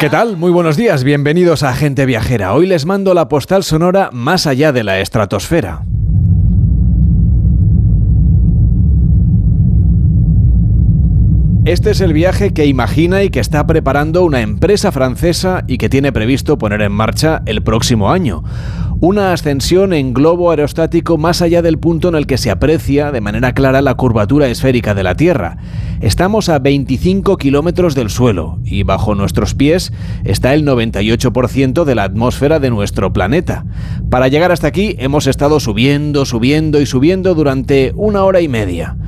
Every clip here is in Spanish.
¿Qué tal? Muy buenos días, bienvenidos a Gente Viajera. Hoy les mando la postal sonora más allá de la estratosfera. Este es el viaje que imagina y que está preparando una empresa francesa y que tiene previsto poner en marcha el próximo año. Una ascensión en globo aerostático más allá del punto en el que se aprecia de manera clara la curvatura esférica de la Tierra. Estamos a 25 kilómetros del suelo y bajo nuestros pies está el 98% de la atmósfera de nuestro planeta. Para llegar hasta aquí hemos estado subiendo, subiendo y subiendo durante una hora y media.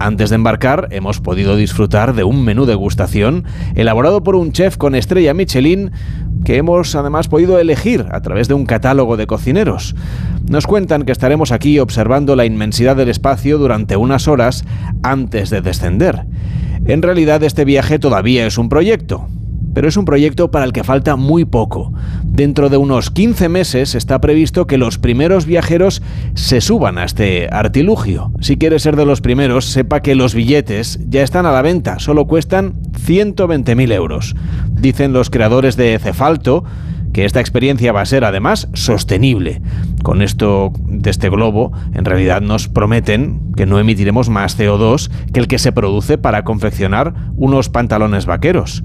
Antes de embarcar, hemos podido disfrutar de un menú degustación elaborado por un chef con estrella Michelin que hemos además podido elegir a través de un catálogo de cocineros. Nos cuentan que estaremos aquí observando la inmensidad del espacio durante unas horas antes de descender. En realidad este viaje todavía es un proyecto, pero es un proyecto para el que falta muy poco. Dentro de unos 15 meses está previsto que los primeros viajeros se suban a este artilugio. Si quiere ser de los primeros, sepa que los billetes ya están a la venta, solo cuestan 120.000 euros. Dicen los creadores de Cefalto que esta experiencia va a ser además sostenible. Con esto de este globo, en realidad nos prometen que no emitiremos más CO2 que el que se produce para confeccionar unos pantalones vaqueros.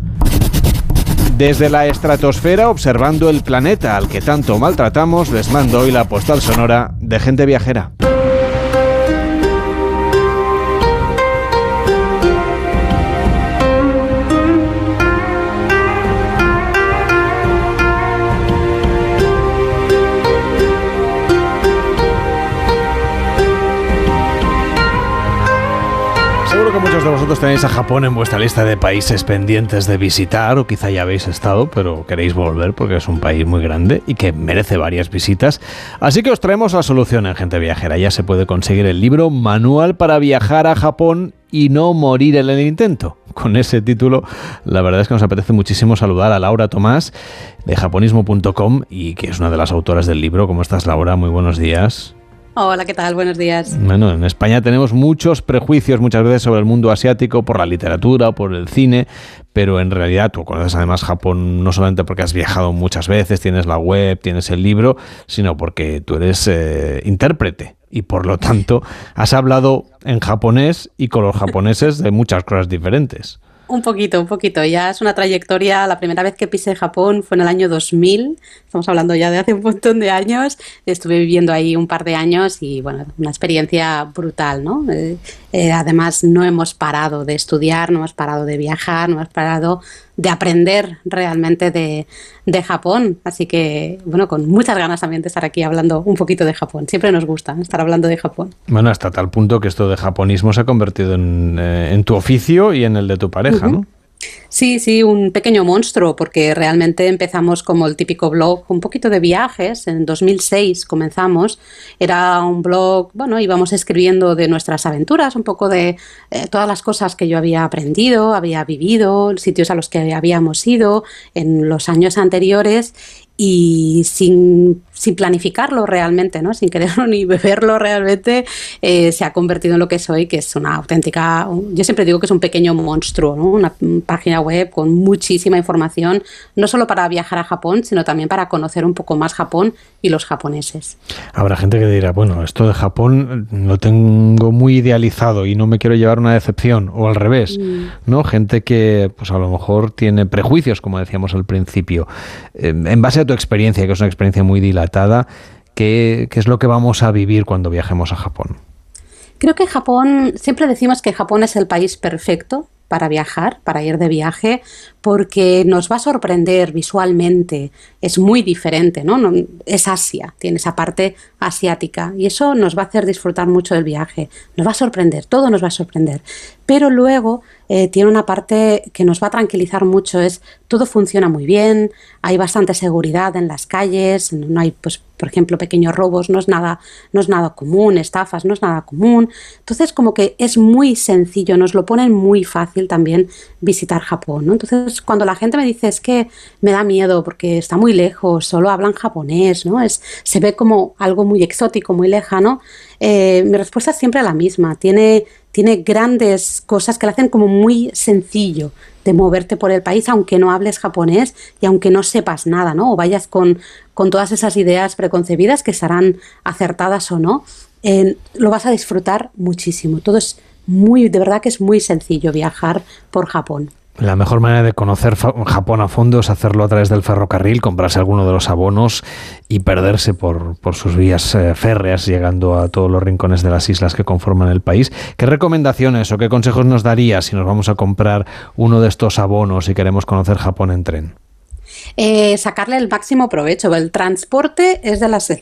Desde la estratosfera, observando el planeta al que tanto maltratamos, les mando hoy la postal sonora de gente viajera. De vosotros tenéis a Japón en vuestra lista de países pendientes de visitar o quizá ya habéis estado, pero queréis volver porque es un país muy grande y que merece varias visitas. Así que os traemos la solución en Gente Viajera. Ya se puede conseguir el libro Manual para viajar a Japón y no morir en el intento. Con ese título, la verdad es que nos apetece muchísimo saludar a Laura Tomás de japonismo.com y que es una de las autoras del libro. ¿Cómo estás, Laura? Muy buenos días. Hola, ¿qué tal? Buenos días. Bueno, en España tenemos muchos prejuicios muchas veces sobre el mundo asiático por la literatura, por el cine, pero en realidad tú conoces además Japón no solamente porque has viajado muchas veces, tienes la web, tienes el libro, sino porque tú eres eh, intérprete y por lo tanto has hablado en japonés y con los japoneses de muchas cosas diferentes. Un poquito, un poquito. Ya es una trayectoria. La primera vez que pisé Japón fue en el año 2000. Estamos hablando ya de hace un montón de años. Estuve viviendo ahí un par de años y, bueno, una experiencia brutal, ¿no? Eh, eh, además, no hemos parado de estudiar, no hemos parado de viajar, no hemos parado de aprender realmente de, Japón. Así que, bueno, con muchas ganas también de estar aquí hablando un poquito de Japón. Siempre nos gusta estar hablando de Japón. Bueno, hasta tal punto que esto de japonismo se ha convertido en, eh, tu oficio y en el de tu pareja, ¿no? Sí, sí, un pequeño monstruo, porque realmente empezamos como el típico blog, un poquito de viajes. En 2006 comenzamos. Era un blog, bueno, íbamos escribiendo de nuestras aventuras, un poco de eh, todas las cosas que yo había aprendido, había vivido, sitios a los que habíamos ido en los años anteriores y sin, sin, planificarlo realmente, ¿no? sin quererlo ni beberlo realmente, eh, se ha convertido en lo que soy, que es una auténtica, yo siempre digo que es un pequeño monstruo, ¿no? una página web con muchísima información, no solo para viajar a Japón, sino también para conocer un poco más Japón y los japoneses. Habrá gente que dirá, bueno, esto de Japón lo tengo muy idealizado y no me quiero llevar una decepción, o al revés, mm. ¿no? Gente que pues a lo mejor tiene prejuicios, como decíamos al principio. Eh, en base a tu experiencia, que es una experiencia muy dilatada, ¿qué, ¿qué es lo que vamos a vivir cuando viajemos a Japón? Creo que Japón, siempre decimos que Japón es el país perfecto para viajar, para ir de viaje, porque nos va a sorprender visualmente, es muy diferente, ¿no? Es Asia, tiene esa parte asiática y eso nos va a hacer disfrutar mucho del viaje, nos va a sorprender, todo nos va a sorprender. Pero luego eh, tiene una parte que nos va a tranquilizar mucho, es todo funciona muy bien, hay bastante seguridad en las calles, no hay, pues, por ejemplo, pequeños robos, no es nada, no es nada común, estafas, no es nada común. Entonces, como que es muy sencillo, nos lo ponen muy fácil también visitar Japón, ¿no? Entonces, cuando la gente me dice es que me da miedo porque está muy lejos, solo hablan japonés, ¿no? Es, se ve como algo muy exótico, muy lejano. Eh, mi respuesta es siempre la misma. Tiene, tiene grandes cosas que le hacen como muy sencillo de moverte por el país, aunque no hables japonés y aunque no sepas nada, ¿no? O vayas con, con todas esas ideas preconcebidas que estarán acertadas o no, lo vas a disfrutar muchísimo. Todo es muy, de verdad que es muy sencillo viajar por Japón. La mejor manera de conocer Japón a fondo es hacerlo a través del ferrocarril, comprarse alguno de los abonos y perderse por, sus vías eh, férreas, llegando a todos los rincones de las islas que conforman el país. ¿Qué recomendaciones o qué consejos nos daría si nos vamos a comprar uno de estos abonos y queremos conocer Japón en tren? Eh, sacarle el máximo provecho. El transporte es de las, el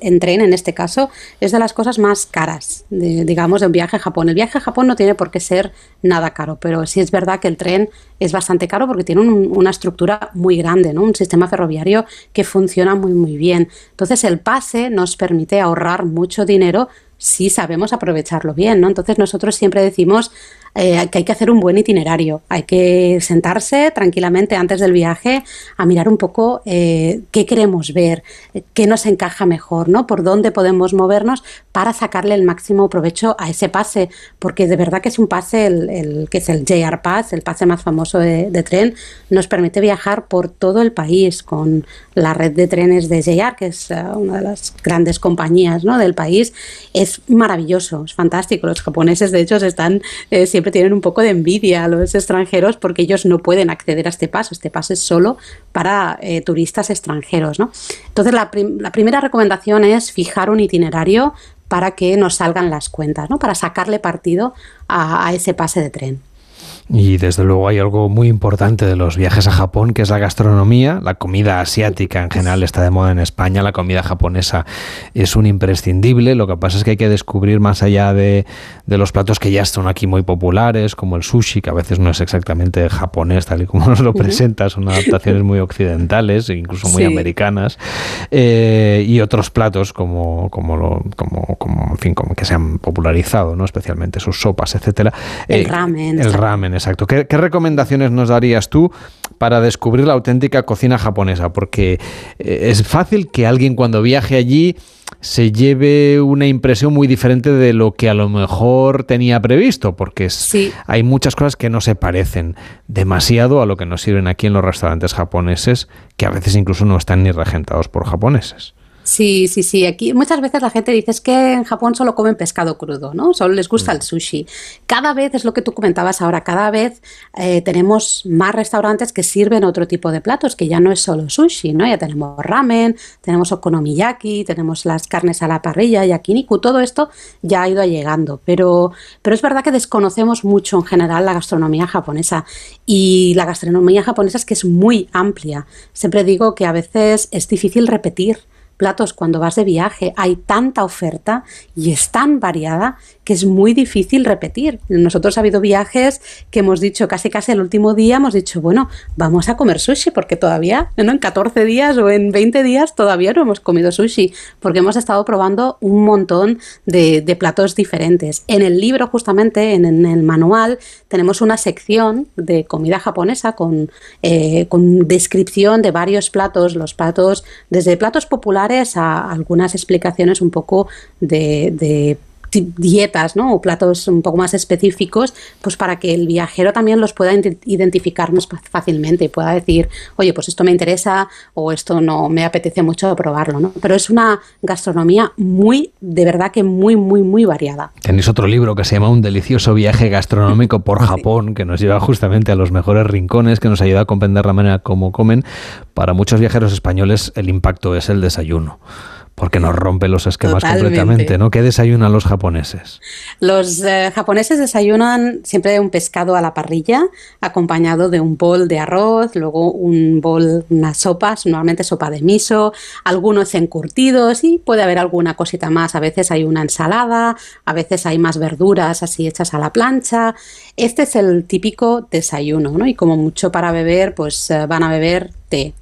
en tren en este caso, es de las cosas más caras, digamos, de un viaje a Japón. El viaje a Japón no tiene por qué ser nada caro, pero sí es verdad que el tren es bastante caro porque tiene una estructura muy grande, ¿no? un sistema ferroviario que funciona muy, muy bien. Entonces el pase nos permite ahorrar mucho dinero si sabemos aprovecharlo bien, ¿no? Entonces nosotros siempre decimos eh, que hay que hacer un buen itinerario, hay que sentarse tranquilamente antes del viaje a mirar un poco eh, qué queremos ver, qué nos encaja mejor, ¿no? Por dónde podemos movernos para sacarle el máximo provecho a ese pase, porque de verdad que es un pase, el, que es el JR Pass, el pase más famoso de, tren, nos permite viajar por todo el país con la red de trenes de JR, que es eh, una de las grandes compañías ¿no? del país. Es maravilloso, es fantástico. Los japoneses, de hecho, están siempre tienen un poco de envidia a los extranjeros porque ellos no pueden acceder a este paso. Este paso es solo para eh, turistas extranjeros. ¿no? Entonces, la, primera recomendación es fijar un itinerario para que nos salgan las cuentas, ¿no? para sacarle partido a ese pase de tren. Y desde luego hay algo muy importante de los viajes a Japón, que es la gastronomía. La comida asiática en general está de moda en España, la comida japonesa es un imprescindible. Lo que pasa es que hay que descubrir más allá de, los platos que ya son aquí muy populares, como el sushi, que a veces no es exactamente japonés tal y como nos lo presenta, son adaptaciones muy occidentales, e incluso muy americanas, eh, y otros platos como, como, lo, como, como, en fin, como que se han popularizado, ¿no? especialmente sus sopas, etcétera. El eh, ramen. El ramen exacto. ¿Qué, recomendaciones nos darías tú para descubrir la auténtica cocina japonesa? Porque eh, es fácil que alguien cuando viaje allí se lleve una impresión muy diferente de lo que a lo mejor tenía previsto, porque hay muchas cosas que no se parecen demasiado a lo que nos sirven aquí en los restaurantes japoneses, que a veces incluso no están ni regentados por japoneses. Sí, sí, sí. Aquí muchas veces la gente dice que en Japón solo comen pescado crudo, ¿no? Solo les gusta el mm. sushi. Cada vez es lo que tú comentabas ahora. Cada vez eh, tenemos más restaurantes que sirven otro tipo de platos, que ya no es solo sushi, ¿no? Ya tenemos ramen, tenemos okonomiyaki, tenemos las carnes a la parrilla, yakiniku. Todo esto ya ha ido llegando. Pero, pero es verdad que desconocemos mucho en general la gastronomía japonesa. Y la gastronomía japonesa es que es muy amplia. Siempre digo que a veces es difícil repetir platos cuando vas de viaje. Hay tanta oferta y es tan variada que es muy difícil repetir. Nosotros ha habido viajes que hemos dicho casi casi el último día, hemos dicho, bueno, vamos a comer sushi porque todavía, ¿no? en 14 días o en 20 días todavía no hemos comido sushi porque hemos estado probando un montón de, platos diferentes. En el libro justamente, en, el manual, tenemos una sección de comida japonesa con, eh, con descripción de varios platos, los platos, desde platos populares a algunas explicaciones un poco de, de dietas ¿no? o platos un poco más específicos, pues para que el viajero también los pueda identificar más fácilmente y pueda decir, oye, pues esto me interesa o esto no me apetece mucho probarlo. ¿no? Pero es una gastronomía muy, de verdad que muy, muy, muy variada. Tenéis otro libro que se llama Un delicioso viaje gastronómico por Japón, que nos lleva justamente a los mejores rincones, que nos ayuda a comprender la manera como comen. Para muchos viajeros españoles el impacto es el desayuno porque nos rompe los esquemas completamente, ¿no? ¿Qué desayunan los japoneses? Los eh, japoneses desayunan siempre un pescado a la parrilla, acompañado de un bol de arroz, luego un bol, unas sopas, normalmente sopa de miso, algunos encurtidos y puede haber alguna cosita más. A veces hay una ensalada, a veces hay más verduras así hechas a la plancha. Este es el típico desayuno, ¿no? Y como mucho para beber, pues eh, van a beber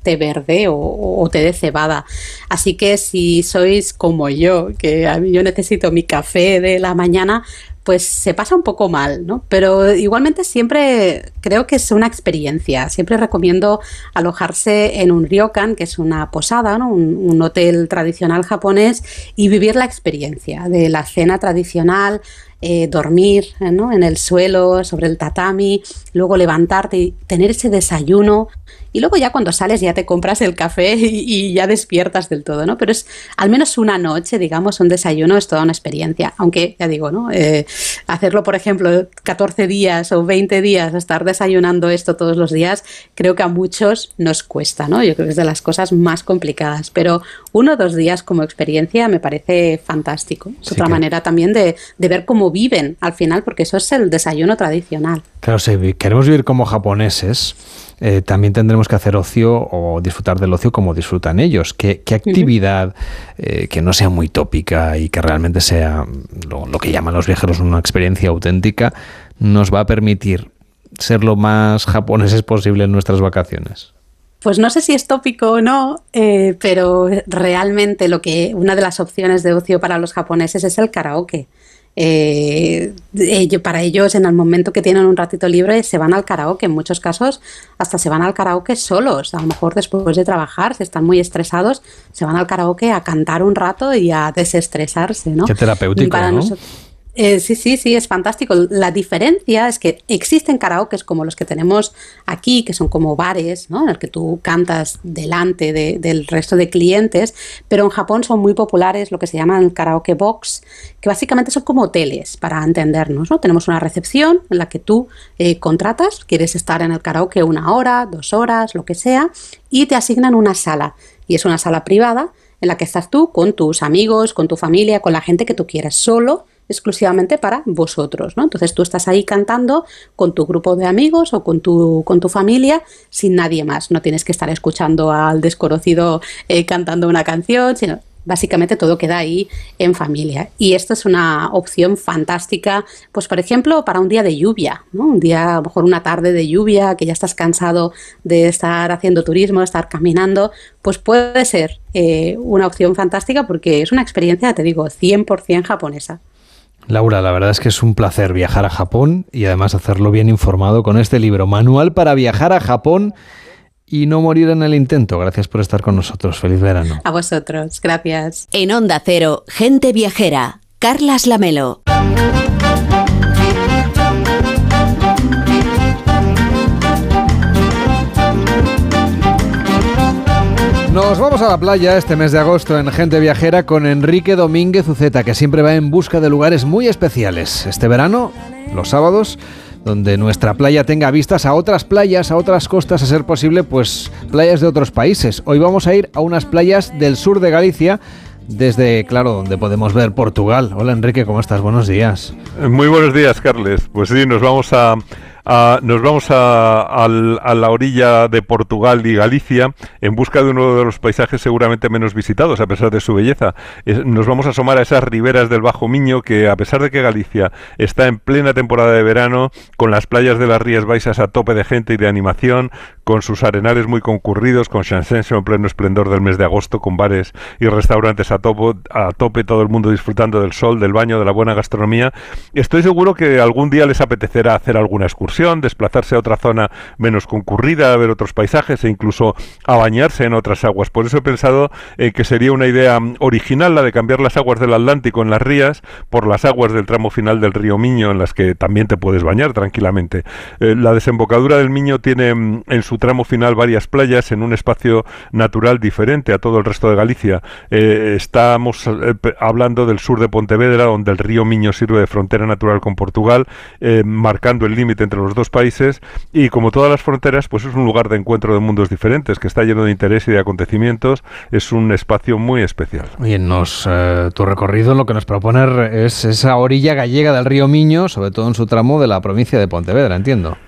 té, verde o, té de cebada. Así que si sois como yo, que a mí yo necesito mi café de la mañana, pues se pasa un poco mal, ¿no? Pero igualmente siempre creo que es una experiencia. Siempre recomiendo alojarse en un ryokan, que es una posada, ¿no? un, hotel tradicional japonés, y vivir la experiencia de la cena tradicional eh, dormir en el suelo, sobre el tatami, luego levantarte y tener ese desayuno y luego ya cuando sales ya te compras el café y, ya despiertas del todo, ¿no? Pero es al menos una noche, digamos, un desayuno es toda una experiencia. Aunque, ya digo, ¿no? Eh, hacerlo, por ejemplo, 14 días o 20 días, estar desayunando esto todos los días, creo que a muchos nos cuesta, ¿no? Yo creo que es de las cosas más complicadas. Pero uno o dos días como experiencia me parece fantástico. Es otra manera también de, de ver cómo viven al final, porque eso es el desayuno tradicional. Claro, si queremos vivir como japoneses, eh, también tendremos que hacer ocio o disfrutar del ocio como disfrutan ellos. ¿Qué, actividad eh, que no sea muy tópica y que realmente sea lo, que llaman los viajeros una experiencia auténtica nos va a permitir ser lo más japoneses posible en nuestras vacaciones? Pues no sé si es tópico o no, eh, pero realmente lo que una de las opciones de ocio para los japoneses es el karaoke. Eh, para ellos en el momento que tienen un ratito libre se van al karaoke, en muchos casos hasta se van al karaoke solos, a lo mejor después de trabajar, si están muy estresados, se van al karaoke a cantar un rato y a desestresarse, ¿no? Qué terapéutico, ¿no? Eh, sí, sí, sí, es fantástico. La diferencia es que existen karaokes como los que tenemos aquí, que son como bares, ¿no? en el que tú cantas delante del resto de clientes, pero en Japón son muy populares lo que se llaman karaoke box, que básicamente son como hoteles, para entendernos. ¿no? Tenemos una recepción en la que tú eh, contratas, quieres estar en el karaoke una hora, dos horas, lo que sea, y te asignan una sala. Y es una sala privada en la que estás tú con tus amigos, con tu familia, con la gente que tú quieras, solo exclusivamente para vosotros, ¿no? Entonces tú estás ahí cantando con tu grupo de amigos o con tu, con tu familia sin nadie más. No tienes que estar escuchando al desconocido eh, cantando una canción, sino básicamente todo queda ahí en familia. Y esto es una opción fantástica, pues por ejemplo, para un día de lluvia, ¿no? Un día, a lo mejor una tarde de lluvia, que ya estás cansado de estar haciendo turismo, de estar caminando, pues puede ser eh, una opción fantástica porque es una experiencia, te digo, 100% japonesa. Laura, la verdad es que es un placer viajar a Japón y además hacerlo bien informado con este libro, Manual para viajar a Japón y no morir en el intento. Gracias por estar con nosotros. Feliz verano. A vosotros, gracias. En Onda Cero, Gente Viajera, Carlas Lamelo. Nos vamos a la playa este mes de agosto en Gente Viajera con Enrique Domínguez Uceta, que siempre va en busca de lugares muy especiales. Este verano, los sábados, donde nuestra playa tenga vistas a otras playas, a otras costas, a ser posible, pues playas de otros países. Hoy vamos a ir a unas playas del sur de Galicia, desde, claro, donde podemos ver Portugal. Hola Enrique, ¿cómo estás? Buenos días. Muy buenos días, Carles. Pues sí, nos vamos a nos vamos a, la orilla de Portugal y Galicia en busca de uno de los paisajes seguramente menos visitados, a pesar de su belleza. nos vamos a asomar a esas riberas del Bajo Miño que, a pesar de que Galicia está en plena temporada de verano, con las playas de las Rías Baixas a tope de gente y de animación, con sus arenales muy concurridos, con Shansenso en pleno esplendor del mes de agosto, con bares y restaurantes a, topo, a tope, todo el mundo disfrutando del sol, del baño, de la buena gastronomía, estoy seguro que algún día les apetecerá hacer alguna excursión, desplazarse a otra zona menos concurrida, a ver otros paisajes e incluso a bañarse en otras aguas. Por eso he pensado eh, que sería una idea original la de cambiar las aguas del Atlántico en las rías por las aguas del tramo final del río Miño, en las que también te puedes bañar tranquilamente. Eh, la desembocadura del Miño tiene mm, en su tramo final varias playas en un espacio natural diferente a todo el resto de Galicia. Eh, estamos hablando del sur de Pontevedra, donde el río Miño sirve de frontera natural con Portugal, marcando el límite entre los dos países. Y como todas las fronteras, pues es un lugar de encuentro de mundos diferentes, que está lleno de interés y de acontecimientos. Es un espacio muy especial. Oye, nos, tu recorrido lo que nos propone es esa orilla gallega del río Miño, sobre todo en su tramo de la provincia de Pontevedra, entiendo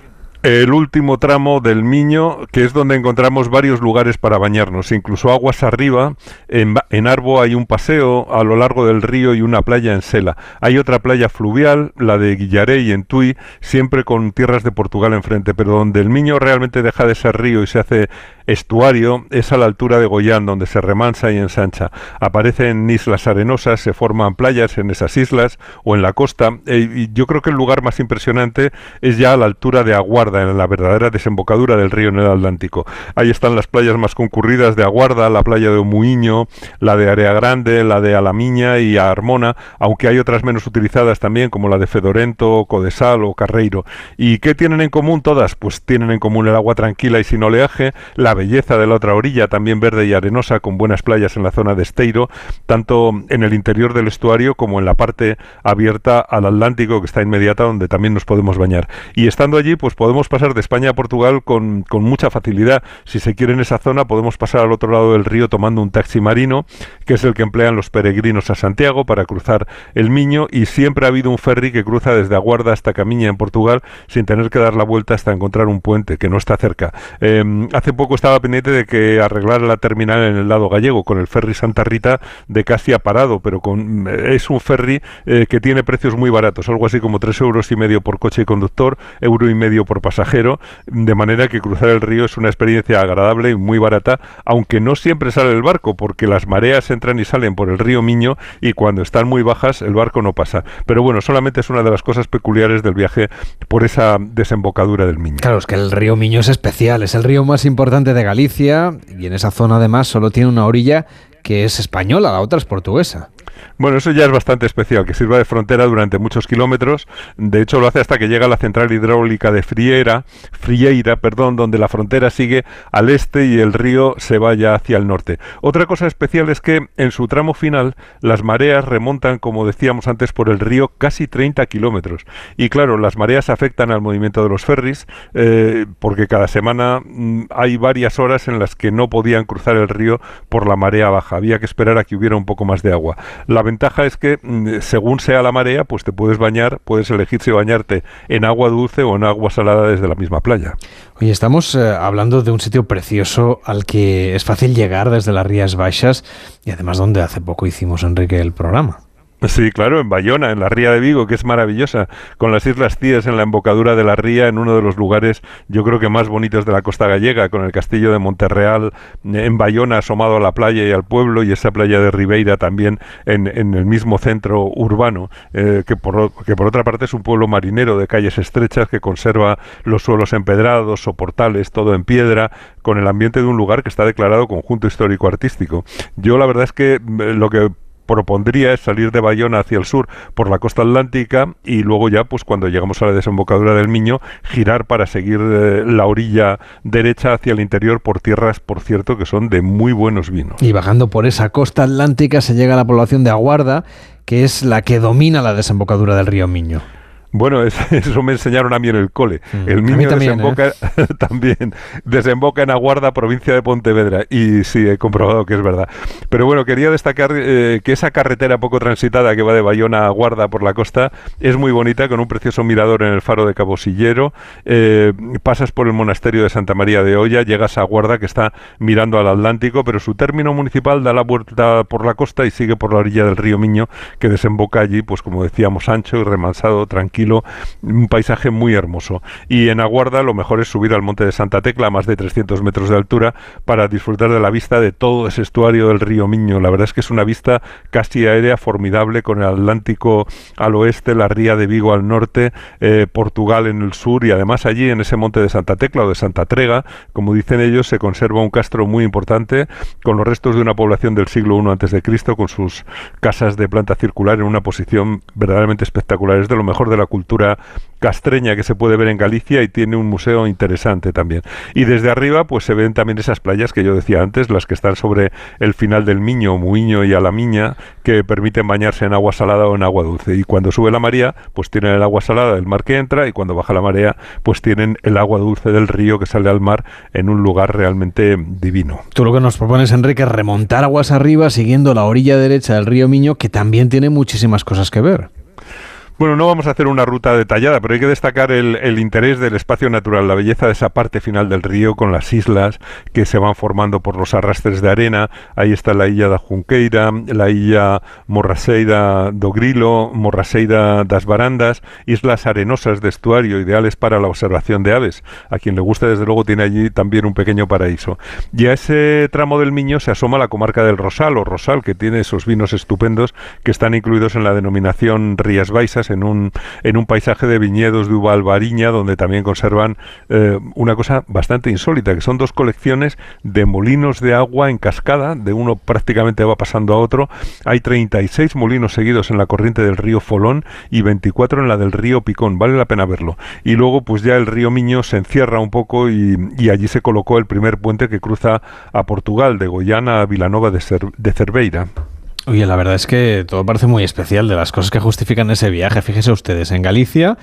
el último tramo del Miño, que es donde encontramos varios lugares para bañarnos, incluso aguas arriba. En, Arbo hay un paseo a lo largo del río y una playa en Sela. Hay otra playa fluvial, la de Guillarey en Tui, siempre con tierras de Portugal enfrente, pero donde el Miño realmente deja de ser río y se hace estuario es a la altura de Goyán, donde se remansa y ensancha. Aparecen islas arenosas, se forman playas en esas islas o en la costa. Eh, y yo creo que el lugar más impresionante es ya a la altura de Aguarda, en la verdadera desembocadura del río en el Atlántico. Ahí están las playas más concurridas de Aguarda, la playa de Omuiño, la de Area Grande, la de Alamiña y Armona, aunque hay otras menos utilizadas también, como la de Fedorento, Codesal o Carreiro. ¿Y qué tienen en común todas? Pues tienen en común el agua tranquila y sin oleaje, la belleza de la otra orilla, también verde y arenosa, con buenas playas en la zona de Esteiro, tanto en el interior del estuario como en la parte abierta al Atlántico, que está inmediata, donde también nos podemos bañar. Y estando allí, pues podemos pasar de España a Portugal con, con mucha facilidad. Si se quiere en esa zona, podemos pasar al otro lado del río tomando un taxi marino, que es el que emplean los peregrinos a Santiago para cruzar el Miño, y siempre ha habido un ferry que cruza desde Aguarda hasta Camiña en Portugal sin tener que dar la vuelta hasta encontrar un puente que no está cerca. Em, hace poco estaba pendiente de que arreglar la terminal en el lado gallego con el ferry Santa Rita de casi a parado, pero con, es un ferry eh, que tiene precios muy baratos, algo así como tres euros y medio por coche y conductor, euro y medio por pasajero, de manera que cruzar el río es una experiencia agradable y muy barata, aunque no siempre sale el barco, porque las mareas entran y salen por el río Miño y cuando están muy bajas el barco no pasa. Pero bueno, solamente es una de las cosas peculiares del viaje por esa desembocadura del Miño. Claro, es que el río Miño es especial, es el río más importante de Galicia y en esa zona además solo tiene una orilla que es española, la otra es portuguesa. Bueno, eso ya es bastante especial, que sirva de frontera durante muchos kilómetros. De hecho, lo hace hasta que llega a la central hidráulica de Friera, Frieira, perdón, donde la frontera sigue al este y el río se vaya hacia el norte. Otra cosa especial es que en su tramo final las mareas remontan, como decíamos antes, por el río casi 30 kilómetros. Y claro, las mareas afectan al movimiento de los ferries, eh, porque cada semana mm, hay varias horas en las que no podían cruzar el río por la marea baja. Había que esperar a que hubiera un poco más de agua. La ventaja es que mm, según sea la marea, pues te puedes bañar, puedes elegir si bañarte en agua dulce o en agua salada desde la misma playa. Oye, estamos eh, hablando de un sitio precioso al que es fácil llegar desde las Rías Baixas y además donde hace poco hicimos Enrique el programa. Sí, claro, en Bayona, en la ría de Vigo, que es maravillosa, con las Islas Cíes en la embocadura de la ría, en uno de los lugares, yo creo que más bonitos de la costa gallega, con el castillo de Monterreal en Bayona, asomado a la playa y al pueblo, y esa playa de Ribeira también en, el mismo centro urbano, eh, que, por, que por otra parte es un pueblo marinero de calles estrechas que conserva los suelos empedrados, soportales, todo en piedra, con el ambiente de un lugar que está declarado conjunto histórico-artístico. Yo la verdad es que eh, lo que propondría es salir de Bayona hacia el sur por la costa atlántica y luego ya pues cuando llegamos a la desembocadura del Miño girar para seguir eh, la orilla derecha hacia el interior por tierras por cierto que son de muy buenos vinos. Y bajando por esa costa atlántica se llega a la población de Aguarda que es la que domina la desembocadura del río Miño. Bueno, eso me enseñaron a mí en el cole. Mm. El niño también, desemboca ¿eh? también desemboca en Aguarda, provincia de Pontevedra, y sí he comprobado que es verdad. Pero bueno, quería destacar eh, que esa carretera poco transitada que va de Bayona a Aguarda por la costa es muy bonita, con un precioso mirador en el faro de Cabosillero. Eh, pasas por el monasterio de Santa María de Olla, llegas a Aguarda que está mirando al Atlántico, pero su término municipal da la vuelta por la costa y sigue por la orilla del río Miño, que desemboca allí, pues como decíamos, ancho y remansado, tranquilo un paisaje muy hermoso. Y en Aguarda lo mejor es subir al monte de Santa Tecla a más de 300 metros de altura para disfrutar de la vista de todo ese estuario del río Miño. La verdad es que es una vista casi aérea formidable con el Atlántico al oeste, la ría de Vigo al norte, eh, Portugal en el sur y además allí en ese monte de Santa Tecla o de Santa Trega, como dicen ellos, se conserva un castro muy importante con los restos de una población del siglo I antes de Cristo con sus casas de planta circular en una posición verdaderamente espectacular. Es de lo mejor de la cultura castreña que se puede ver en Galicia y tiene un museo interesante también. Y desde arriba pues se ven también esas playas que yo decía antes, las que están sobre el final del Miño, Muiño y Alamiña, que permiten bañarse en agua salada o en agua dulce. Y cuando sube la marea, pues tienen el agua salada del mar que entra y cuando baja la marea, pues tienen el agua dulce del río que sale al mar en un lugar realmente divino. Tú lo que nos propones, Enrique, es remontar aguas arriba siguiendo la orilla derecha del río Miño, que también tiene muchísimas cosas que ver. Bueno, no vamos a hacer una ruta detallada, pero hay que destacar el, interés del espacio natural, la belleza de esa parte final del río con las islas que se van formando por los arrastres de arena. Ahí está la isla da Junqueira, la isla Morraseida do Grilo, Morraseida das Barandas, islas arenosas de estuario ideales para la observación de aves. A quien le guste, desde luego, tiene allí también un pequeño paraíso. Y a ese tramo del Miño se asoma la comarca del Rosal o Rosal, que tiene esos vinos estupendos que están incluidos en la denominación Rías Baixas en un, en un paisaje de viñedos de uva albariña, donde también conservan eh, una cosa bastante insólita, que son dos colecciones de molinos de agua en cascada, de uno prácticamente va pasando a otro. Hay 36 molinos seguidos en la corriente del río Folón y 24 en la del río Picón, vale la pena verlo. Y luego pues ya el río Miño se encierra un poco y, allí se colocó el primer puente que cruza a Portugal, de Goiana a Vilanova de Cerveira. Oye, la verdad es que todo parece muy especial de las cosas que justifican ese viaje. Fíjense ustedes, en Galicia,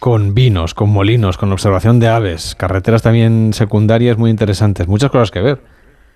con vinos, con molinos, con observación de aves, carreteras también secundarias muy interesantes, muchas cosas que ver.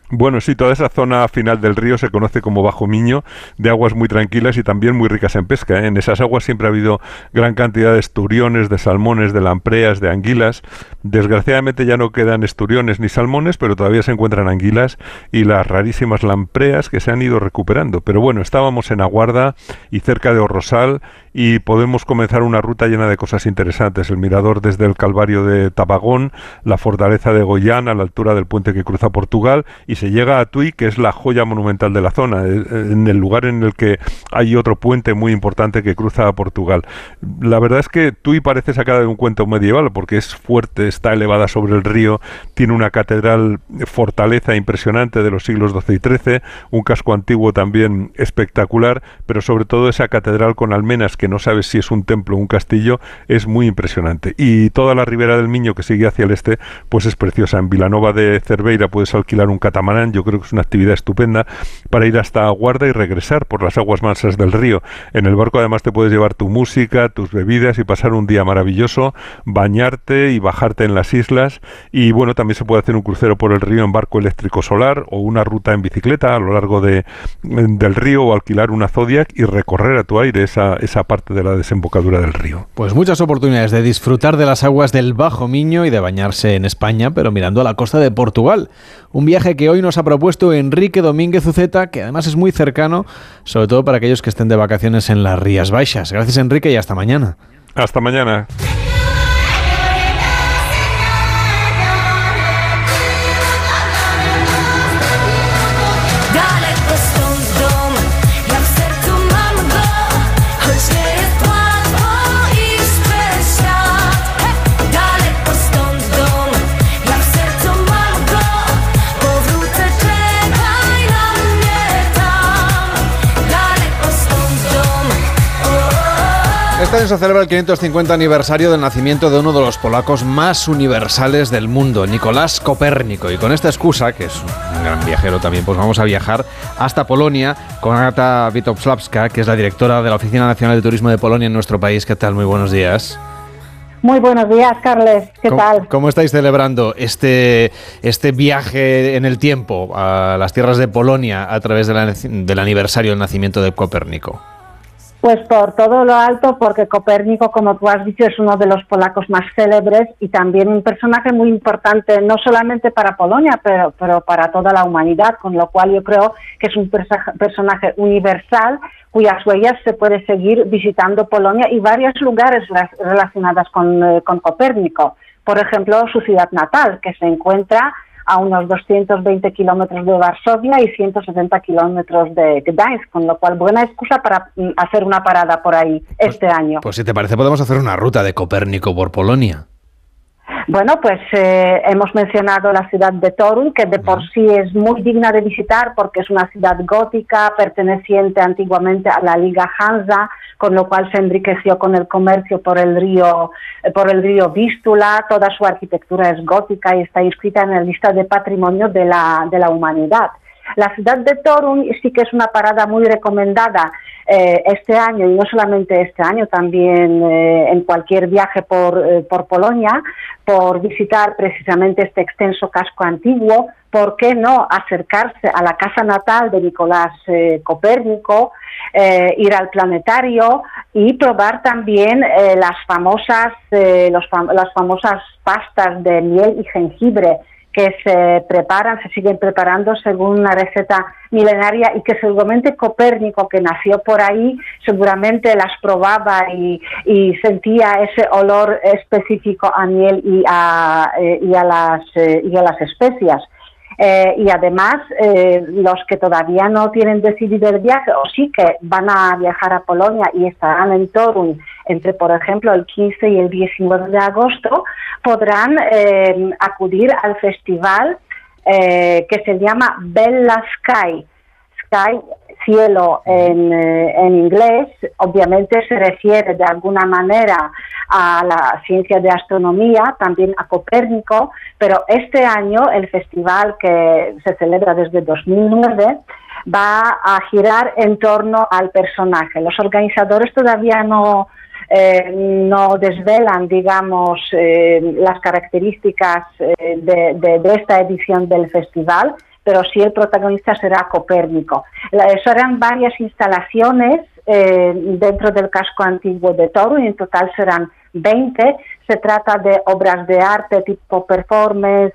Bueno, sí, toda esa zona final del río se conoce como Bajo Miño, de aguas muy tranquilas y también muy ricas en pesca. ¿eh? En esas aguas siempre ha habido gran cantidad de esturiones, de salmones, de lampreas, de anguilas. Desgraciadamente ya no quedan esturiones ni salmones, pero todavía se encuentran anguilas y las rarísimas lampreas que se han ido recuperando. Pero bueno, estábamos en Aguarda y cerca de Orrosal y podemos comenzar una ruta llena de cosas interesantes. El mirador desde el Calvario de Tabagón, la fortaleza de Goyán a la altura del puente que cruza Portugal y se llega a Tui, que es la joya monumental de la zona, eh, en el lugar en el que hay otro puente muy importante que cruza a Portugal. La verdad es que Tui parece sacada de un cuento medieval porque es fuerte, está elevada sobre el río, tiene una catedral fortaleza impresionante de los siglos XII y XIII, un casco antiguo también espectacular, pero sobre todo esa catedral con almenas que no sabes si es un templo o un castillo, es muy impresionante. Y toda la ribera del Miño que sigue hacia el este, pues es preciosa. En Vilanova de Cerveira puedes alquilar un catamarán, yo creo que es una actividad estupenda para ir hasta Aguarda y regresar por las aguas mansas del río. En el barco además te puedes llevar tu música, tus bebidas y pasar un día maravilloso, bañarte y bajarte en las islas. Y bueno, también se puede hacer un crucero por el río en barco eléctrico solar o una ruta en bicicleta a lo largo de, del río o alquilar una Zodiac y recorrer a tu aire esa, esa parte de la desembocadura del río. Pues muchas oportunidades de disfrutar de las aguas del Bajo Miño y de bañarse en España, pero mirando a la costa de Portugal. Un viaje que hoy nos ha propuesto Enrique Domínguez Uceta, que además es muy cercano, sobre todo para aquellos que estén de vacaciones en las Rías Baixas. Gracias Enrique y hasta mañana. Hasta mañana. Este año se celebra el 550 aniversario del nacimiento de uno de los polacos más universales del mundo, Nicolás Copérnico. Y con esta excusa, que es un gran viajero también, pues vamos a viajar hasta Polonia con Agata Witowslawska, que es la directora de la Oficina Nacional de Turismo de Polonia en nuestro país. ¿Qué tal? Muy buenos días. Muy buenos días, Carles. ¿Qué tal? ¿Cómo estáis celebrando este, este viaje en el tiempo a las tierras de Polonia a través del aniversario del nacimiento de Copérnico? Pues por todo lo alto, porque Copérnico, como tú has dicho, es uno de los polacos más célebres y también un personaje muy importante, no solamente para Polonia, pero, pero para toda la humanidad, con lo cual yo creo que es un personaje universal cuyas huellas se puede seguir visitando Polonia y varios lugares relacionados con, eh, con Copérnico. Por ejemplo, su ciudad natal, que se encuentra a unos 220 kilómetros de Varsovia y 170 kilómetros de Gdańsk, con lo cual buena excusa para mm, hacer una parada por ahí pues, este año. Pues si te parece podemos hacer una ruta de Copérnico por Polonia. Bueno, pues eh, hemos mencionado la ciudad de Torun, que de por sí es muy digna de visitar porque es una ciudad gótica perteneciente antiguamente a la Liga Hansa, con lo cual se enriqueció con el comercio por el río, eh, por el río Vístula. Toda su arquitectura es gótica y está inscrita en la lista de patrimonio de la, de la humanidad. La ciudad de Torun sí que es una parada muy recomendada eh, este año y no solamente este año, también eh, en cualquier viaje por, eh, por Polonia, por visitar precisamente este extenso casco antiguo, ¿por qué no acercarse a la casa natal de Nicolás Copérnico, ir al planetario y probar también las famosas las famosas pastas de miel y jengibre que se preparan, se siguen preparando según una receta milenaria y que seguramente Copérnico, que nació por ahí, seguramente las probaba y, sentía ese olor específico a miel y a, eh, eh, las especias. Eh, y además, los que todavía no tienen decidido el viaje o sí que van a viajar a Polonia y estarán en Torun entre, por ejemplo, el 15 y el 19 de agosto, podrán eh, acudir al festival eh, que se llama Bella Sky. Sky, cielo en, eh, en, inglés, obviamente se refiere de alguna manera a la ciencia de astronomía, también a Copérnico, pero este año el festival que se celebra desde 2009 va a girar en torno al personaje. Los organizadores todavía no, eh, no desvelan, digamos, eh, las características eh, de, esta edición del festival, pero sí el protagonista será Copérnico. serán varias instalaciones dentro del casco antiguo de Toro y en total serán 20. Se trata de obras de arte tipo performance,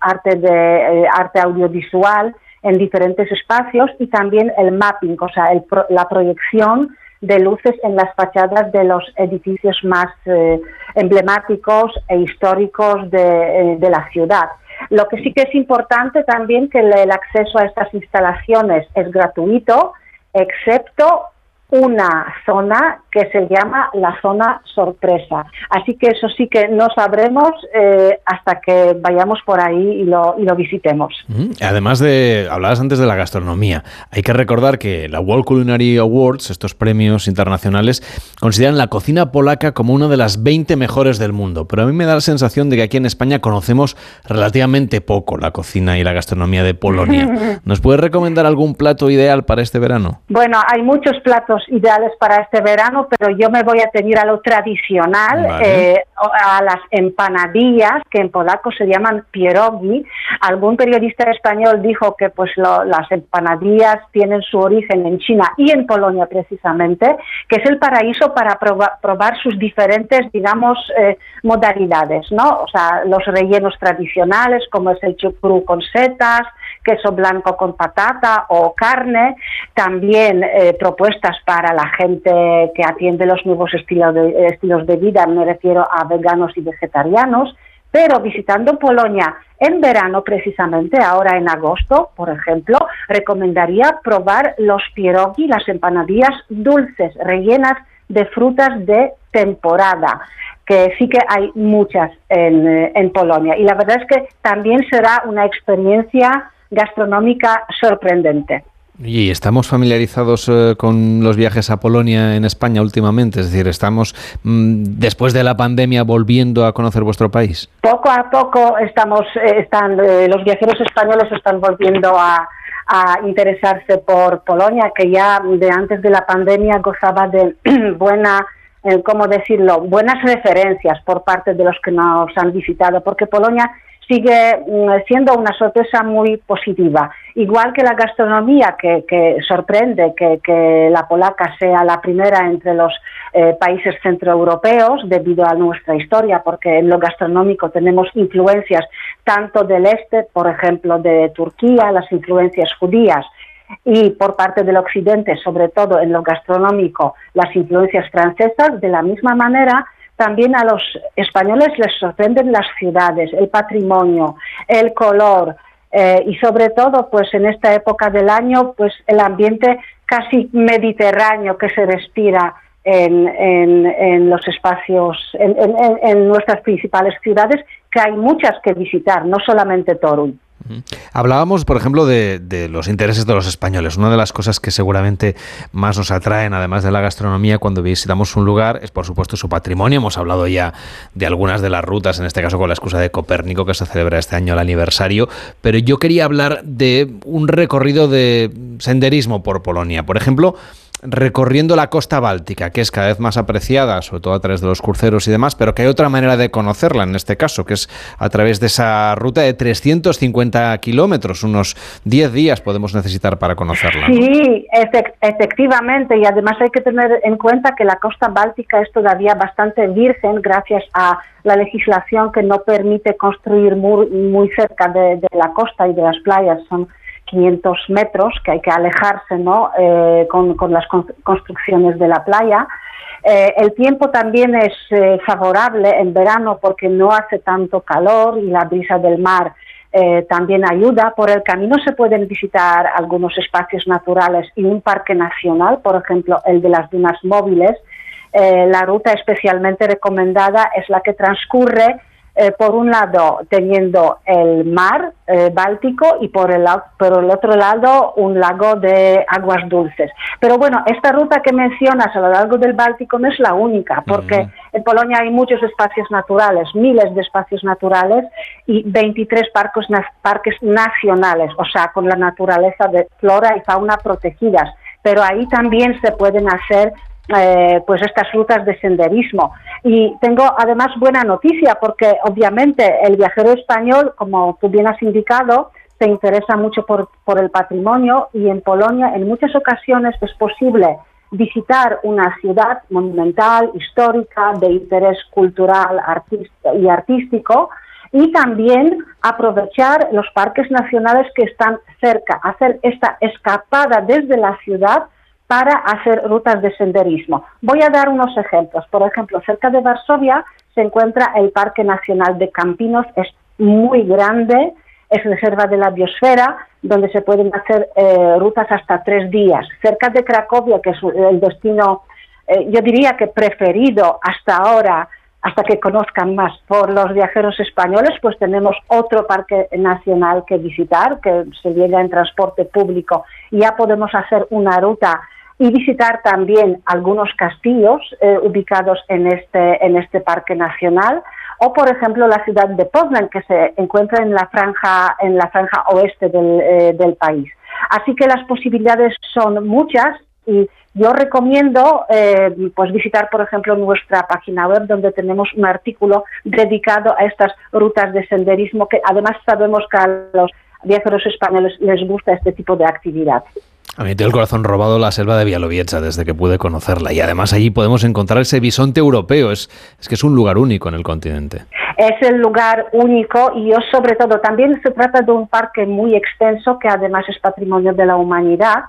arte, de, arte audiovisual en diferentes espacios y también el mapping, o sea, la proyección de luces en las fachadas de los edificios más eh, emblemáticos e históricos eh, de, la ciudad. Lo que sí que es importante también que el acceso a estas instalaciones es gratuito, excepto una zona que se llama la zona sorpresa. Así que eso sí que no sabremos eh, hasta que vayamos por ahí y lo, y lo visitemos. Además de, hablabas antes de la gastronomía, hay que recordar que la World Culinary Awards, estos premios internacionales, consideran la cocina polaca como una de las 20 mejores del mundo, pero a mí me da la sensación de que aquí en España conocemos relativamente poco la cocina y la gastronomía de Polonia. ¿Nos puedes recomendar algún plato ideal para este verano? Bueno, hay muchos platos ideales para este verano, pero yo me voy a tener a lo tradicional, eh, a las empanadillas, que en polaco se llaman pierogi. Algún periodista español dijo que pues las empanadillas tienen su origen en China y en Polonia precisamente, que es el paraíso para probar, sus diferentes, digamos, eh, modalidades, ¿no? O sea, los rellenos tradicionales, como es el chucrú con setas, queso blanco con patata o carne, también eh, propuestas para la gente que atiende los nuevos estilos de, estilos de vida, me refiero a veganos y vegetarianos, pero visitando Polonia en verano precisamente, ahora en agosto, por ejemplo, recomendaría probar los pierogi, las empanadillas dulces, rellenas de frutas de temporada, que sí que hay muchas en, eh, en Polonia. Y la verdad es que también será una experiencia gastronómica sorprendente. Y estamos familiarizados eh, con los viajes a Polonia en España últimamente, es decir, estamos mm, después de la pandemia volviendo a conocer vuestro país. Poco a poco estamos, eh, están, eh, los viajeros españoles están volviendo a, interesarse por Polonia, que ya de antes de la pandemia gozaba de buena ¿cómo decirlo?, buenas referencias por parte de los que nos han visitado, porque Polonia sigue mm, siendo una sorpresa muy positiva. Igual que la gastronomía, que, sorprende que, la polaca sea la primera entre los eh, países centroeuropeos debido a nuestra historia, porque en lo gastronómico tenemos influencias tanto del este, por ejemplo, de Turquía, las influencias judías, y por parte del occidente, sobre todo en lo gastronómico, las influencias francesas, de la misma manera también a los españoles les sorprenden las ciudades, el patrimonio, el color eh, y sobre todo, pues en esta época del año, pues el ambiente casi mediterráneo que se respira en, los espacios, en, nuestras principales ciudades, que hay muchas que visitar, no solamente Torun. Hablábamos, por ejemplo, de, los intereses de los españoles. Una de las cosas que seguramente más nos atraen, además de la gastronomía, cuando visitamos un lugar, es por supuesto su patrimonio. Hemos hablado ya de algunas de las rutas, en este caso con la excusa de Copérnico, que se celebra este año el aniversario. Pero yo quería hablar de un recorrido de senderismo por Polonia. Por ejemplo, recorriendo la costa báltica, que es cada vez más apreciada, sobre todo a través de los cruceros y demás, pero que hay otra manera de conocerla en este caso, que es a través de esa ruta de 350 kilómetros, unos 10 días podemos necesitar para conocerla. Sí, efectivamente, y además hay que tener en cuenta que la costa báltica es todavía bastante virgen gracias a la legislación que no permite construir muy, muy cerca de, de la costa y de las playas. Son 500 metros, que hay que alejarse ¿no? Eh, con, las construcciones de la playa. Eh, el tiempo también es eh, favorable en verano porque no hace tanto calor y la brisa del mar también ayuda. Por el camino se pueden visitar algunos espacios naturales y un parque nacional, por ejemplo, el de las dunas móviles. la ruta especialmente recomendada es la que transcurre eh, por un lado teniendo el mar eh, Báltico y por el, por el otro lado un lago de aguas dulces. Pero bueno, esta ruta que mencionas a lo largo del Báltico no es la única, porque en Polonia hay muchos espacios naturales, miles de espacios naturales y 23 parques, parques nacionales, o sea, con la naturaleza de flora y fauna protegidas. Pero ahí también se pueden hacer eh, pues estas rutas de senderismo. Y tengo además buena noticia porque obviamente el viajero español, como tú bien has indicado, se interesa mucho por, por el patrimonio y en Polonia en muchas ocasiones es posible visitar una ciudad monumental, histórica, de interés cultural y artístico, y también aprovechar los parques nacionales que están cerca, hacer esta escapada desde la ciudad para hacer rutas de senderismo. Voy a dar unos ejemplos. Por ejemplo, cerca de Varsovia se encuentra el Parque Nacional de Campinos, es muy grande, es reserva de la biosfera, donde se pueden hacer eh, rutas hasta tres días. Cerca de Cracovia, que es el destino, eh, yo diría que preferido hasta ahora, hasta que conozcan más por los viajeros españoles, pues tenemos otro parque nacional que visitar, que se llega en transporte público ya podemos hacer una ruta y visitar también algunos castillos eh, ubicados en este, en este parque nacional o por ejemplo la ciudad de Poznan que se encuentra en la franja en la franja oeste del, eh, del país. Así que las posibilidades son muchas y yo recomiendo eh, pues visitar por ejemplo nuestra página web donde tenemos un artículo dedicado a estas rutas de senderismo que además sabemos que a los viajeros españoles les gusta este tipo de actividad a mí me tiene el corazón robado la selva de Bialovietza desde que pude conocerla y además allí podemos encontrar ese bisonte europeo, es, es que es un lugar único en el continente. Es el lugar único y yo sobre todo también se trata de un parque muy extenso que además es patrimonio de la humanidad.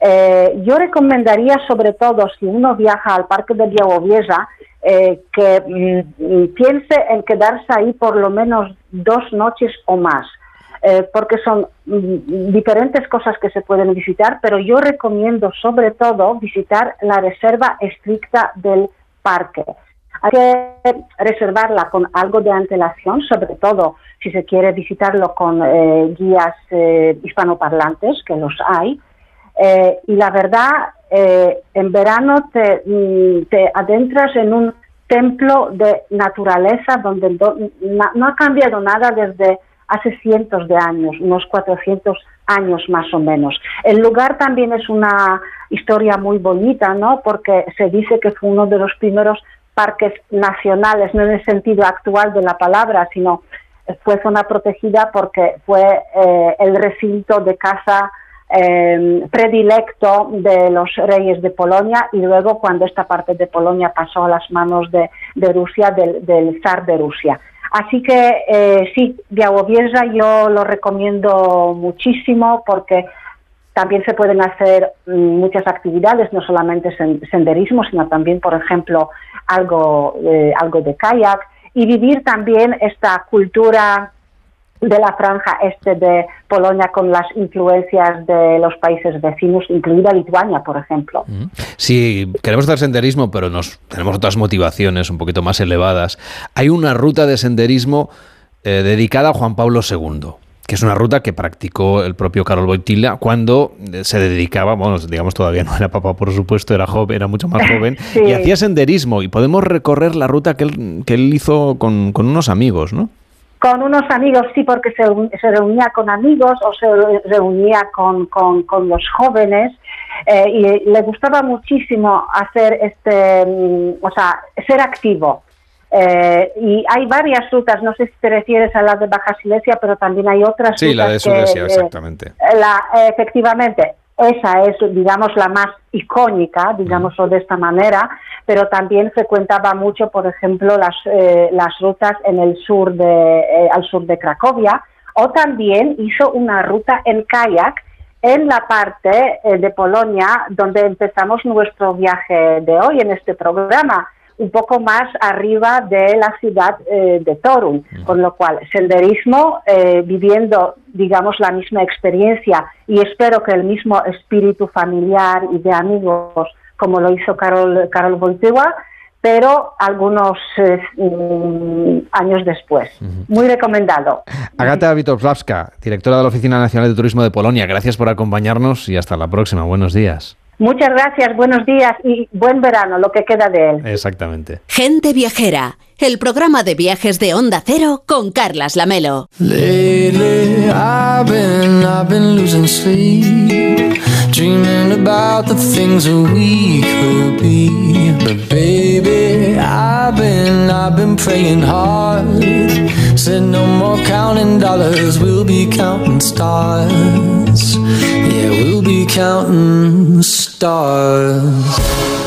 Eh, yo recomendaría sobre todo si uno viaja al parque de Bialovietza eh, que mm, piense en quedarse ahí por lo menos dos noches o más eh, porque son mm, diferentes cosas que se pueden visitar, pero yo recomiendo sobre todo visitar la reserva estricta del parque. Hay que reservarla con algo de antelación, sobre todo si se quiere visitarlo con eh, guías eh, hispanoparlantes, que los hay. y la verdad, en verano mm, te, adentras en un templo de naturaleza donde no ha cambiado nada desde hace cientos de años, unos 400 años más o menos. El lugar también es una historia muy bonita, ¿no? Porque se dice que fue uno de los primeros parques nacionales, no en el sentido actual de la palabra, sino fue zona protegida porque fue eh, el recinto de caza eh, predilecto de los reyes de Polonia y luego cuando esta parte de Polonia pasó a las manos de, Rusia, del, del zar de Rusia. Así que eh, sí, Białowieża yo lo recomiendo muchísimo porque también se pueden hacer mm, muchas actividades, no solamente senderismo, sino también, por ejemplo, algo, eh, algo de kayak y vivir también esta cultura de la franja este de Polonia con las influencias de los países vecinos, incluida Lituania, por ejemplo. Si queremos hacer senderismo, pero nos tenemos otras motivaciones un poquito más elevadas, hay una ruta de senderismo eh, dedicada a Juan Pablo II que es una ruta que practicó el propio Carol Boitila cuando se dedicaba, bueno, digamos todavía no era papá, por supuesto, era joven, era mucho más joven, y hacía senderismo. Y podemos recorrer la ruta que él, que él hizo con, con unos amigos, ¿no? Con unos amigos, sí, porque se, se reunía con amigos o se reunía con, con, con los jóvenes eh, y le gustaba muchísimo hacer este, mm, o sea, ser activo. Eh, y hay varias rutas, no sé si te refieres a las de Baja Silesia, pero también hay otras sí, la de Silesia, exactamente. La, efectivamente, esa es, digamos, la más icónica, digámoslo de esta manera, pero también frecuentaba mucho, por ejemplo, las, eh, las rutas en el sur de, al sur de Cracovia, o también hizo una ruta en kayak en la parte eh, de Polonia donde empezamos nuestro viaje de hoy en este programa, un poco más arriba de la ciudad eh, de Torun, con lo cual senderismo, eh, viviendo, digamos, la misma experiencia y espero que el mismo espíritu familiar y de amigos como lo hizo Carol, Carol pero algunos eh, mm, años después. Muy recomendado. Agata Witowska, directora de la Oficina Nacional de Turismo de Polonia, gracias por acompañarnos y hasta la próxima. Buenos días. Muchas gracias, buenos días y buen verano, lo que queda de él. Exactamente. Gente Viajera, el programa de viajes de Onda Cero con Carlas Lamelo. Dreaming about the things that we could be. But baby, I've been, I've been praying hard. Said no more counting dollars, we'll be counting stars.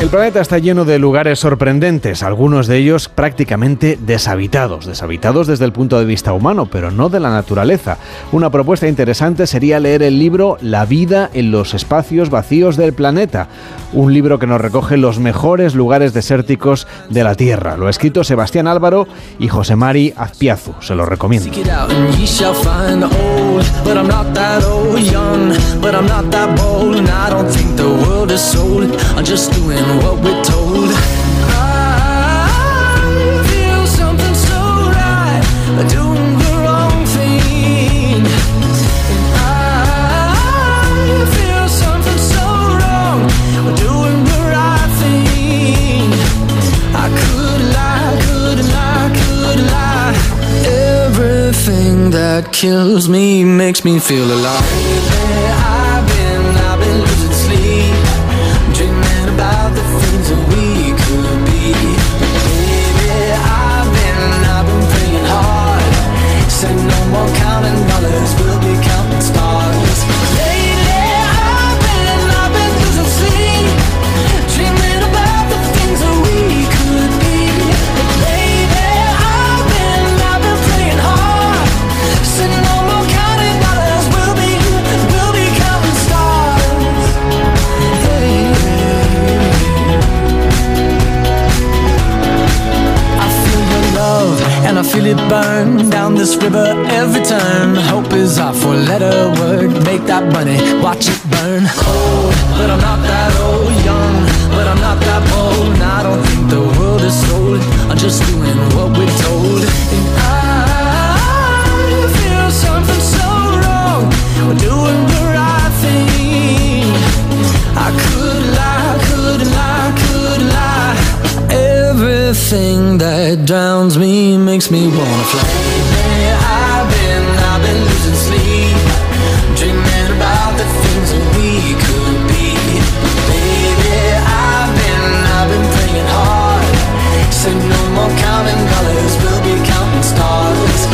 El planeta está lleno de lugares sorprendentes, algunos de ellos prácticamente deshabitados, deshabitados desde el punto de vista humano, pero no de la naturaleza. Una propuesta interesante sería leer el libro La vida en los espacios vacíos del planeta, un libro que nos recoge los mejores lugares desérticos de la Tierra. Lo ha escrito Sebastián Álvaro y José Mari Azpiazu, se lo recomiendo. What we're told. I feel something so right, doing the wrong thing. And I feel something so wrong, doing the right thing. I could lie, could lie, could lie. Everything that kills me makes me feel alive. about the things that we feel it burn down this river every turn. Hope is our four letter word. Make that money, watch it burn. Old, but I'm not that old. Young, but I'm not that bold. And I don't think the world is sold. I'm just doing what we're told. And I feel something so wrong. We're doing the right thing. I Everything that drowns me makes me wanna fly. I've been, I've been losing sleep, dreaming about the things that we could be. Baby, I've been, I've been praying hard. Say no more counting dollars, we'll be counting stars.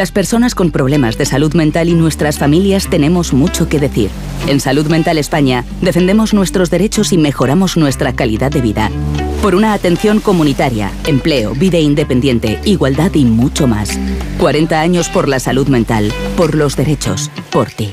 Las personas con problemas de salud mental y nuestras familias tenemos mucho que decir. En Salud Mental España defendemos nuestros derechos y mejoramos nuestra calidad de vida. Por una atención comunitaria, empleo, vida independiente, igualdad y mucho más. 40 años por la salud mental, por los derechos, por ti.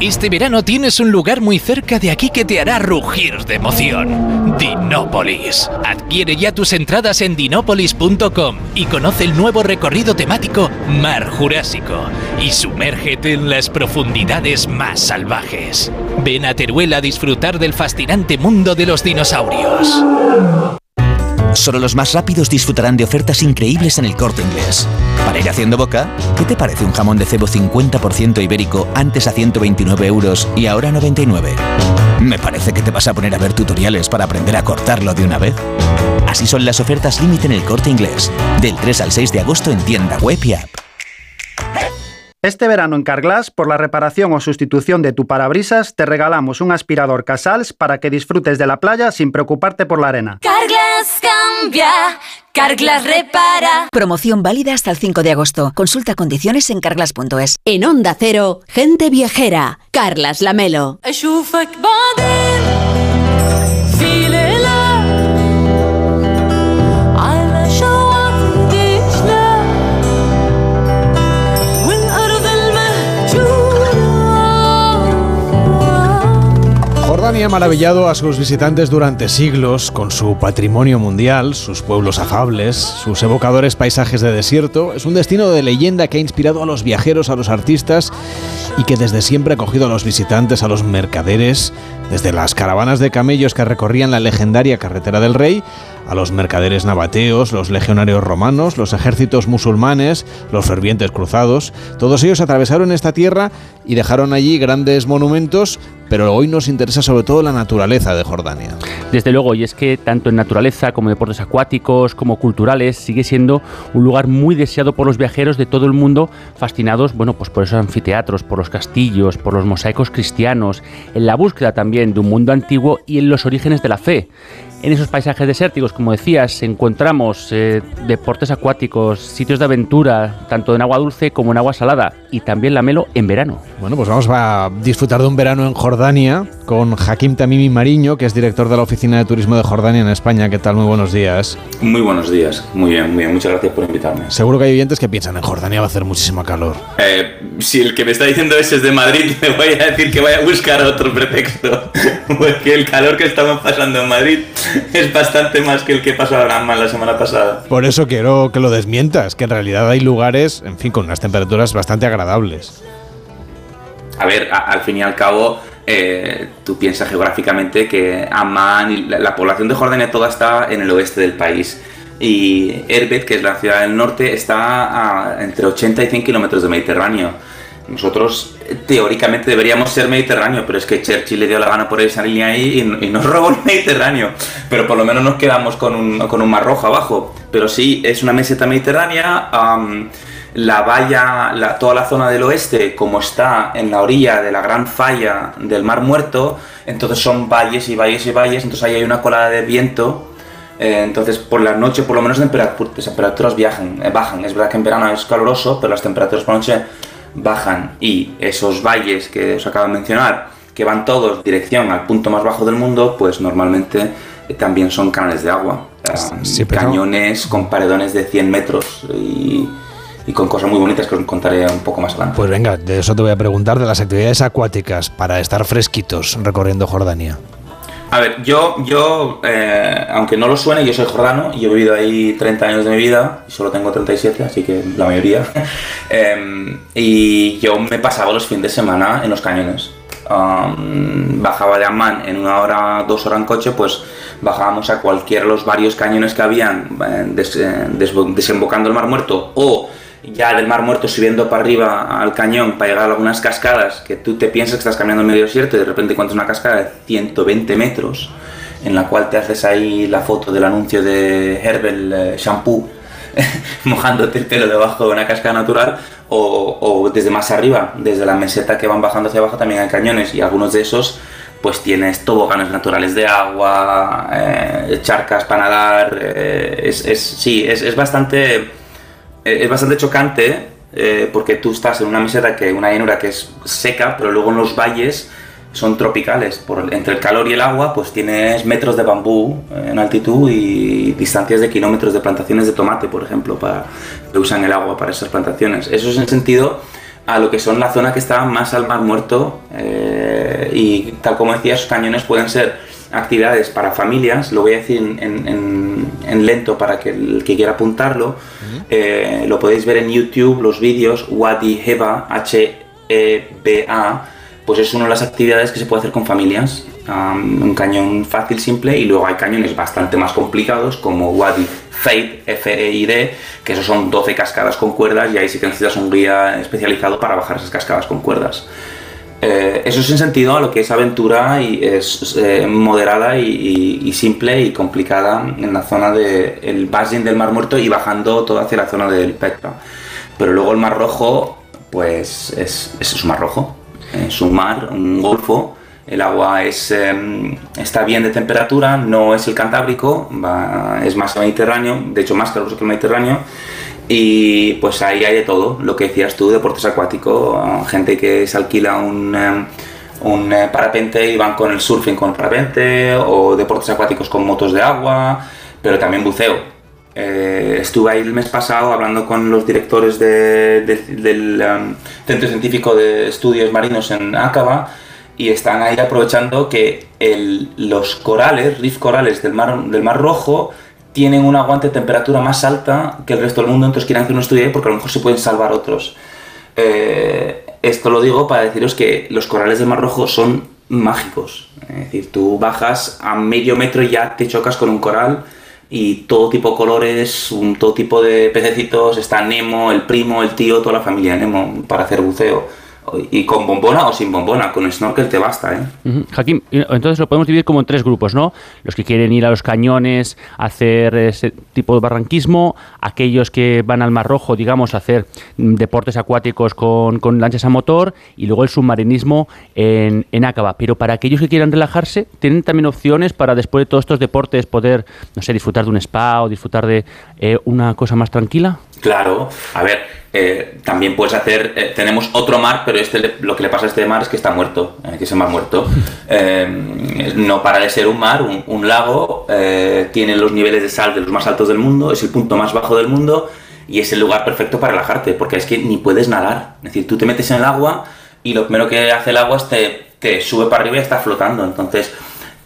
Este verano tienes un lugar muy cerca de aquí que te hará rugir de emoción. Dinópolis. Adquiere ya tus entradas en dinópolis.com y conoce el nuevo recorrido temático Mar Jurásico y sumérgete en las profundidades más salvajes. Ven a Teruel a disfrutar del fascinante mundo de los dinosaurios. Solo los más rápidos disfrutarán de ofertas increíbles en el corte inglés. Para ir haciendo boca, ¿qué te parece un jamón de cebo 50% ibérico antes a 129 euros y ahora a 99? Me parece que te vas a poner a ver tutoriales para aprender a cortarlo de una vez. Así son las ofertas límite en el corte inglés, del 3 al 6 de agosto en tienda web y app. Este verano en Carglass, por la reparación o sustitución de tu parabrisas, te regalamos un aspirador Casals para que disfrutes de la playa sin preocuparte por la arena. Carglass cambia, Carglass repara. Promoción válida hasta el 5 de agosto. Consulta condiciones en carglass.es. En Onda Cero, gente viajera. Carlas Lamelo. Jordania ha maravillado a sus visitantes durante siglos con su patrimonio mundial, sus pueblos afables, sus evocadores paisajes de desierto. Es un destino de leyenda que ha inspirado a los viajeros, a los artistas y que desde siempre ha acogido a los visitantes, a los mercaderes, desde las caravanas de camellos que recorrían la legendaria carretera del rey a los mercaderes nabateos, los legionarios romanos, los ejércitos musulmanes, los fervientes cruzados. Todos ellos atravesaron esta tierra y dejaron allí grandes monumentos, pero hoy nos interesa sobre todo la naturaleza de Jordania. Desde luego, y es que tanto en naturaleza como deportes acuáticos, como culturales, sigue siendo un lugar muy deseado por los viajeros de todo el mundo, fascinados, bueno, pues por esos anfiteatros, por los castillos, por los mosaicos cristianos, en la búsqueda también de un mundo antiguo y en los orígenes de la fe. En esos paisajes desérticos, como decías, encontramos eh, deportes acuáticos, sitios de aventura, tanto en agua dulce como en agua salada, y también la melo en verano. Bueno, pues vamos a disfrutar de un verano en Jordania con Hakim Tamimi Mariño, que es director de la Oficina de Turismo de Jordania en España. ¿Qué tal? Muy buenos días. Muy buenos días, muy bien, muy bien. Muchas gracias por invitarme. Seguro que hay oyentes que piensan en Jordania va a hacer muchísimo calor. Eh, si el que me está diciendo ese es de Madrid, me voy a decir que vaya a buscar otro pretexto. Porque el calor que estamos pasando en Madrid es bastante más que el que pasó a Granma la semana pasada. Por eso quiero que lo desmientas, que en realidad hay lugares, en fin, con unas temperaturas bastante agradables. A ver, a- al fin y al cabo, eh, tú piensas geográficamente que Amman y la, la población de Jordania toda está en el oeste del país. Y Erbet, que es la ciudad del norte, está a entre 80 y 100 kilómetros de Mediterráneo. Nosotros teóricamente deberíamos ser Mediterráneo, pero es que Churchill le dio la gana por esa línea ahí y, nos robó el Mediterráneo. Pero por lo menos nos quedamos con un, con un mar rojo abajo. Pero sí, es una meseta mediterránea. la valla, la- toda la zona del oeste, como está en la orilla de la gran falla del Mar Muerto, entonces son valles y valles y valles, entonces ahí hay una colada de viento. eh, entonces por la noche por lo menos las temperaturas viajan, eh, bajan. Es verdad que en verano es caluroso, pero las temperaturas por la noche bajan. Y esos valles que os acabo de mencionar, que van todos dirección al punto más bajo del mundo, pues normalmente eh, también son canales de agua. pero- cañones con paredones de 100 metros y, y con cosas muy bonitas que os contaré un poco más adelante. Pues venga, de eso te voy a preguntar, de las actividades acuáticas para estar fresquitos recorriendo Jordania. A ver, yo, yo eh, aunque no lo suene, yo soy jordano y he vivido ahí 30 años de mi vida solo tengo 37, así que la mayoría. Em, y yo me pasaba los fines de semana en los cañones. Um, bajaba de Amman en una hora, dos horas en coche, pues bajábamos a cualquiera de los varios cañones que habían eh, eh, desembocando el Mar Muerto o ya del Mar Muerto subiendo para arriba al cañón para llegar a algunas cascadas que tú te piensas que estás caminando en medio desierto y de repente encuentras una cascada de 120 metros en la cual te haces ahí la foto del anuncio de Herbel eh, Shampoo mojándote el pelo debajo de una cascada natural o, desde más arriba, desde la meseta que van bajando hacia abajo también hay cañones y algunos de esos pues tienes toboganes naturales de agua, eh, charcas para nadar, eh, es, es- sí, es, es bastante, es bastante chocante eh, porque tú estás en una meseta que una llanura que es seca, pero luego en los valles son tropicales. Por, entre el calor y el agua, pues tienes metros de bambú eh, en altitud y distancias de kilómetros de plantaciones de tomate, por ejemplo, para, que usan el agua para esas plantaciones. Eso es en sentido a lo que son la zona que está más al mar muerto eh, y tal como decía, esos cañones pueden ser actividades para familias, lo voy a decir en, en- en- en lento para que el que quiera apuntarlo, eh, lo podéis ver en YouTube, los vídeos, Wadi Heba, H-E-B-A, pues es una de las actividades que se puede hacer con familias. Un cañón fácil, simple, y luego hay cañones bastante más complicados como Wadi Fade, F-E-I-D, que esos son 12 cascadas con cuerdas y ahí sí que necesitas un guía especializado para bajar esas cascadas con cuerdas. Eh, eso es en sentido a lo que es aventura y es eh, moderada y, simple y complicada en la zona del Basin del Mar Muerto y bajando todo hacia la zona del Petra. Pero luego el Mar Rojo, pues es, es un mar rojo, es un mar, un golfo. El agua es, eh, está bien de temperatura, no es el Cantábrico, es más mediterráneo, de hecho más caluroso que el Mediterráneo. Y pues ahí hay de todo, lo que decías tú, deportes acuáticos, ah, gente que se alquila un, eh, un eh, parapente y van con el surfing con el parapente, o deportes acuáticos con motos de agua, pero también buceo. Eh, estuve ahí el mes pasado hablando con los directores de- de- del um, Centro Científico de Estudios Marinos en Acaba y están ahí aprovechando que los corales, reef corales del mar, del mar Rojo, tienen un aguante de temperatura más alta que el resto del mundo, entonces quieren hacer un estudio ahí porque a lo mejor se pueden salvar otros. Eh, esto lo digo para deciros que los corales del Mar Rojo son mágicos. Es decir, tú bajas a medio metro y ya te chocas con un coral y todo tipo de colores, todo tipo de pececitos. Está Nemo, el primo, el tío, toda la familia de Nemo para hacer buceo. Y con bombona o sin bombona, con snorkel te basta, ¿eh? Ujú. Jaquín, y- entonces lo podemos dividir como en tres grupos, ¿no? Los que quieren ir a los cañones, a hacer ese tipo de barranquismo, aquellos que van al Mar Rojo, digamos, a hacer mm, deportes acuáticos con, con lanchas a motor y luego el submarinismo en, en Acaba. Pero para aquellos que quieran relajarse, ¿tienen también opciones para después de todos estos deportes poder, no sé, disfrutar de un spa o disfrutar de eh, una cosa más tranquila? Claro, a ver, eh, también puedes hacer, eh, tenemos otro mar, pero este le- lo que le pasa a este mar es que está muerto, eh, que es el mar muerto. No para de ser un mar, un, un lago, tiene los niveles de sal de los más altos del mundo, es el punto más bajo del mundo y es el lugar perfecto para relajarte, porque es que ni puedes nadar. Es decir, tú te metes en el agua y lo primero que hace el agua es te, te sube para arriba y está flotando. Entonces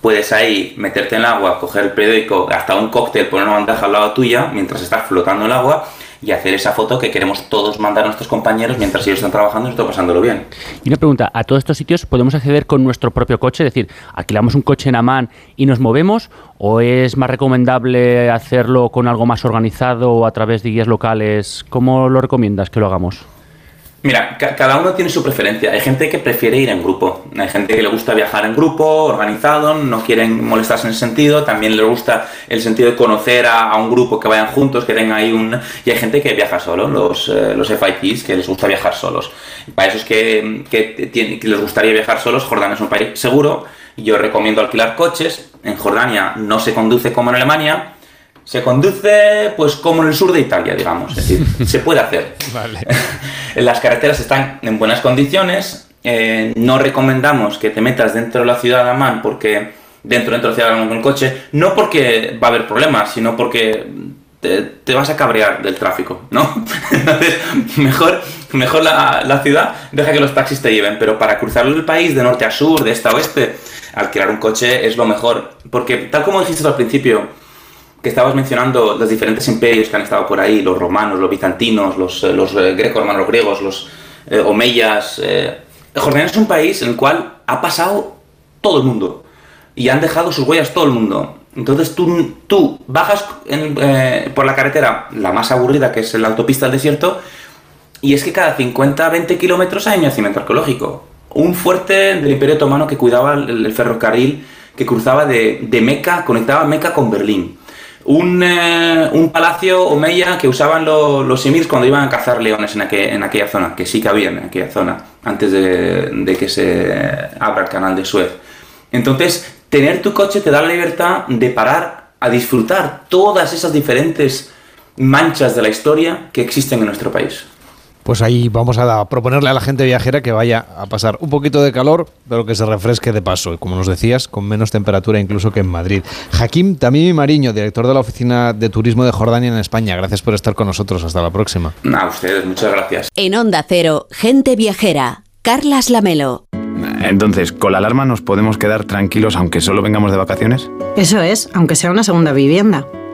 puedes ahí meterte en el agua, coger el periódico, hasta un cóctel, poner una bandeja al lado tuya mientras estás flotando en el agua y hacer esa foto que queremos todos mandar a nuestros compañeros mientras ellos están trabajando y nosotros pasándolo bien. Y una pregunta, ¿a todos estos sitios podemos acceder con nuestro propio coche? Es decir, ¿alquilamos un coche en Amán y nos movemos? ¿O es más recomendable hacerlo con algo más organizado o a través de guías locales? ¿Cómo lo recomiendas que lo hagamos? Mira, ca- cada uno tiene su preferencia. Hay gente que prefiere ir en grupo. Hay gente que le gusta viajar en grupo, organizado, no quieren molestarse en ese sentido. También le gusta el sentido de conocer a, a un grupo que vayan juntos, que tengan ahí un... Y hay gente que viaja solo, los, eh, los FIPs, que les gusta viajar solos. Para esos que, que les gustaría viajar solos, Jordania es un país seguro. Yo recomiendo alquilar coches. En Jordania no se conduce como en Alemania. Se conduce pues como en el sur de Italia, digamos. Es decir, se puede hacer. Las carreteras están en buenas condiciones. eh, no recomendamos que te metas dentro de la ciudad de Amán porque dentro, dentro de la ciudad Amán con el coche, no porque va a haber problemas, sino porque te, te vas a cabrear del tráfico, ¿no? Entonces, mejor, mejor la, la ciudad, deja que los taxis te lleven, pero para cruzar el país de norte a sur, de este a oeste, alquilar un coche es lo mejor. Porque tal como dijiste al principio, que estabas mencionando los diferentes imperios que han estado por ahí, los romanos, los bizantinos, los, eh, los eh, greco-romanos griegos, los eh, omeyas. Jordania es un país en el cual ha pasado todo el mundo y han dejado sus huellas todo el mundo. Entonces tú, tú bajas por la carretera, la más aburrida que es la autopista del desierto, y es que cada 50, 20 kilómetros hay un yacimiento arqueológico. Un fuerte del Imperio Otomano que cuidaba el, el ferrocarril que cruzaba de, de Meca, conectaba Meca con Berlín. Un, eh, un palacio omeya que usaban lo- los emirs cuando iban a cazar leones en, en aquella zona, que sí que había en aquella zona, antes de, de que se abra el canal de Suez. Entonces, tener tu coche te da la libertad de parar a disfrutar todas esas diferentes manchas de la historia que existen en nuestro país. Pues ahí vamos a proponerle a la gente viajera que vaya a pasar un poquito de calor, pero que se refresque de paso. Y como nos decías, con menos temperatura incluso que en Madrid. Hakim Tamimi Mariño, director de la Oficina de Turismo de Jordania en España. Gracias por estar con nosotros. Hasta la próxima. A ustedes, muchas gracias. En Onda Cero, gente viajera. Carlas Lamelo. Entonces, ¿con la alarma nos podemos quedar tranquilos aunque solo vengamos de vacaciones? Eso es, aunque sea una segunda vivienda.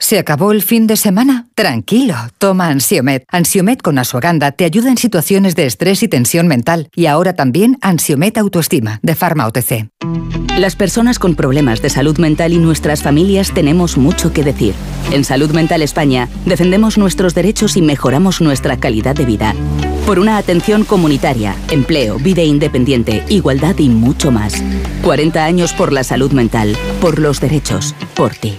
¿Se acabó el fin de semana? Tranquilo, toma Ansiomet. Ansiomet con asuaganda te ayuda en situaciones de estrés y tensión mental. Y ahora también Ansiomet Autoestima, de Pharma OTC. Las personas con problemas de salud mental y nuestras familias tenemos mucho que decir. En Salud Mental España defendemos nuestros derechos y mejoramos nuestra calidad de vida. Por una atención comunitaria, empleo, vida independiente, igualdad y mucho más. 40 años por la salud mental, por los derechos, por ti.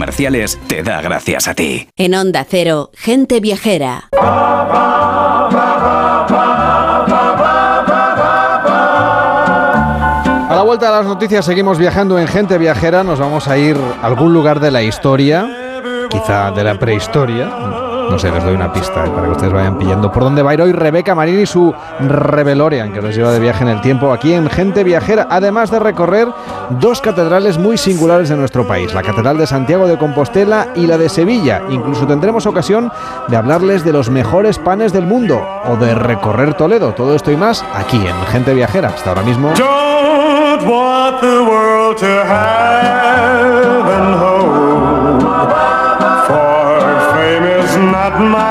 Comerciales, te da gracias a ti. En Onda Cero, gente viajera. A la vuelta de las noticias seguimos viajando en Gente Viajera. Nos vamos a ir a algún lugar de la historia, quizá de la prehistoria. No sé, les doy una pista eh, para que ustedes vayan pillando por dónde va a ir hoy Rebeca Marín y su Revelorian, que nos lleva de viaje en el tiempo aquí en Gente Viajera, además de recorrer dos catedrales muy singulares de nuestro país, la Catedral de Santiago de Compostela y la de Sevilla. Incluso tendremos ocasión de hablarles de los mejores panes del mundo o de recorrer Toledo. Todo esto y más aquí en Gente Viajera. Hasta ahora mismo. My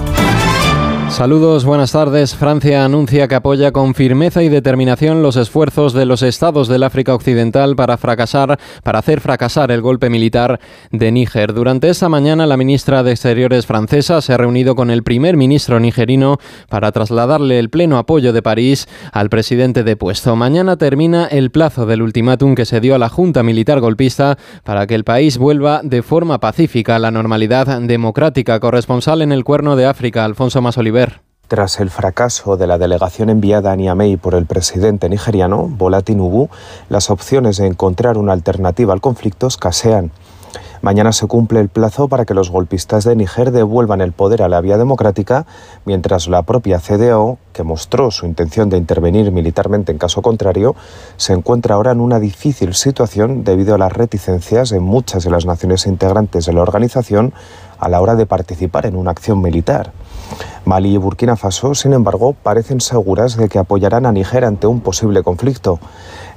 Saludos, buenas tardes. Francia anuncia que apoya con firmeza y determinación los esfuerzos de los estados del África Occidental para fracasar, para hacer fracasar el golpe militar de Níger. Durante esta mañana, la ministra de Exteriores francesa se ha reunido con el primer ministro nigerino para trasladarle el pleno apoyo de París al presidente depuesto. Mañana termina el plazo del ultimátum que se dio a la Junta Militar golpista para que el país vuelva de forma pacífica a la normalidad democrática. Corresponsal en el Cuerno de África, Alfonso Masoliver. Tras el fracaso de la delegación enviada a Niamey por el presidente nigeriano, Bola Tinubu, las opciones de encontrar una alternativa al conflicto escasean. Mañana se cumple el plazo para que los golpistas de Níger devuelvan el poder a la vía democrática, mientras la propia CDO, que mostró su intención de intervenir militarmente en caso contrario, se encuentra ahora en una difícil situación debido a las reticencias de muchas de las naciones integrantes de la organización a la hora de participar en una acción militar. Mali y Burkina Faso, sin embargo, parecen seguras de que apoyarán a Níger ante un posible conflicto.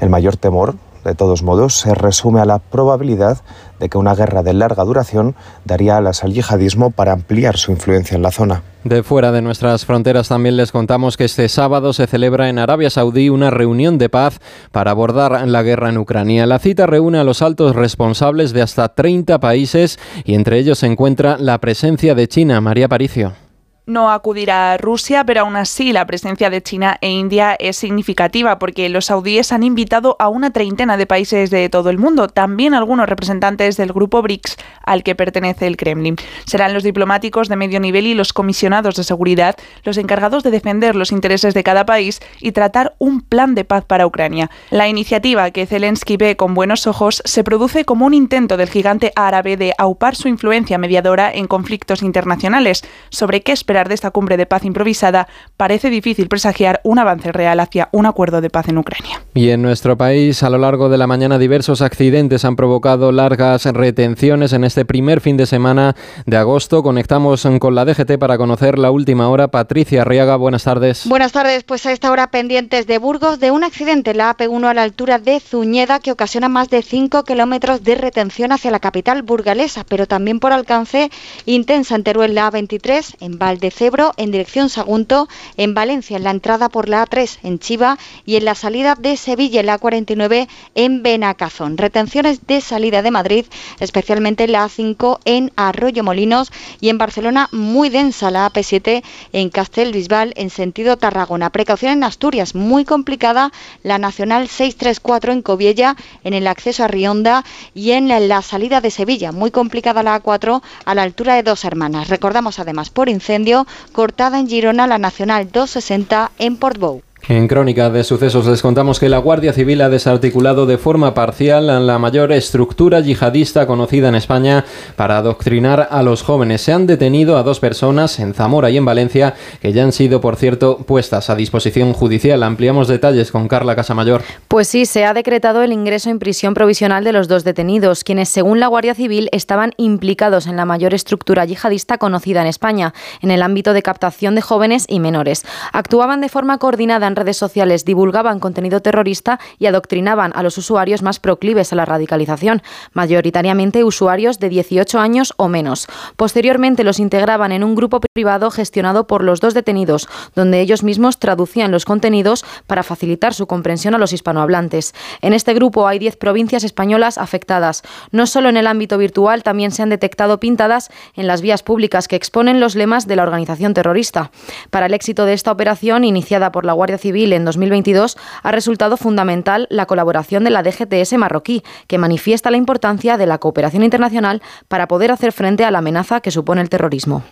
El mayor temor, de todos modos, se resume a la probabilidad de que una guerra de larga duración daría alas al yihadismo para ampliar su influencia en la zona. De fuera de nuestras fronteras también les contamos que este sábado se celebra en Arabia Saudí una reunión de paz para abordar la guerra en Ucrania. La cita reúne a los altos responsables de hasta 30 países y entre ellos se encuentra la presencia de China. María Paricio no acudirá a Rusia, pero aún así la presencia de China e India es significativa porque los saudíes han invitado a una treintena de países de todo el mundo, también algunos representantes del grupo BRICS al que pertenece el Kremlin. Serán los diplomáticos de medio nivel y los comisionados de seguridad los encargados de defender los intereses de cada país y tratar un plan de paz para Ucrania. La iniciativa que Zelensky ve con buenos ojos se produce como un intento del gigante árabe de aupar su influencia mediadora en conflictos internacionales. ¿Sobre qué de esta cumbre de paz improvisada, parece difícil presagiar un avance real hacia un acuerdo de paz en Ucrania. Y en nuestro país, a lo largo de la mañana, diversos accidentes han provocado largas retenciones en este primer fin de semana de agosto. Conectamos con la DGT para conocer la última hora. Patricia Arriaga, buenas tardes. Buenas tardes, pues a esta hora pendientes de Burgos de un accidente en la AP1 a la altura de Zuñeda que ocasiona más de 5 kilómetros de retención hacia la capital burgalesa, pero también por alcance intensa en Teruel la A23, en Valde de Cebro en dirección Sagunto, en Valencia en la entrada por la A3 en Chiva y en la salida de Sevilla en la A49 en Benacazón. Retenciones de salida de Madrid, especialmente la A5 en Arroyo Molinos y en Barcelona muy densa la AP7 en Castelbisbal en sentido Tarragona. Precaución en Asturias, muy complicada la Nacional 634 en Coviella en el acceso a Rionda y en la salida de Sevilla, muy complicada la A4 a la altura de Dos Hermanas. Recordamos además por incendio cortada en Girona la Nacional 260 en Portbou. En Crónica de Sucesos les contamos que la Guardia Civil ha desarticulado de forma parcial la mayor estructura yihadista conocida en España para adoctrinar a los jóvenes. Se han detenido a dos personas en Zamora y en Valencia que ya han sido, por cierto, puestas a disposición judicial. Ampliamos detalles con Carla Casamayor. Pues sí, se ha decretado el ingreso en prisión provisional de los dos detenidos, quienes, según la Guardia Civil, estaban implicados en la mayor estructura yihadista conocida en España, en el ámbito de captación de jóvenes y menores. Actuaban de forma coordinada en redes sociales divulgaban contenido terrorista y adoctrinaban a los usuarios más proclives a la radicalización, mayoritariamente usuarios de 18 años o menos. Posteriormente los integraban en un grupo privado gestionado por los dos detenidos, donde ellos mismos traducían los contenidos para facilitar su comprensión a los hispanohablantes. En este grupo hay 10 provincias españolas afectadas. No solo en el ámbito virtual, también se han detectado pintadas en las vías públicas que exponen los lemas de la organización terrorista. Para el éxito de esta operación, iniciada por la Guardia Civil en 2022 ha resultado fundamental la colaboración de la DGTS marroquí, que manifiesta la importancia de la cooperación internacional para poder hacer frente a la amenaza que supone el terrorismo.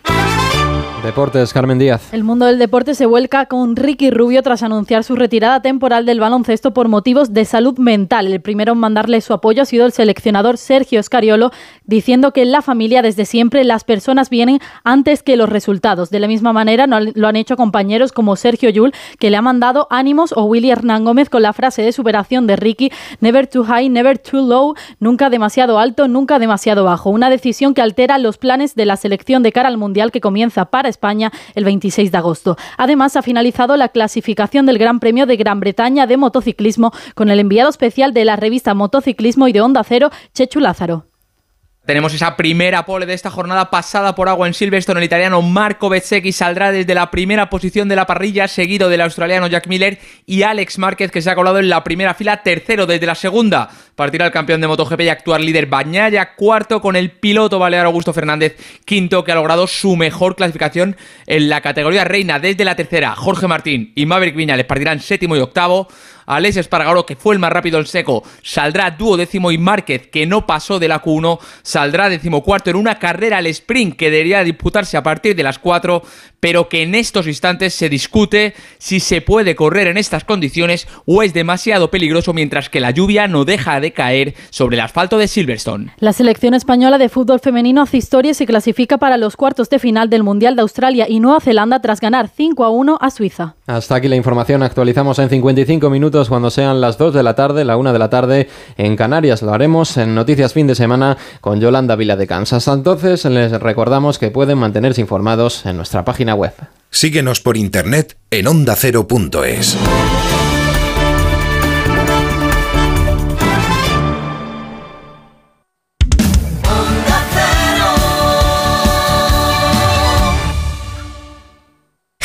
Deportes, Carmen Díaz. El mundo del deporte se vuelca con Ricky Rubio tras anunciar su retirada temporal del baloncesto por motivos de salud mental. El primero en mandarle su apoyo ha sido el seleccionador Sergio Scariolo, diciendo que en la familia desde siempre las personas vienen antes que los resultados. De la misma manera lo han hecho compañeros como Sergio Yul, que le ha mandado ánimos, o Willy Hernán Gómez con la frase de superación de Ricky, never too high, never too low, nunca demasiado alto, nunca demasiado bajo. Una decisión que altera los planes de la selección de cara al Mundial que comienza para España el 26 de agosto. Además, ha finalizado la clasificación del Gran Premio de Gran Bretaña de motociclismo con el enviado especial de la revista Motociclismo y de Onda Cero, Chechu Lázaro. Tenemos esa primera pole de esta jornada pasada por agua en Silverstone. El italiano Marco Bezzecchi saldrá desde la primera posición de la parrilla, seguido del australiano Jack Miller y Alex Márquez, que se ha colado en la primera fila, tercero desde la segunda. Partirá el campeón de MotoGP y actual líder Bañaya, cuarto con el piloto balear Augusto Fernández, quinto que ha logrado su mejor clasificación en la categoría reina desde la tercera. Jorge Martín y Maverick Viñales partirán séptimo y octavo. Alex Espargaro, que fue el más rápido en seco, saldrá duodécimo y Márquez, que no pasó de la Q1, saldrá decimocuarto en una carrera al sprint que debería disputarse a partir de las 4, pero que en estos instantes se discute si se puede correr en estas condiciones o es demasiado peligroso mientras que la lluvia no deja de caer sobre el asfalto de Silverstone. La selección española de fútbol femenino hace historia y se clasifica para los cuartos de final del Mundial de Australia y Nueva Zelanda tras ganar 5 a 1 a Suiza. Hasta aquí la información. Actualizamos en 55 minutos cuando sean las 2 de la tarde, la 1 de la tarde en Canarias. Lo haremos en Noticias Fin de Semana con Yolanda Vila de Kansas. Entonces les recordamos que pueden mantenerse informados en nuestra página web. Síguenos por internet en ondacero.es.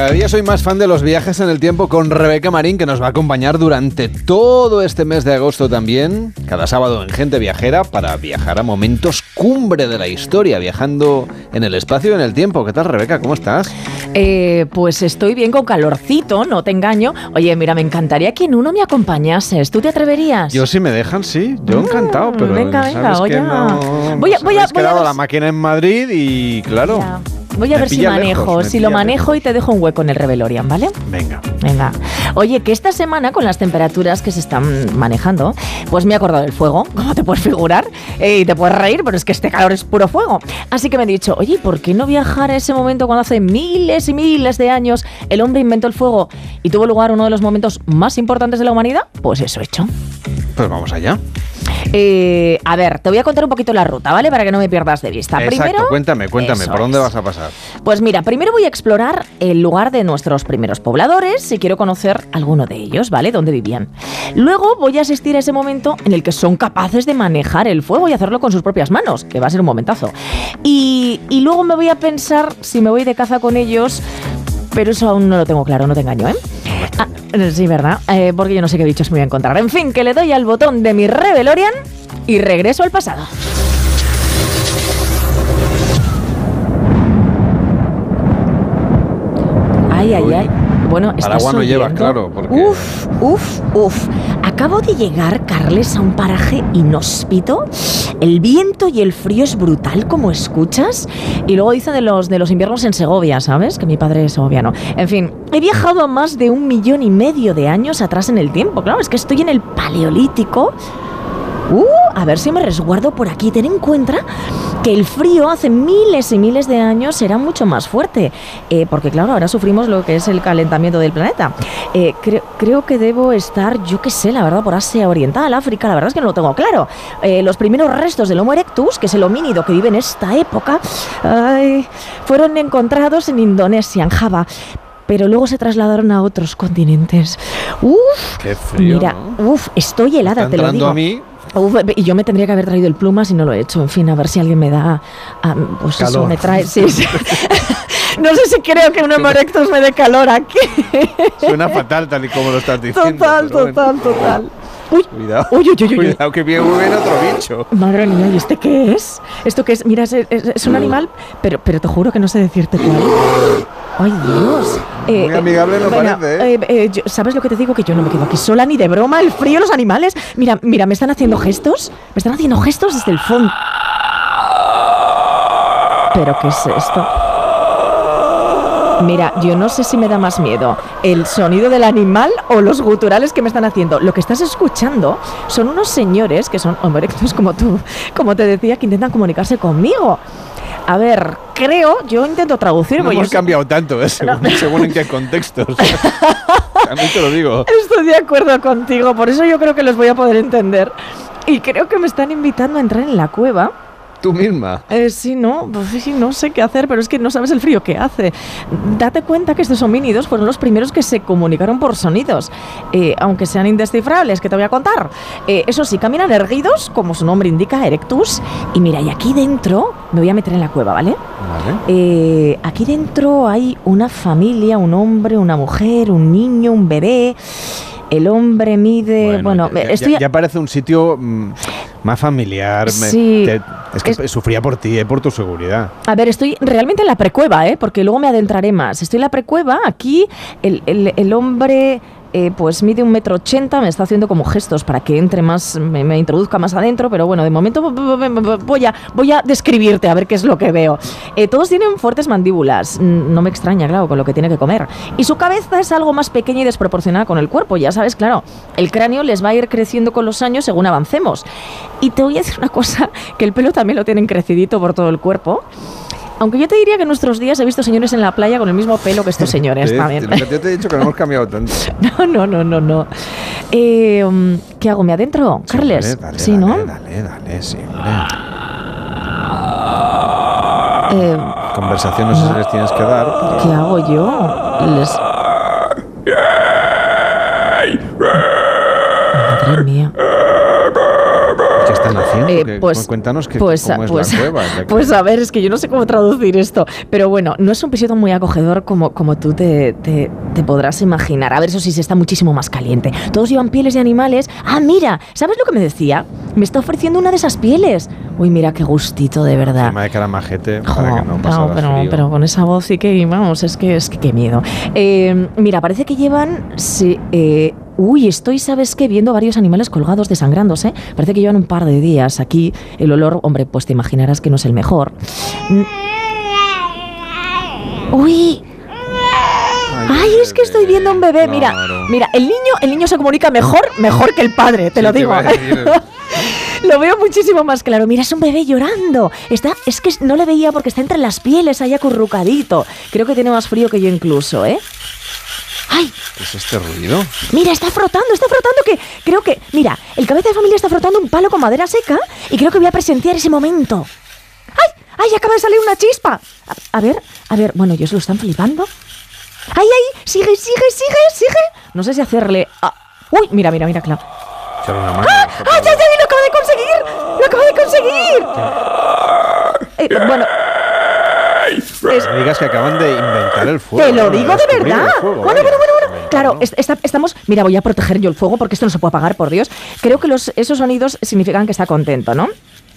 Cada día soy más fan de los viajes en el tiempo con Rebeca Marín, que nos va a acompañar durante todo este mes de agosto también, cada sábado en Gente Viajera, para viajar a momentos cumbre de la historia, viajando en el espacio y en el tiempo. ¿Qué tal, Rebeca? ¿Cómo estás? Eh, pues estoy bien con calorcito, no te engaño. Oye, mira, me encantaría que en uno me acompases. ¿Tú te atreverías? Yo si me dejan, sí. Yo encantado, pero venga, venga, sabes oye. que no... Voy a- voy a- voy a quedado la máquina en Madrid y claro... Voy a me ver si manejo. lejos, si lo manejo y te dejo un hueco en el Revelorian, ¿vale? Venga. Venga. Oye, que esta semana con las temperaturas que se están manejando, pues me he acordado del fuego, como te puedes figurar, Eh, y te puedes reír, pero es que este calor es puro fuego. Así que me he dicho, oye, ¿por qué no viajar a ese momento cuando hace miles y miles de años el hombre inventó el fuego y tuvo lugar uno de los momentos más importantes de la humanidad? Pues eso he hecho. Pues vamos allá. Eh, a ver, te voy a contar un poquito la ruta, ¿vale? Para que no me pierdas de vista. Exacto, Primero, cuéntame, cuéntame, ¿por dónde es. vas a pasar? Pues mira, primero voy a explorar el lugar de nuestros primeros pobladores y quiero conocer alguno de ellos, ¿vale? Dónde vivían. Luego voy a asistir a ese momento en el que son capaces de manejar el fuego y hacerlo con sus propias manos, que va a ser un momentazo. Y, y luego me voy a pensar si me voy de caza con ellos, pero eso aún no lo tengo claro, no te engaño, ¿eh? Ah, sí, ¿verdad? Eh, porque yo no sé qué bichos me voy a encontrar. En fin, que le doy al botón de mi Revelorian y regreso al pasado. Ay, ay, ay. Bueno, ¿estás Paraguas no llevas, claro, porque... Uf, uf, uf. Acabo de llegar, Carles, a un paraje inhóspito. El viento y el frío es brutal, como escuchas. Y luego dice de los, de los inviernos en Segovia, ¿sabes? Que mi padre es segoviano. En fin, he viajado a más de un millón y medio de años atrás en el tiempo. Claro, es que estoy en el paleolítico. Uh, a ver si me resguardo por aquí. Ten en cuenta que el frío hace miles y miles de años era mucho más fuerte. Eh, porque claro, ahora sufrimos lo que es el calentamiento del planeta. Eh, creo, que debo estar, yo qué sé, la verdad, por Asia Oriental, África, la verdad es que no lo tengo claro. Eh, los primeros restos del Homo erectus, que es el homínido que vive en esta época, fueron encontrados en Indonesia, en Java. Pero luego se trasladaron a otros continentes. Uf, Qué frío, Mira, ¿no? uf, estoy helada, Está te lo digo. a mí. Uf, y yo me tendría que haber traído el pluma si no lo he hecho. En fin, a ver si alguien me da. ah, pues eso, Calor. me trae. Sí, sí. no sé si creo que un Homo erectus me dé calor aquí. Suena fatal tal y como lo estás diciendo. Total, pero bueno. total, total. Uy, Cuidado. Uy, uy, uy, uy, uy. Cuidado que viene otro bicho. Madre mía, ¿y este qué es? ¿Esto qué es? Mira, es, es- es un animal, pero, pero te juro que no sé decirte cuál. ¡Ay, Dios! Muy amigable no parece, eh, eh, yo- ¿Sabes lo que te digo? Que yo no me quedo aquí sola ni de broma. El frío, los animales. Mira, mira, me están haciendo gestos. Me están haciendo gestos desde el fondo. ¿Pero qué es esto? Mira, yo no sé si me da más miedo el sonido del animal o los guturales que me están haciendo. Lo que estás escuchando son unos señores que son homo erectus como tú, como te decía, que intentan comunicarse conmigo. A ver, creo, yo intento traducir. No yo hemos sé- cambiado tanto, ¿eh? según, según en qué contextos. A mí te lo digo. Estoy de acuerdo contigo, por eso yo creo que los voy a poder entender. Y creo que me están invitando a entrar en la cueva. Tú misma. Eh, sí, no, pues sí, no sé qué hacer, pero es que no sabes el frío que hace. Date cuenta que estos homínidos fueron los primeros que se comunicaron por sonidos, eh, aunque sean indescifrables, que te voy a contar. Eh, eso sí, caminan erguidos, como su nombre indica, erectus. Y mira, y aquí dentro, me voy a meter en la cueva, ¿vale? Vale. Eh, aquí dentro hay una familia, un hombre, una mujer, un niño, un bebé. El hombre mide, bueno, ya, estoy ya- ya parece un sitio mm, más familiar. Sí, te- es que sufría por ti, eh, por tu seguridad. A ver, estoy realmente en la precueva, ¿eh? porque luego me adentraré más. Estoy en la precueva, aquí el, el- el hombre eh, pues mide un metro ochenta, me está haciendo como gestos para que entre más, me, introduzca más adentro, pero bueno, de momento voy a, voy a describirte a ver qué es lo que veo. Eh, todos tienen fuertes mandíbulas, no me extraña, claro, con lo que tiene que comer. Y su cabeza es algo más pequeña y desproporcionada con el cuerpo, ya sabes, claro, el cráneo les va a ir creciendo con los años según avancemos. Y te voy a decir una cosa, que el pelo también lo tienen crecidito por todo el cuerpo. Aunque yo te diría que en nuestros días he visto señores en la playa con el mismo pelo que estos señores también. Yo te he dicho que no hemos cambiado tanto. No, no, no, no, no. Eh, um, ¿Qué hago? ¿Me adentro? Carles. Dale, sí, dale, ¿no? Dale, dale, sí, hombre. Eh, Conversaciones se les tienes que dar. ¿Qué hago yo? Les... Madre mía. ¿Qué están haciendo? Eh, ¿Qué- pues- cuéntanos que, pues, cómo es pues- la cueva. que- Pues a ver, es que yo no sé cómo traducir esto. Pero bueno, no es un pisito muy acogedor como, como tú te, te- te podrás imaginar. A ver, eso sí, se está muchísimo más caliente. Todos llevan pieles de animales. Ah, mira, ¿sabes lo que me decía? Me está ofreciendo una de esas pieles. Uy, mira qué gustito, de verdad. Encima de cara majete para que no No, pasara pero, frío. pero con esa voz sí que, vamos, es que, es que qué miedo. Eh, mira, parece que llevan, sí, eh, uy, estoy, ¿sabes qué? Viendo varios animales colgados desangrándose. Parece que llevan un par de días aquí. El olor, hombre, pues te imaginarás que no es el mejor. Uy, Ay, es que estoy viendo un bebé. Mira, Claro. mira, el niño, el niño se comunica mejor, mejor que el padre, te Sí, lo digo. decir. Lo veo muchísimo más claro. Mira, es un bebé llorando. Está, es que no le veía porque está entre las pieles ahí acurrucadito. Creo que tiene más frío que yo incluso, ¿eh? ¡Ay! ¿Qué es este ruido? Mira, está frotando, está frotando que creo que, mira, el cabeza de familia está frotando un palo con madera seca y creo que voy a presenciar ese momento. ¡Ay! ¡Ay! Acaba de salir una chispa. A, a ver, a ver, bueno, ellos lo están flipando. ¡Ay, ay! ¡Sigue, sigue, sigue, sigue! No sé si hacerle. ah, ¡Uy! Mira, mira, mira, claro. Echarle una mano. ¡Ah! ¡Ay, ay, ay! ¡Lo acabo de conseguir! ¡Lo acabo de conseguir! Eh, bueno, No digas que acaban de inventar el fuego. Te lo digo de verdad. fuego, bueno, bueno, bueno, bueno. Claro, es- está- estamos. Mira, voy a proteger yo el fuego porque esto no se puede apagar, por Dios. Creo que los, esos sonidos significan que está contento, ¿no?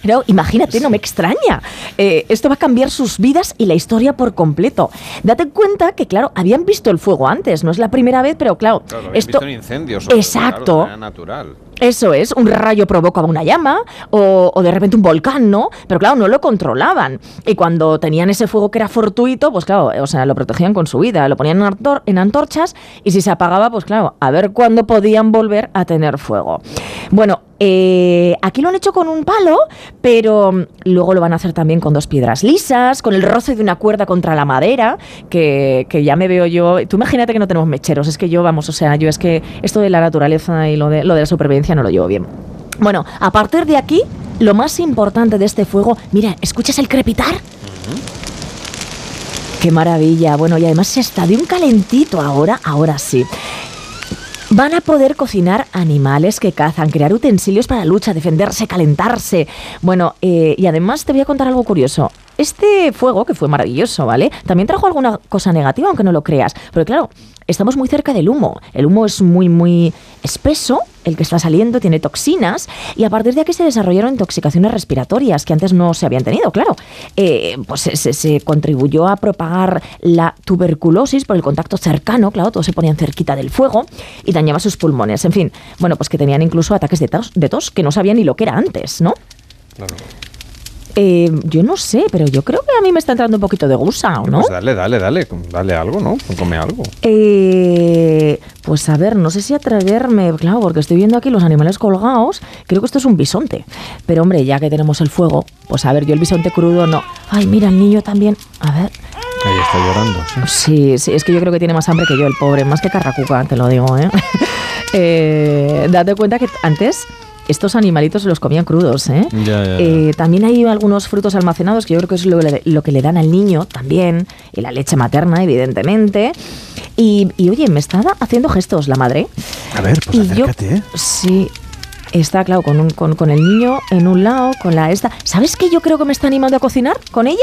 Pero imagínate, no me extraña. Eh, esto va a cambiar sus vidas y la historia por completo. Date cuenta que, claro, habían visto el fuego antes. No es la primera vez, pero claro, Claro, lo habían esto. visto sobre todo, Exacto. claro, natural. Eso es, un rayo provoca una llama o, o de repente un volcán, ¿no? Pero claro, no lo controlaban. Y cuando tenían ese fuego que era fortuito, pues claro, o sea, lo protegían con su vida, lo ponían en, antor- en antorchas y si se apagaba, pues claro, a ver cuándo podían volver a tener fuego. Bueno, eh, aquí lo han hecho con un palo, pero mm, luego lo van a hacer también con dos piedras lisas, con el roce de una cuerda contra la madera, que, que ya me veo yo. Tú imagínate que no tenemos mecheros, es que yo, vamos, o sea, yo es que esto de la naturaleza y lo de, lo de la supervivencia no lo llevo bien. Bueno, a partir de aquí, lo más importante de este fuego, mira, ¿escuchas el crepitar? Qué maravilla. Bueno, y además se está de un calentito ahora, ahora sí. Van a poder cocinar animales que cazan, crear utensilios para lucha, defenderse, calentarse. Bueno, eh, y además te voy a contar algo curioso. Este fuego, que fue maravilloso, ¿vale? También trajo alguna cosa negativa, aunque no lo creas. Pero claro, estamos muy cerca del humo. El humo es muy, muy espeso, el que está saliendo tiene toxinas, y a partir de aquí se desarrollaron intoxicaciones respiratorias que antes no se habían tenido, claro. Eh, pues se, se- contribuyó a propagar la tuberculosis por el contacto cercano, claro, todos se ponían cerquita del fuego y dañaba sus pulmones. En fin, bueno, pues que tenían incluso ataques de tos, de tos que no sabían ni lo que era antes, ¿no? Eh, yo no sé, pero yo creo que a mí me está entrando un poquito de gusa, ¿o no? Pues dale, dale, dale. Dale algo, ¿no? Come algo. Eh, pues a ver, no sé si atreverme, claro, porque estoy viendo aquí los animales colgados. Creo que esto es un bisonte. Pero hombre, ya que tenemos el fuego, pues a ver, yo el bisonte crudo no. Ay, mira, el niño también. A ver, Ahí está llorando, sí. Sí, sí, es que yo creo que tiene más hambre que yo, el pobre, más que Carracuca, te lo digo, ¿eh? eh date cuenta que antes estos animalitos se los comían crudos. ¿eh? Ya, ya, ya. Eh, también hay algunos frutos almacenados que yo creo que es lo, lo que le dan al niño también, y la leche materna, evidentemente. Y, y, oye, me estaba haciendo gestos la madre. A ver, pues y acércate, yo, ¿eh? Sí. Está, claro, con, un, con, con el niño en un lado, con la esta. ¿Sabes qué yo creo que me está animando a cocinar con ella?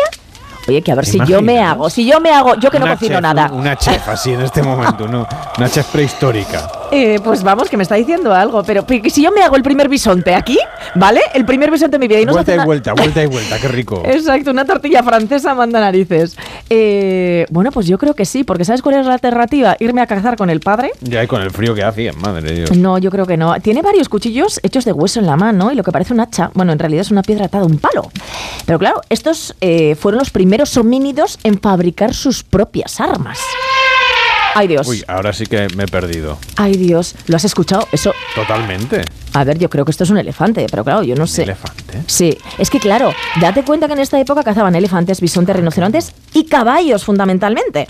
Oye, que a ver si yo me hago, si yo me hago, yo que no cocino chef, nada. Una chef así en este momento, ¿no? Una chef prehistórica. Eh, pues vamos, que me está diciendo algo. Pero si yo me hago el primer bisonte aquí, ¿vale? El primer bisonte de mi vida. Y nos vuelta y una- vuelta, vuelta y vuelta, qué rico. Exacto, una tortilla francesa manda narices. Eh, bueno, pues yo creo que sí, porque ¿sabes cuál es la alternativa? Irme a cazar con el padre. Ya y con el frío que hacía, madre de Dios. No, yo creo que no. Tiene varios cuchillos hechos de hueso en la mano y lo que parece un hacha, bueno, en realidad es una piedra atada a un palo. Pero claro, estos eh, fueron los primeros homínidos en fabricar sus propias armas. Ay Dios, Uy, ahora sí que me he perdido. ay Dios, ¿lo has escuchado? Eso, Totalmente. a ver, yo creo que esto es un elefante, pero claro, yo no sé. ¿Elefante? Sí, es que claro, date cuenta que en esta época cazaban elefantes, bisontes, rinocerontes y caballos fundamentalmente.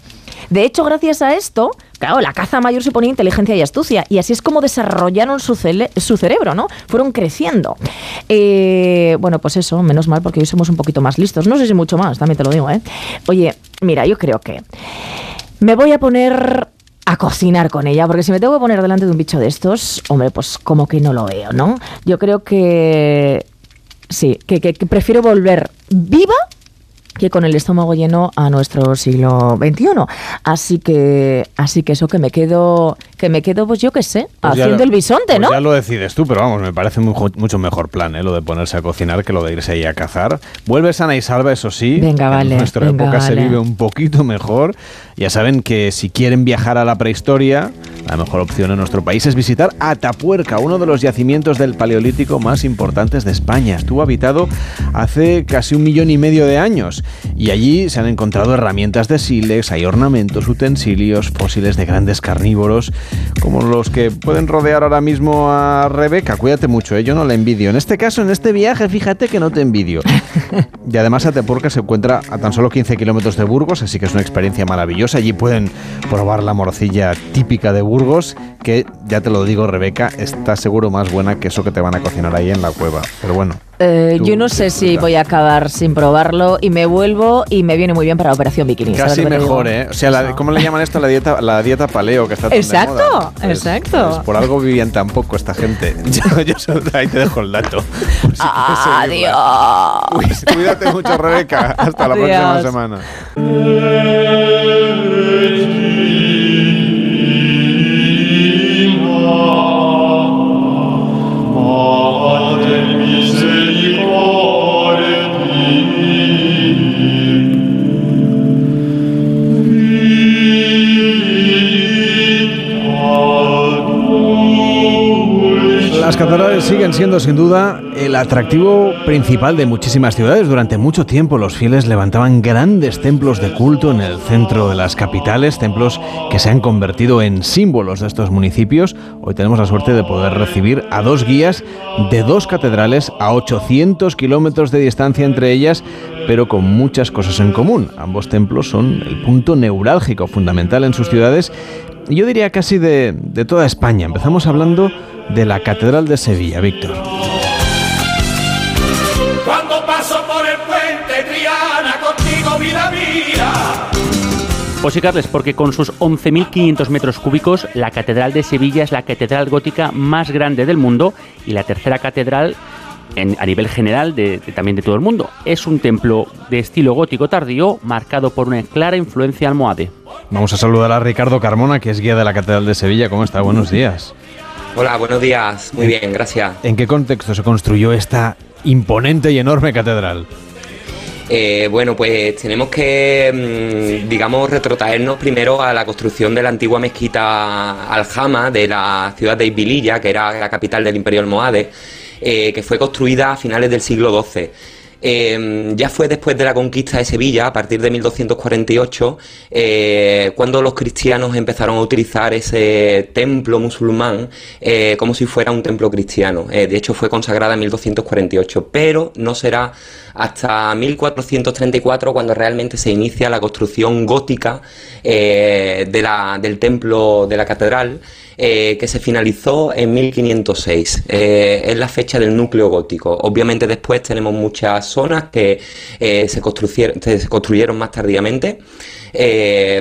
De hecho, gracias a esto, claro, la caza mayor suponía inteligencia y astucia, y así es como desarrollaron su, cele- su cerebro, ¿no? Fueron creciendo. Eh, bueno, pues eso, menos mal, porque hoy somos un poquito más listos. No sé si mucho más, también te lo digo, ¿eh? Oye, mira, yo creo que me voy a poner a cocinar con ella, porque si me tengo que poner delante de un bicho de estos, hombre, pues como que no lo veo, ¿no? Yo creo que sí, que, que- que prefiero volver viva que con el estómago lleno a nuestro siglo XXI. Así que, así que eso que me quedo, que me quedo, pues yo qué sé, Pues haciendo lo- el bisonte, pues ¿no? Ya lo decides tú, pero vamos, me parece mucho, mucho mejor plan, ¿eh? Lo de ponerse a cocinar que lo de irse ahí a cazar. Vuelve sana y salva, eso sí. Venga, vale, En nuestra venga, época se vive un poquito mejor. Ya saben que si quieren viajar a la prehistoria, la mejor opción en nuestro país es visitar Atapuerca, uno de los yacimientos del Paleolítico más importantes de España. Estuvo habitado hace casi un millón y medio de años y allí se han encontrado herramientas de sílex, hay ornamentos, utensilios, fósiles de grandes carnívoros, como los que pueden rodear ahora mismo a Rebeca. Cuídate mucho, ¿eh? yo no la envidio. En este caso, en este viaje, fíjate que no te envidio. Y además Atapuerca se encuentra a tan solo 15 kilómetros de Burgos, así que es una experiencia maravillosa. Allí pueden probar la morcilla típica de Burgos, que ya te lo digo, Rebeca, está seguro más buena que eso que te van a cocinar ahí en la cueva. Pero bueno. Eh, yo no sé si voy a acabar sin probarlo y me vuelvo y me viene muy bien para la operación bikini. ¿sabes Casi mejor? ¿eh? O sea, la- ¿cómo le llaman esto? La dieta, la dieta paleo, que está tan de Exacto, moda. Pues- exacto. pues por algo vivían tan poco esta gente. Yo, yo ahí te dejo el dato. si quieres seguirla. Adiós. Cuí- Cuídate mucho, Rebeca. Hasta la próxima semana. Las catedrales siguen siendo sin duda el atractivo principal de muchísimas ciudades. Durante mucho tiempo los fieles levantaban grandes templos de culto en el centro de las capitales, templos que se han convertido en símbolos de estos municipios. Hoy tenemos la suerte de poder recibir a dos guías de dos catedrales a 800 kilómetros de distancia entre ellas, pero con muchas cosas en común. Ambos templos son el punto neurálgico fundamental en sus ciudades yo diría casi de, de toda España. Empezamos hablando de la Catedral de Sevilla, Víctor. Cuando paso por el puente Triana contigo, vida mía. Pues sí, Carles, porque con sus 11.500 metros cúbicos, la Catedral de Sevilla es la catedral gótica más grande del mundo y la tercera catedral en- a nivel general de, de- también de todo el mundo. Es un templo de estilo gótico tardío marcado por una clara influencia almohade. Vamos a saludar a Ricardo Carmona, que es guía de la Catedral de Sevilla. ¿Cómo está? Buenos días. Hola, buenos días. Muy bien, gracias. ¿En qué contexto se construyó esta imponente y enorme catedral? Eh, bueno, pues tenemos que, mm, digamos, retrotraernos primero a la construcción de la antigua mezquita Aljama de la ciudad de Ibililla, que era la capital del Imperio Almohade, eh, que fue construida a finales del siglo XII. Eh, ya fue después de la conquista de Sevilla, a partir de 1248, eh, cuando los cristianos empezaron a utilizar ese templo musulmán eh, como si fuera un templo cristiano. de hecho, fue consagrada en 1248, pero no será hasta 1434 cuando realmente se inicia la construcción gótica del templo de la catedral. Eh, que se finalizó en 1506. Eh, es la fecha del núcleo gótico. Obviamente después tenemos muchas zonas que eh, se, construyeron, se construyeron más tardíamente.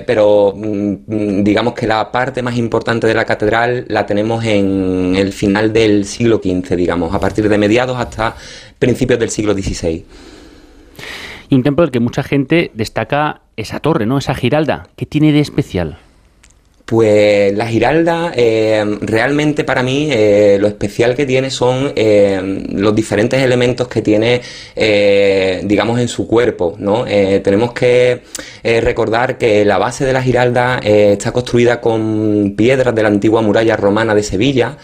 pero mm, digamos que la parte más importante de la catedral la tenemos en el final del siglo XV, digamos, a partir de mediados hasta principios del siglo XVI. Y un templo del que mucha gente destaca esa torre, ¿no? Esa giralda. ¿Qué tiene de especial? Pues la Giralda, eh, realmente para mí eh, lo especial que tiene son eh, los diferentes elementos que tiene, digamos, en su cuerpo. ¿no? tenemos que recordar que la base de la Giralda está construida con piedras de la antigua muralla romana de Sevilla,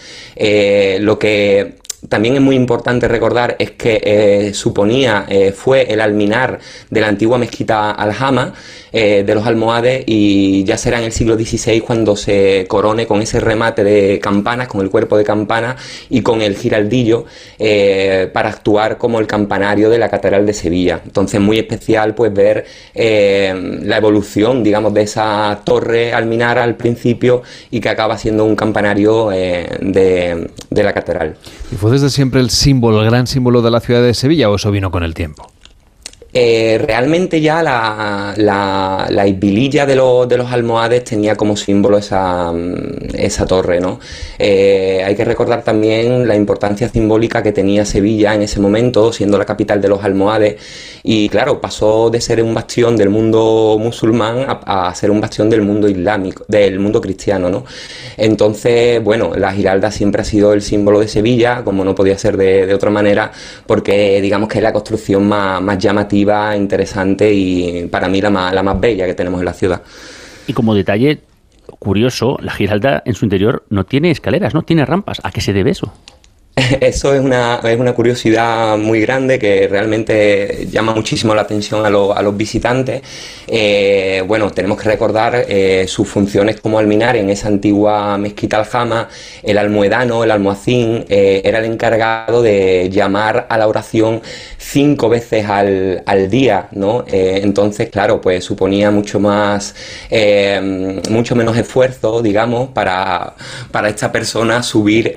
lo que también es muy importante recordar es que eh, suponía, eh, fue el alminar de la antigua mezquita Aljama eh, de los almohades y ya será en el siglo XVI cuando se corone con ese remate de campanas, con el cuerpo de campana y con el giraldillo para actuar como el campanario de la Catedral de Sevilla. Entonces muy especial pues ver la evolución, digamos, de esa torre alminar al principio y que acaba siendo un campanario de, la catedral. ¿Y fue desde siempre el símbolo, el gran símbolo de la ciudad de Sevilla o eso vino con el tiempo? Eh, realmente ya la, la, la de, de, los almohades tenía como símbolo esa, mm, esa torre, ¿no? Eh, hay que recordar también la importancia simbólica que tenía Sevilla en ese momento, siendo la capital de los almohades, y claro, pasó de ser un bastión del mundo musulmán a, ser un bastión del mundo islámico, del mundo cristiano, ¿no? Entonces, bueno, la Giralda siempre ha sido el símbolo de Sevilla, como no podía ser de, otra manera, porque digamos que la construcción más, más llamativa interesante y para mí la más, la más bella que tenemos en la ciudad. Y como detalle curioso, la Giralda en su interior no tiene escaleras, no tiene rampas. ¿A qué se debe eso? Eso es una, es una curiosidad muy grande que realmente llama muchísimo la atención a, los visitantes. Eh, bueno, tenemos que recordar eh, sus funciones como alminar en esa antigua mezquita aljama. El almoedano, el almohacín, eh, era el encargado de llamar a la oración cinco veces al, día, ¿no? entonces, claro, pues suponía mucho más, mucho menos esfuerzo, digamos, para, para esta persona subir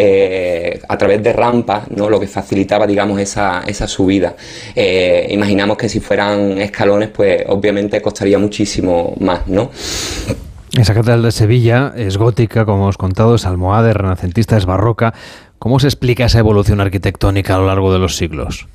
a través de rampa, ¿no? lo que facilitaba, digamos, esa, esa subida. Eh, imaginamos que si fueran escalones, pues obviamente costaría muchísimo más, ¿no? Esa catedral de Sevilla es gótica, como hemos contado, es almohade, renacentista, es barroca. ¿Cómo se explica esa evolución arquitectónica a lo largo de los siglos?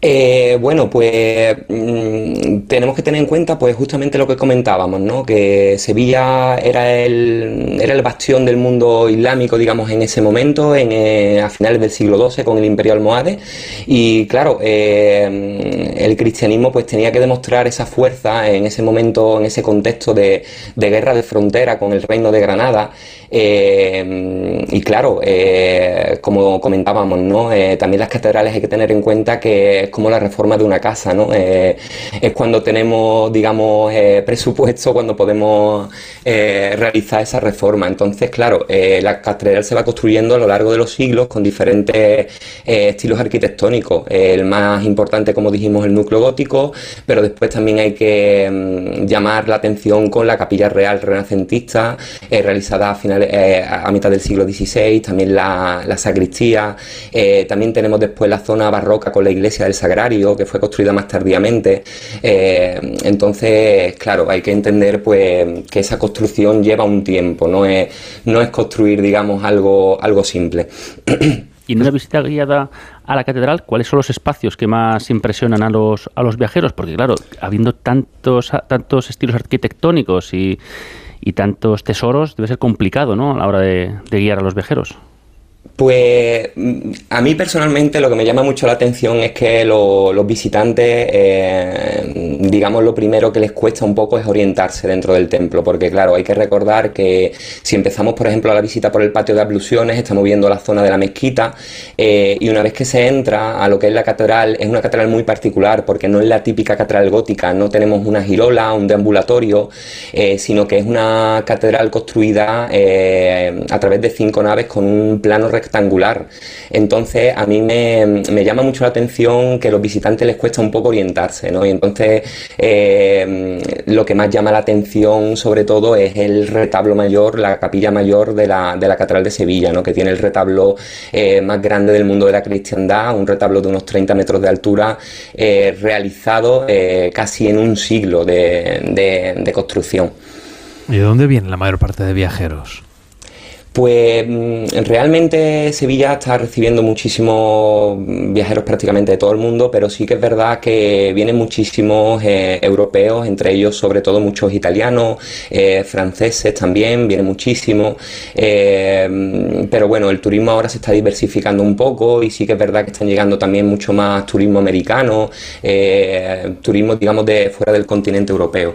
Eh, bueno, pues mm, tenemos que tener en cuenta pues justamente lo que comentábamos, ¿no? Que Sevilla era el, era el bastión del mundo islámico, digamos, en ese momento, en, eh, a finales del siglo XII con el Imperio Almohade. Y claro, eh, el cristianismo pues tenía que demostrar esa fuerza en ese momento, en ese contexto de, de guerra de frontera con el reino de Granada. Eh, y claro, eh, como comentábamos, ¿no? Eh, también las catedrales hay que tener en cuenta que es como la reforma de una casa, ¿no? es cuando tenemos, digamos, presupuesto, cuando podemos realizar esa reforma. Entonces, claro, la catedral se va construyendo a lo largo de los siglos con diferentes estilos arquitectónicos. el más importante, como dijimos, el núcleo gótico, pero después también hay que mm, llamar la atención con la capilla real renacentista, realizada a finales eh, a mitad del siglo XVI, también la, sacristía, eh, también tenemos después la zona barroca con la iglesia del Sagrario, que fue construida más tardíamente. Eh, entonces, claro, hay que entender pues, que esa construcción lleva un tiempo, no es, no es construir, digamos, algo, algo simple. Y en una visita guiada a la catedral, ¿cuáles son los espacios que más impresionan a los, a los viajeros? Porque claro, habiendo tantos, tantos estilos arquitectónicos y, y tantos tesoros, debe ser complicado, ¿no? A la hora de, guiar a los viajeros. Pues mm, a mí personalmente lo que me llama mucho la atención es que lo- los visitantes, eh, digamos, lo primero que les cuesta un poco es orientarse dentro del templo, porque claro, hay que recordar que si empezamos, por ejemplo, la visita por el patio de abluciones, estamos viendo la zona de la mezquita, eh, y una vez que se entra a lo que es la catedral, es una catedral muy particular, porque no es la típica catedral gótica, no tenemos una girola, un deambulatorio, eh, sino que es una catedral construida a través de cinco naves con un plano rectangular. Entonces, a mí me, llama mucho la atención que a los visitantes les cuesta un poco orientarse, ¿no? Y entonces, eh, lo que más llama la atención, sobre todo, es el retablo mayor, la capilla mayor de la, de la Catedral de Sevilla, ¿no? Que tiene el retablo eh, más grande del mundo de la cristiandad, un retablo de unos 30 metros de altura, eh, realizado eh, casi en un siglo de- de- de construcción. ¿Y de dónde viene la mayor parte de viajeros? Pues mm, realmente Sevilla está recibiendo muchísimos viajeros prácticamente de todo el mundo, pero sí que es verdad que vienen muchísimos eh, europeos, entre ellos sobre todo muchos italianos, eh, franceses también, vienen muchísimos. eh, mm, pero bueno, el turismo ahora se está diversificando un poco y sí que es verdad que están llegando también mucho más turismo americano, turismo digamos de fuera del continente europeo.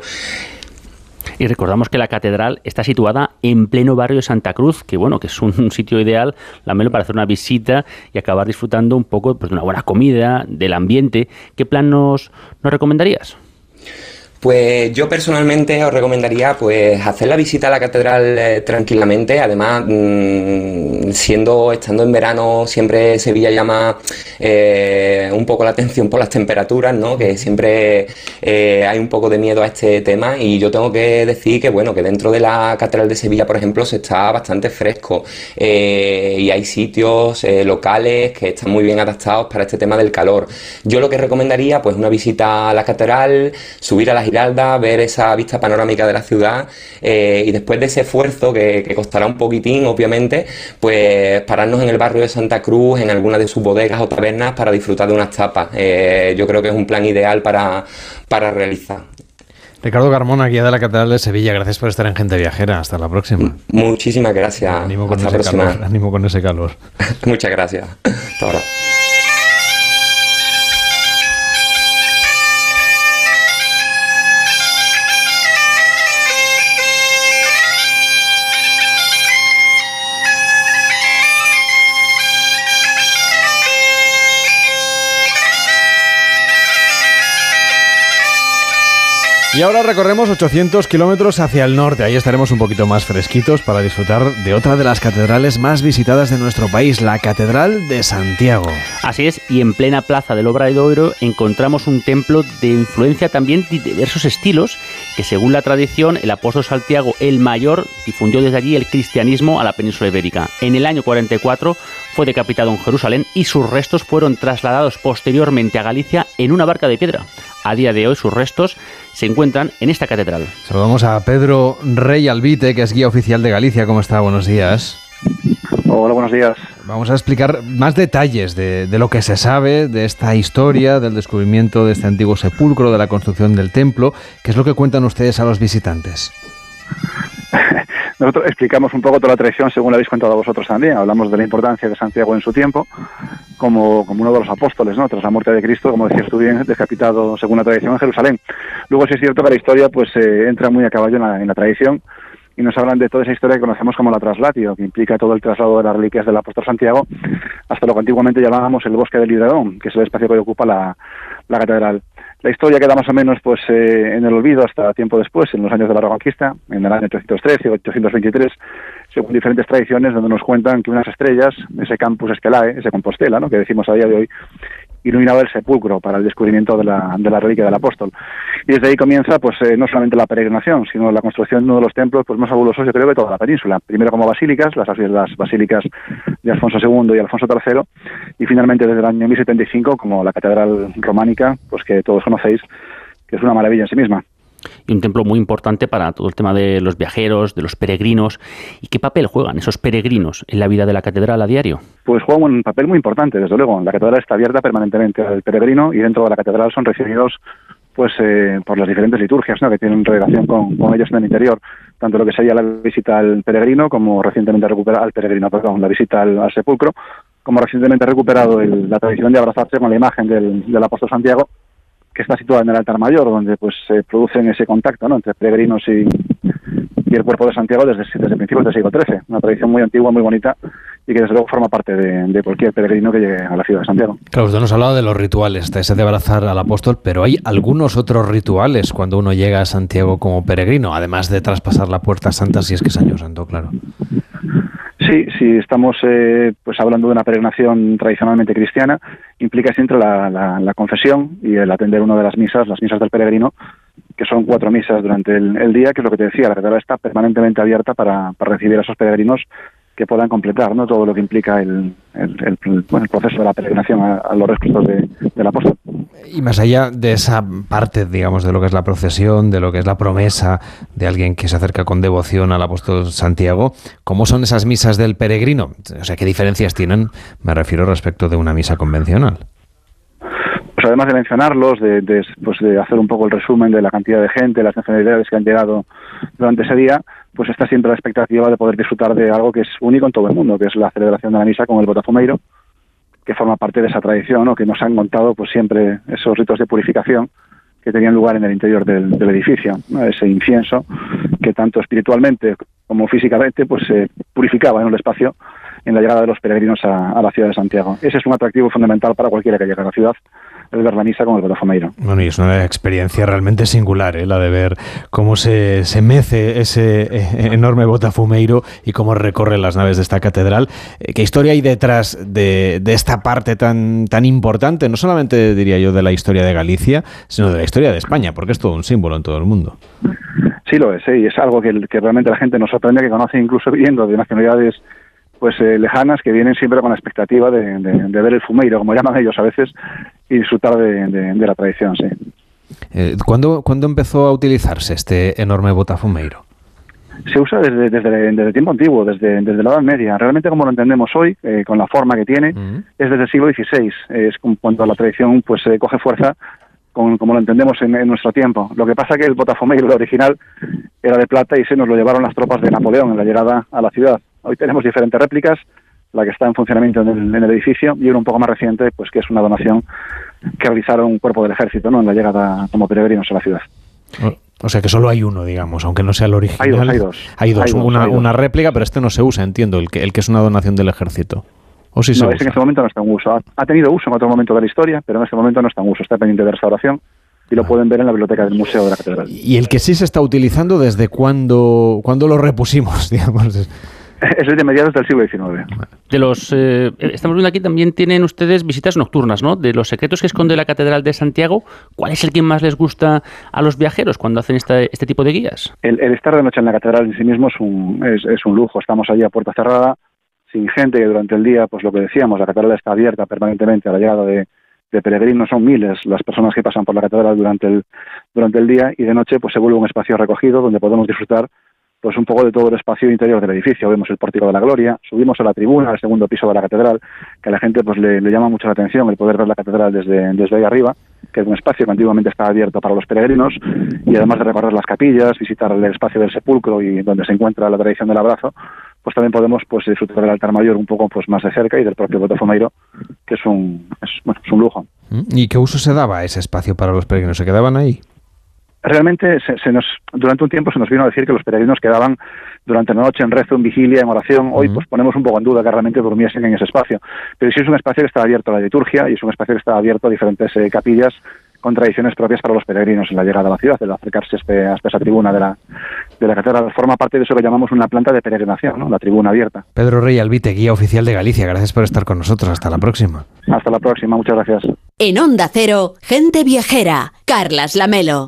Y recordamos que la catedral está situada en pleno barrio de Santa Cruz, que bueno, que es un sitio ideal, la para hacer una visita y acabar disfrutando un poco pues, de una buena comida, del ambiente. ¿Qué plan nos, nos recomendarías? Pues yo personalmente os recomendaría pues hacer la visita a la catedral eh, tranquilamente. Además, mm, siendo estando en verano, siempre Sevilla llama eh, un poco la atención por las temperaturas, ¿no? Que siempre eh, hay un poco de miedo a este tema. Y yo tengo que decir que bueno, que dentro de la catedral de Sevilla, por ejemplo, se está bastante fresco y hay sitios locales que están muy bien adaptados para este tema del calor. Yo lo que recomendaría, pues una visita a la catedral, subir a la Giralda, ver esa vista panorámica de la ciudad eh, y después de ese esfuerzo que, que costará un poquitín, obviamente, pues pararnos en el barrio de Santa Cruz, en alguna de sus bodegas o tabernas para disfrutar de unas tapas. Eh, yo creo que es un plan ideal para, para realizar. Ricardo Carmona, guía de la Catedral de Sevilla, gracias por estar en Gente Viajera. Hasta la próxima. Muchísimas gracias. Ánimo con, Hasta la ese próxima. calor, ánimo con ese calor. Muchas gracias. Hasta ahora. Y ahora recorremos 800 kilómetros hacia el norte. Ahí estaremos un poquito más fresquitos para disfrutar de otra de las catedrales más visitadas de nuestro país, la Catedral de Santiago. Así es, y en plena plaza del Obradoiro encontramos un templo de influencia también de diversos estilos, que según la tradición, el apóstol Santiago el Mayor difundió desde allí el cristianismo a la península ibérica. En el año 44 fue decapitado en Jerusalén y sus restos fueron trasladados posteriormente a Galicia en una barca de piedra. A día de hoy sus restos se encuentran en esta catedral. Saludamos a Pedro Rey Albite, que es guía oficial de Galicia. ¿Cómo está? Buenos días. Hola, buenos días. Vamos a explicar más detalles de, de lo que se sabe de esta historia, del descubrimiento de este antiguo sepulcro, de la construcción del templo. ¿Qué es lo que cuentan ustedes a los visitantes? Nosotros explicamos un poco toda la tradición según la habéis contado vosotros también. Hablamos de la importancia de Santiago en su tiempo como, como uno de los apóstoles, ¿no? Tras la muerte de Cristo, como decías tú bien, decapitado según la tradición en Jerusalén. Luego sí es cierto que la historia pues eh, entra muy a caballo en la, en la tradición y nos hablan de toda esa historia que conocemos como la traslatio, que implica todo el traslado de las reliquias del apóstol Santiago hasta lo que antiguamente llamábamos el bosque del Hidradón, que es el espacio que ocupa la, la catedral. La historia queda más o menos pues eh, en el olvido hasta tiempo después, en los años de la Reconquista, en el año 813 o 823, según diferentes tradiciones donde nos cuentan que unas estrellas, ese campus Esquelae, ese Compostela, ¿no? que decimos a día de hoy, iluminaba el sepulcro para el descubrimiento de la, de la reliquia del apóstol. Y desde ahí comienza pues eh, no solamente la peregrinación, sino la construcción de uno de los templos pues más fabulosos yo creo de toda la península. Primero como basílicas, las, las basílicas de Alfonso II y Alfonso III, y finalmente desde el año 1075 como la catedral románica, pues que todos conocéis, que es una maravilla en sí misma y un templo muy importante para todo el tema de los viajeros, de los peregrinos. ¿Y qué papel juegan esos peregrinos en la vida de la catedral a diario? Pues juegan un papel muy importante, desde luego. La catedral está abierta permanentemente al peregrino y dentro de la catedral son recibidos pues eh, por las diferentes liturgias ¿no? que tienen relación con, con, ellos en el interior, tanto lo que sería la visita al peregrino como recientemente recuperado al peregrino, perdón, la visita al, sepulcro, como recientemente recuperado el, la tradición de abrazarse con la imagen del, del, apóstol Santiago, que está situada en el altar mayor, donde pues se producen ese contacto ¿no? entre peregrinos y, y el cuerpo de Santiago desde, desde principios del siglo XIII, una tradición muy antigua, muy bonita y que desde luego forma parte de, cualquier peregrino que llegue a la ciudad de Santiago. Claro, usted nos ha hablado de los rituales, de ese de abrazar al apóstol, pero hay algunos otros rituales cuando uno llega a Santiago como peregrino, además de traspasar la puerta santa si es que es año santo, claro. Sí, sí, estamos eh, pues hablando de una peregrinación tradicionalmente cristiana, implica siempre la, la, confesión y el atender una de las misas, las misas del peregrino, que son cuatro misas durante el, día, que es lo que te decía, la catedral está permanentemente abierta para, para recibir a esos peregrinos que puedan completar ¿no? todo lo que implica el, el, bueno, el proceso de la peregrinación a, los restos de, del apóstol. Y más allá de esa parte, digamos, de lo que es la procesión, de lo que es la promesa de alguien que se acerca con devoción al apóstol Santiago, ¿cómo son esas misas del peregrino? O sea, ¿qué diferencias tienen? Me refiero respecto de una misa convencional. Además de mencionarlos, de, de, pues de hacer un poco el resumen de la cantidad de gente, las nacionalidades que han llegado durante ese día, pues está siempre la expectativa de poder disfrutar de algo que es único en todo el mundo, que es la celebración de la misa con el botafumeiro, que forma parte de esa tradición, ¿no? que nos han contado pues siempre esos ritos de purificación que tenían lugar en el interior del, edificio, ese incienso que tanto espiritualmente como físicamente pues se purificaba en el espacio en la llegada de los peregrinos a, a la ciudad de Santiago. Ese es un atractivo fundamental para cualquiera que llegue a la ciudad el ver la misa con el Botafumeiro. Bueno, y es una experiencia realmente singular, ¿eh? la de ver cómo se, se mece ese eh, enorme Botafumeiro y cómo recorre las naves de esta catedral. Eh, ¿Qué historia hay detrás de, de, esta parte tan, tan importante? No solamente, diría yo, de la historia de Galicia, sino de la historia de España, porque es todo un símbolo en todo el mundo. Sí lo es, y es algo que, que realmente la gente nos sorprende, que conoce incluso viendo de nacionalidades pues eh, lejanas que vienen siempre con la expectativa de, ver el fumeiro, como llaman ellos a veces, y disfrutar de, la tradición, sí. Eh, ¿cuándo, empezó a utilizarse este enorme botafumeiro? Se usa desde, desde, desde tiempo antiguo, desde, desde la Edad Media. Realmente como lo entendemos hoy, eh, con la forma que tiene, es desde el siglo XVI. Es cuando la tradición pues coge fuerza con, como lo entendemos en, nuestro tiempo. Lo que pasa que el botafumeiro original era de plata y se nos lo llevaron las tropas de Napoleón en la llegada a la ciudad. Hoy tenemos diferentes réplicas, la que está en funcionamiento en el, edificio y una un poco más reciente, pues que es una donación que realizaron un cuerpo del ejército ¿no? en la llegada como peregrinos a la ciudad. O sea que solo hay uno, digamos, aunque no sea el original. Hay dos, hay dos. una, una, réplica, pero este no se usa, entiendo, el que, el que es una donación del ejército. ¿O sí no, en este momento no está en uso. Ha, tenido uso en otro momento de la historia, pero en este momento no está en uso. Está pendiente de restauración y lo pueden ver en la biblioteca del Museo de la Catedral. ¿Y el que sí se está utilizando desde cuándo, cuándo lo repusimos, digamos? es de mediados del siglo XIX. De los, eh, estamos viendo aquí también tienen ustedes visitas nocturnas, ¿no? De los secretos que esconde la Catedral de Santiago, ¿cuál es el que más les gusta a los viajeros cuando hacen este, este tipo de guías? El, estar de noche en la Catedral en sí mismo es un, es, un lujo. Estamos allí a puerta cerrada, sin gente, que durante el día, pues lo que decíamos, la Catedral está abierta permanentemente a la llegada de, de peregrinos, son miles las personas que pasan por la Catedral durante el, durante el día y de noche pues se vuelve un espacio recogido donde podemos disfrutar pues un poco de todo el espacio interior del edificio. Vemos el pórtico de la Gloria, subimos a la tribuna, al segundo piso de la catedral, que a la gente pues le, llama mucho la atención el poder ver la catedral desde, desde ahí arriba, que es un espacio que antiguamente estaba abierto para los peregrinos, y además de recorrer las capillas, visitar el espacio del sepulcro y donde se encuentra la tradición del abrazo, pues también podemos pues disfrutar del altar mayor un poco pues más de cerca y del propio Botafumeiro, que es un, es, bueno, es un lujo. ¿Y qué uso se daba a ese espacio para los peregrinos? ¿Se quedaban ahí? Realmente se, nos, durante un tiempo se nos vino a decir que los peregrinos quedaban durante la noche en rezo, en vigilia, en oración. Hoy pues ponemos un poco en duda que realmente durmiesen en ese espacio. Pero sí es un espacio que está abierto a la liturgia y es un espacio que está abierto a diferentes eh, capillas con tradiciones propias para los peregrinos en la llegada a la ciudad, el acercarse a, este, a esa tribuna de la, de la catedral. Forma parte de eso que llamamos una planta de peregrinación, ¿no? la tribuna abierta. Pedro Rey Albite, guía oficial de Galicia, gracias por estar con nosotros. Hasta la próxima. Hasta la próxima, muchas gracias. En Onda Cero, gente viajera, Carlas Lamelo.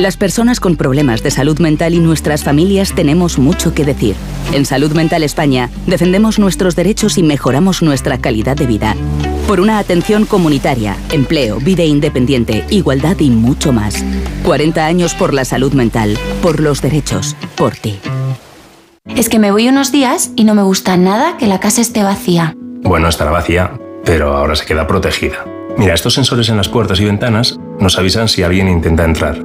Las personas con problemas de salud mental y nuestras familias tenemos mucho que decir. En Salud Mental España defendemos nuestros derechos y mejoramos nuestra calidad de vida. Por una atención comunitaria, empleo, vida independiente, igualdad y mucho más. 40 años por la salud mental, por los derechos, por ti. Es que me voy unos días y no me gusta nada que la casa esté vacía. Bueno, estará vacía, pero ahora se queda protegida. Mira, estos sensores en las puertas y ventanas nos avisan si alguien intenta entrar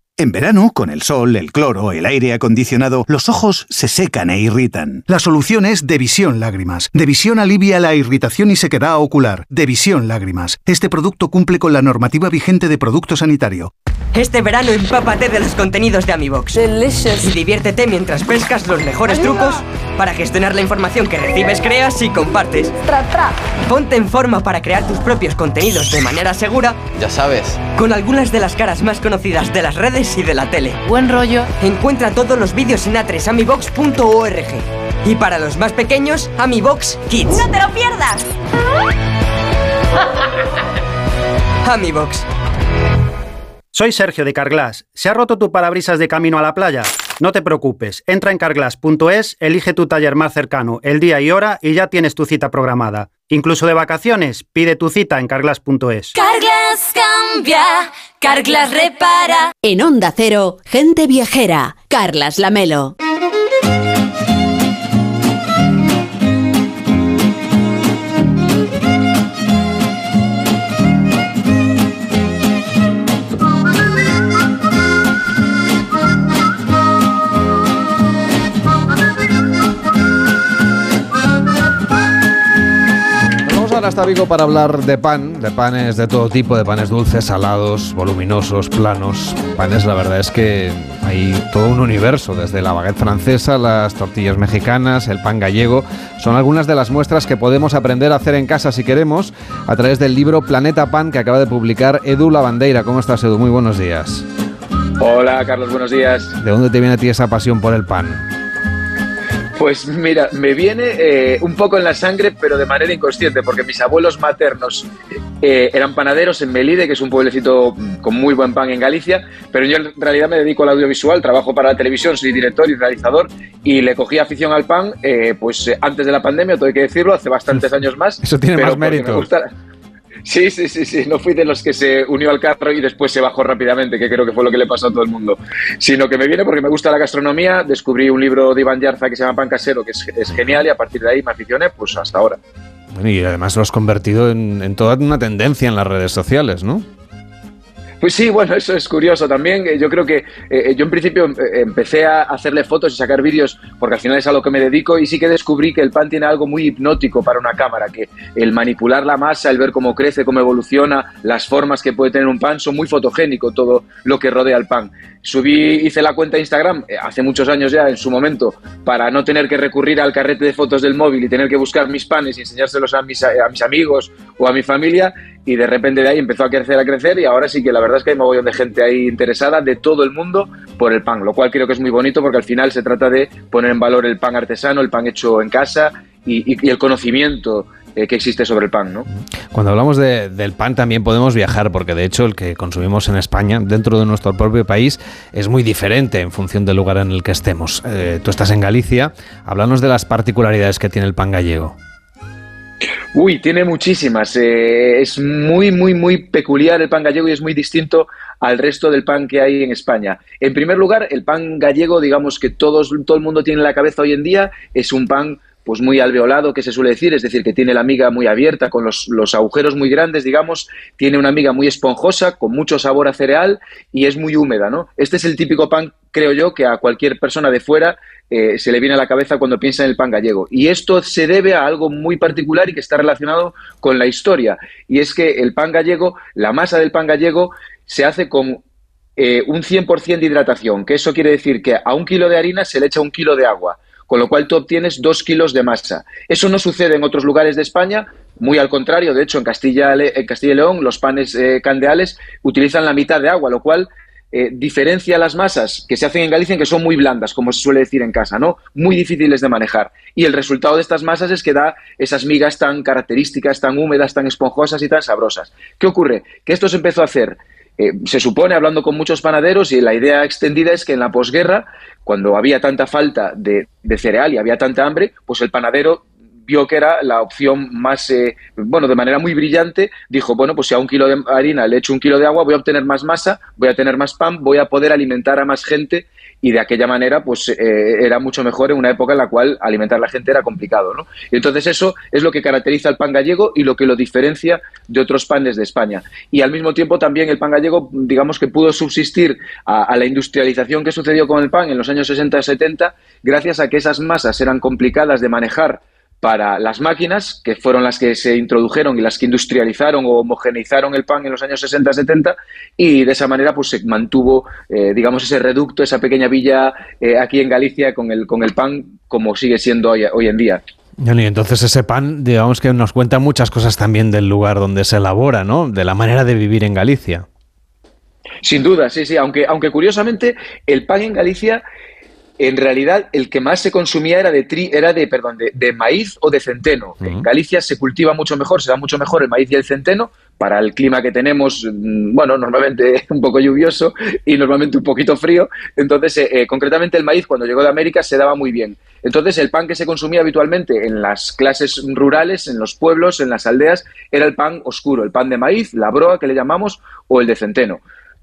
En verano, con el sol, el cloro, el aire acondicionado, los ojos se secan e irritan. La solución es Devisión Lágrimas. Devisión alivia la irritación y sequedad ocular. Devisión Lágrimas. Este producto cumple con la normativa vigente de producto sanitario. Este verano empápate de los contenidos de AmiBox. Y diviértete mientras pescas los mejores trucos para gestionar la información que recibes, creas y compartes. Ponte en forma para crear tus propios contenidos de manera segura. Ya sabes. Con algunas de las caras más conocidas de las redes y de la tele. Buen rollo. Encuentra todos los vídeos en atresamibox.org. Y para los más pequeños, AmiBox Kids. ¡No te lo pierdas! AmiBox. Soy Sergio de Carglass. ¿Se ha roto tu parabrisas de camino a la playa? No te preocupes, entra en carglass.es, elige tu taller más cercano, el día y hora y ya tienes tu cita programada. Incluso de vacaciones, pide tu cita en carglass.es. Carglass cambia, Carglass repara. En Onda Cero, gente viajera. Carlas Lamelo. Ahora hasta Vigo para hablar de pan, de panes de todo tipo, de panes dulces, salados, voluminosos, planos. Panes, la verdad es que hay todo un universo, desde la baguette francesa, las tortillas mexicanas, el pan gallego. Son algunas de las muestras que podemos aprender a hacer en casa si queremos, a través del libro Planeta Pan que acaba de publicar Edu Lavandeira. ¿Cómo estás, Edu? Muy buenos días. Hola, Carlos, buenos días. ¿De dónde te viene a ti esa pasión por el pan? Pues mira, me viene eh, un poco en la sangre, pero de manera inconsciente, porque mis abuelos maternos eh, eran panaderos en Melide, que es un pueblecito con muy buen pan en Galicia, pero yo en realidad me dedico al audiovisual, trabajo para la televisión, soy director y realizador, y le cogí afición al pan, eh, pues eh, antes de la pandemia, todo hay que decirlo, hace bastantes años más. Eso tiene pero más me mérito. gusta- Sí, sí, sí, sí. No fui de los que se unió al carro y después se bajó rápidamente, que creo que fue lo que le pasó a todo el mundo. Sino que me viene porque me gusta la gastronomía. Descubrí un libro de Iván Yarza que se llama Pan Casero, que es, genial, y a partir de ahí me aficioné, pues hasta ahora. Bueno, y además lo has convertido en, en toda una tendencia en las redes sociales, ¿no? Pues sí, bueno, eso es curioso también. Eh, Yo creo que eh, yo en principio eh, empecé a hacerle fotos y sacar vídeos porque al final es a lo que me dedico y sí que descubrí que el pan tiene algo muy hipnótico para una cámara, que el manipular la masa, el ver cómo crece, cómo evoluciona, las formas que puede tener un pan, son muy fotogénico todo lo que rodea al pan. Subí, hice la cuenta de Instagram eh, hace muchos años ya, en su momento, para no tener que recurrir al carrete de fotos del móvil y tener que buscar mis panes y enseñárselos a mis amigos o a mi familia. Y de repente de ahí empezó a crecer, a crecer y ahora sí que la verdad es que hay mogollón de gente ahí interesada de todo el mundo por el pan, lo cual creo que es muy bonito porque al final se trata de poner en valor el pan artesano, el pan hecho en casa y, el conocimiento eh, que existe sobre el pan, ¿no? Cuando hablamos de- del pan también podemos viajar, porque de hecho el que consumimos en España, dentro de nuestro propio país, es muy diferente en función del lugar en el que estemos. Eh, tú estás en Galicia, háblanos de las particularidades que tiene el pan gallego. Uy, tiene muchísimas. eh, es muy, muy, muy peculiar el pan gallego y es muy distinto al resto del pan que hay en España. En primer lugar, el pan gallego, digamos que todos, todo el mundo tiene en la cabeza hoy en día, es un pan pues muy alveolado, que se suele decir, es decir, que tiene la miga muy abierta, con los, los agujeros muy grandes, digamos, tiene una miga muy esponjosa, con mucho sabor a cereal y es muy húmeda, ¿no? Este es el típico pan, creo yo, que a cualquier persona de fuera eh, se le viene a la cabeza cuando piensa en el pan gallego. Y esto se debe a algo muy particular y que está relacionado con la historia. Y es que el pan gallego, la masa del pan gallego, se hace con eh, un 100% de hidratación, que eso quiere decir que a un kilo de harina se le echa un kilo de agua, con lo cual tú obtienes dos kilos de masa. Eso no sucede en otros lugares de España, muy al contrario, de hecho en Castilla, en Castilla y León los panes eh, candeales utilizan la mitad de agua, lo cual eh, diferencia las masas que se hacen en Galicia en que son muy blandas, como se suele decir en casa, ¿no? Muy difíciles de manejar. Y el resultado de estas masas es que da esas migas tan características, tan húmedas, tan esponjosas y tan sabrosas. ¿Qué ocurre? Que esto se empezó a hacer eh, se supone, hablando con muchos panaderos, y la idea extendida es que en la posguerra, cuando había tanta falta de, cereal y había tanta hambre, pues el panadero vio que era la opción más, eh, bueno, de manera muy brillante, dijo, bueno, pues si a un kilo de harina le echo un kilo de agua, voy a obtener más masa, voy a tener más pan, voy a poder alimentar a más gente y de aquella manera pues eh, era mucho mejor en una época en la cual alimentar a la gente era complicado. ¿no? Y entonces eso es lo que caracteriza al pan gallego y lo que lo diferencia de otros panes de España. Y al mismo tiempo también el pan gallego, digamos que pudo subsistir a, a la industrialización que sucedió con el pan en los años 60-70 gracias a que esas masas eran complicadas de manejar para las máquinas, que fueron las que se introdujeron y las que industrializaron o homogeneizaron el pan en los años 60-70, y de esa manera pues se mantuvo, eh, digamos, ese reducto, esa pequeña villa eh, aquí en Galicia con el, con el pan como sigue siendo hoy, hoy en día. Y entonces ese pan, digamos que nos cuenta muchas cosas también del lugar donde se elabora, ¿no? De la manera de vivir en Galicia. Sin duda, sí, sí, aunque, aunque curiosamente el pan en Galicia en realidad el que más se consumía era de tri, era de, perdón, de, maíz o de centeno. En Galicia se cultiva mucho mejor, se da mucho mejor el maíz y el centeno para el clima que tenemos, mm, bueno, normalmente un poco lluvioso y normalmente un poquito frío. Entonces, eh, eh, concretamente el maíz cuando llegó de América se daba muy bien. Entonces, el pan que se consumía habitualmente en las clases rurales, en los pueblos, en las aldeas, era el pan oscuro, el pan de maíz, la broa que le llamamos, o el de centeno.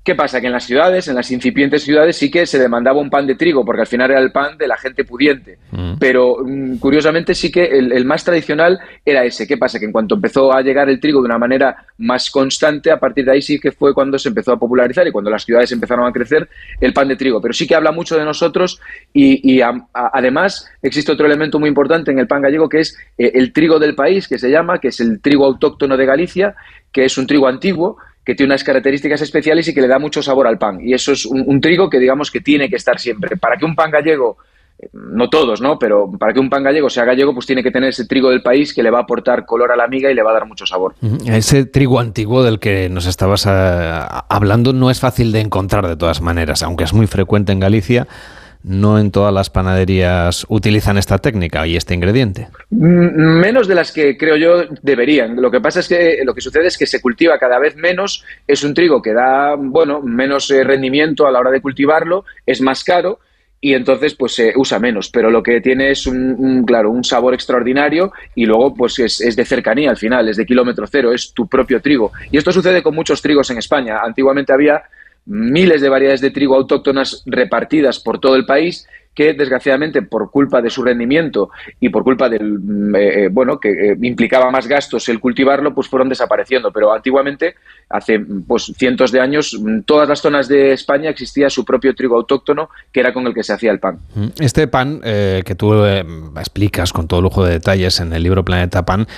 ¿Qué pasa? Que en las ciudades, en las incipientes ciudades, sí que se demandaba un pan de trigo, porque al final era el pan de la gente pudiente. Mm. Pero mm, curiosamente sí que el, más tradicional era ese. ¿Qué pasa? Que en cuanto empezó a llegar el trigo de una manera más constante, a partir de ahí sí que fue cuando se empezó a popularizar y cuando las ciudades empezaron a crecer el pan de trigo. Pero sí que habla mucho de nosotros y, además existe otro elemento muy importante en el pan gallego que es eh, el trigo del país, que se llama, que es el trigo autóctono de Galicia, que es un trigo antiguo que tiene unas características especiales y que le da mucho sabor al pan. Y eso es un, trigo que digamos que tiene que estar siempre. Para que un pan gallego, eh, no todos, ¿no? Pero para que un pan gallego sea gallego, pues tiene que tener ese trigo del país que le va a aportar color a la miga y le va a dar mucho sabor. Ese trigo antiguo del que nos estabas eh, hablando no es fácil de encontrar de todas maneras, aunque es muy frecuente en Galicia no en todas las panaderías utilizan esta técnica y este ingrediente. Mm, menos de las que creo yo deberían. Lo que pasa es que lo que sucede es que se cultiva cada vez menos. Es un trigo que da, bueno, menos eh, rendimiento a la hora de cultivarlo, es más caro y entonces pues se usa menos, pero lo que tiene es un, claro, un sabor extraordinario y luego pues es, es, de cercanía al final, es de kilómetro cero, es tu propio trigo. Y esto sucede con muchos trigos en España. Antiguamente había miles de variedades de trigo autóctonas repartidas por todo el país que desgraciadamente por culpa de su rendimiento y por culpa del mm, eh, eh, bueno que eh, implicaba más gastos el cultivarlo pues fueron desapareciendo. Pero antiguamente hace pues cientos de años en todas las zonas de España existía su propio trigo autóctono que era con el que se hacía el pan. Este pan que tú explicas con todo lujo de detalles en el libro Planeta Pan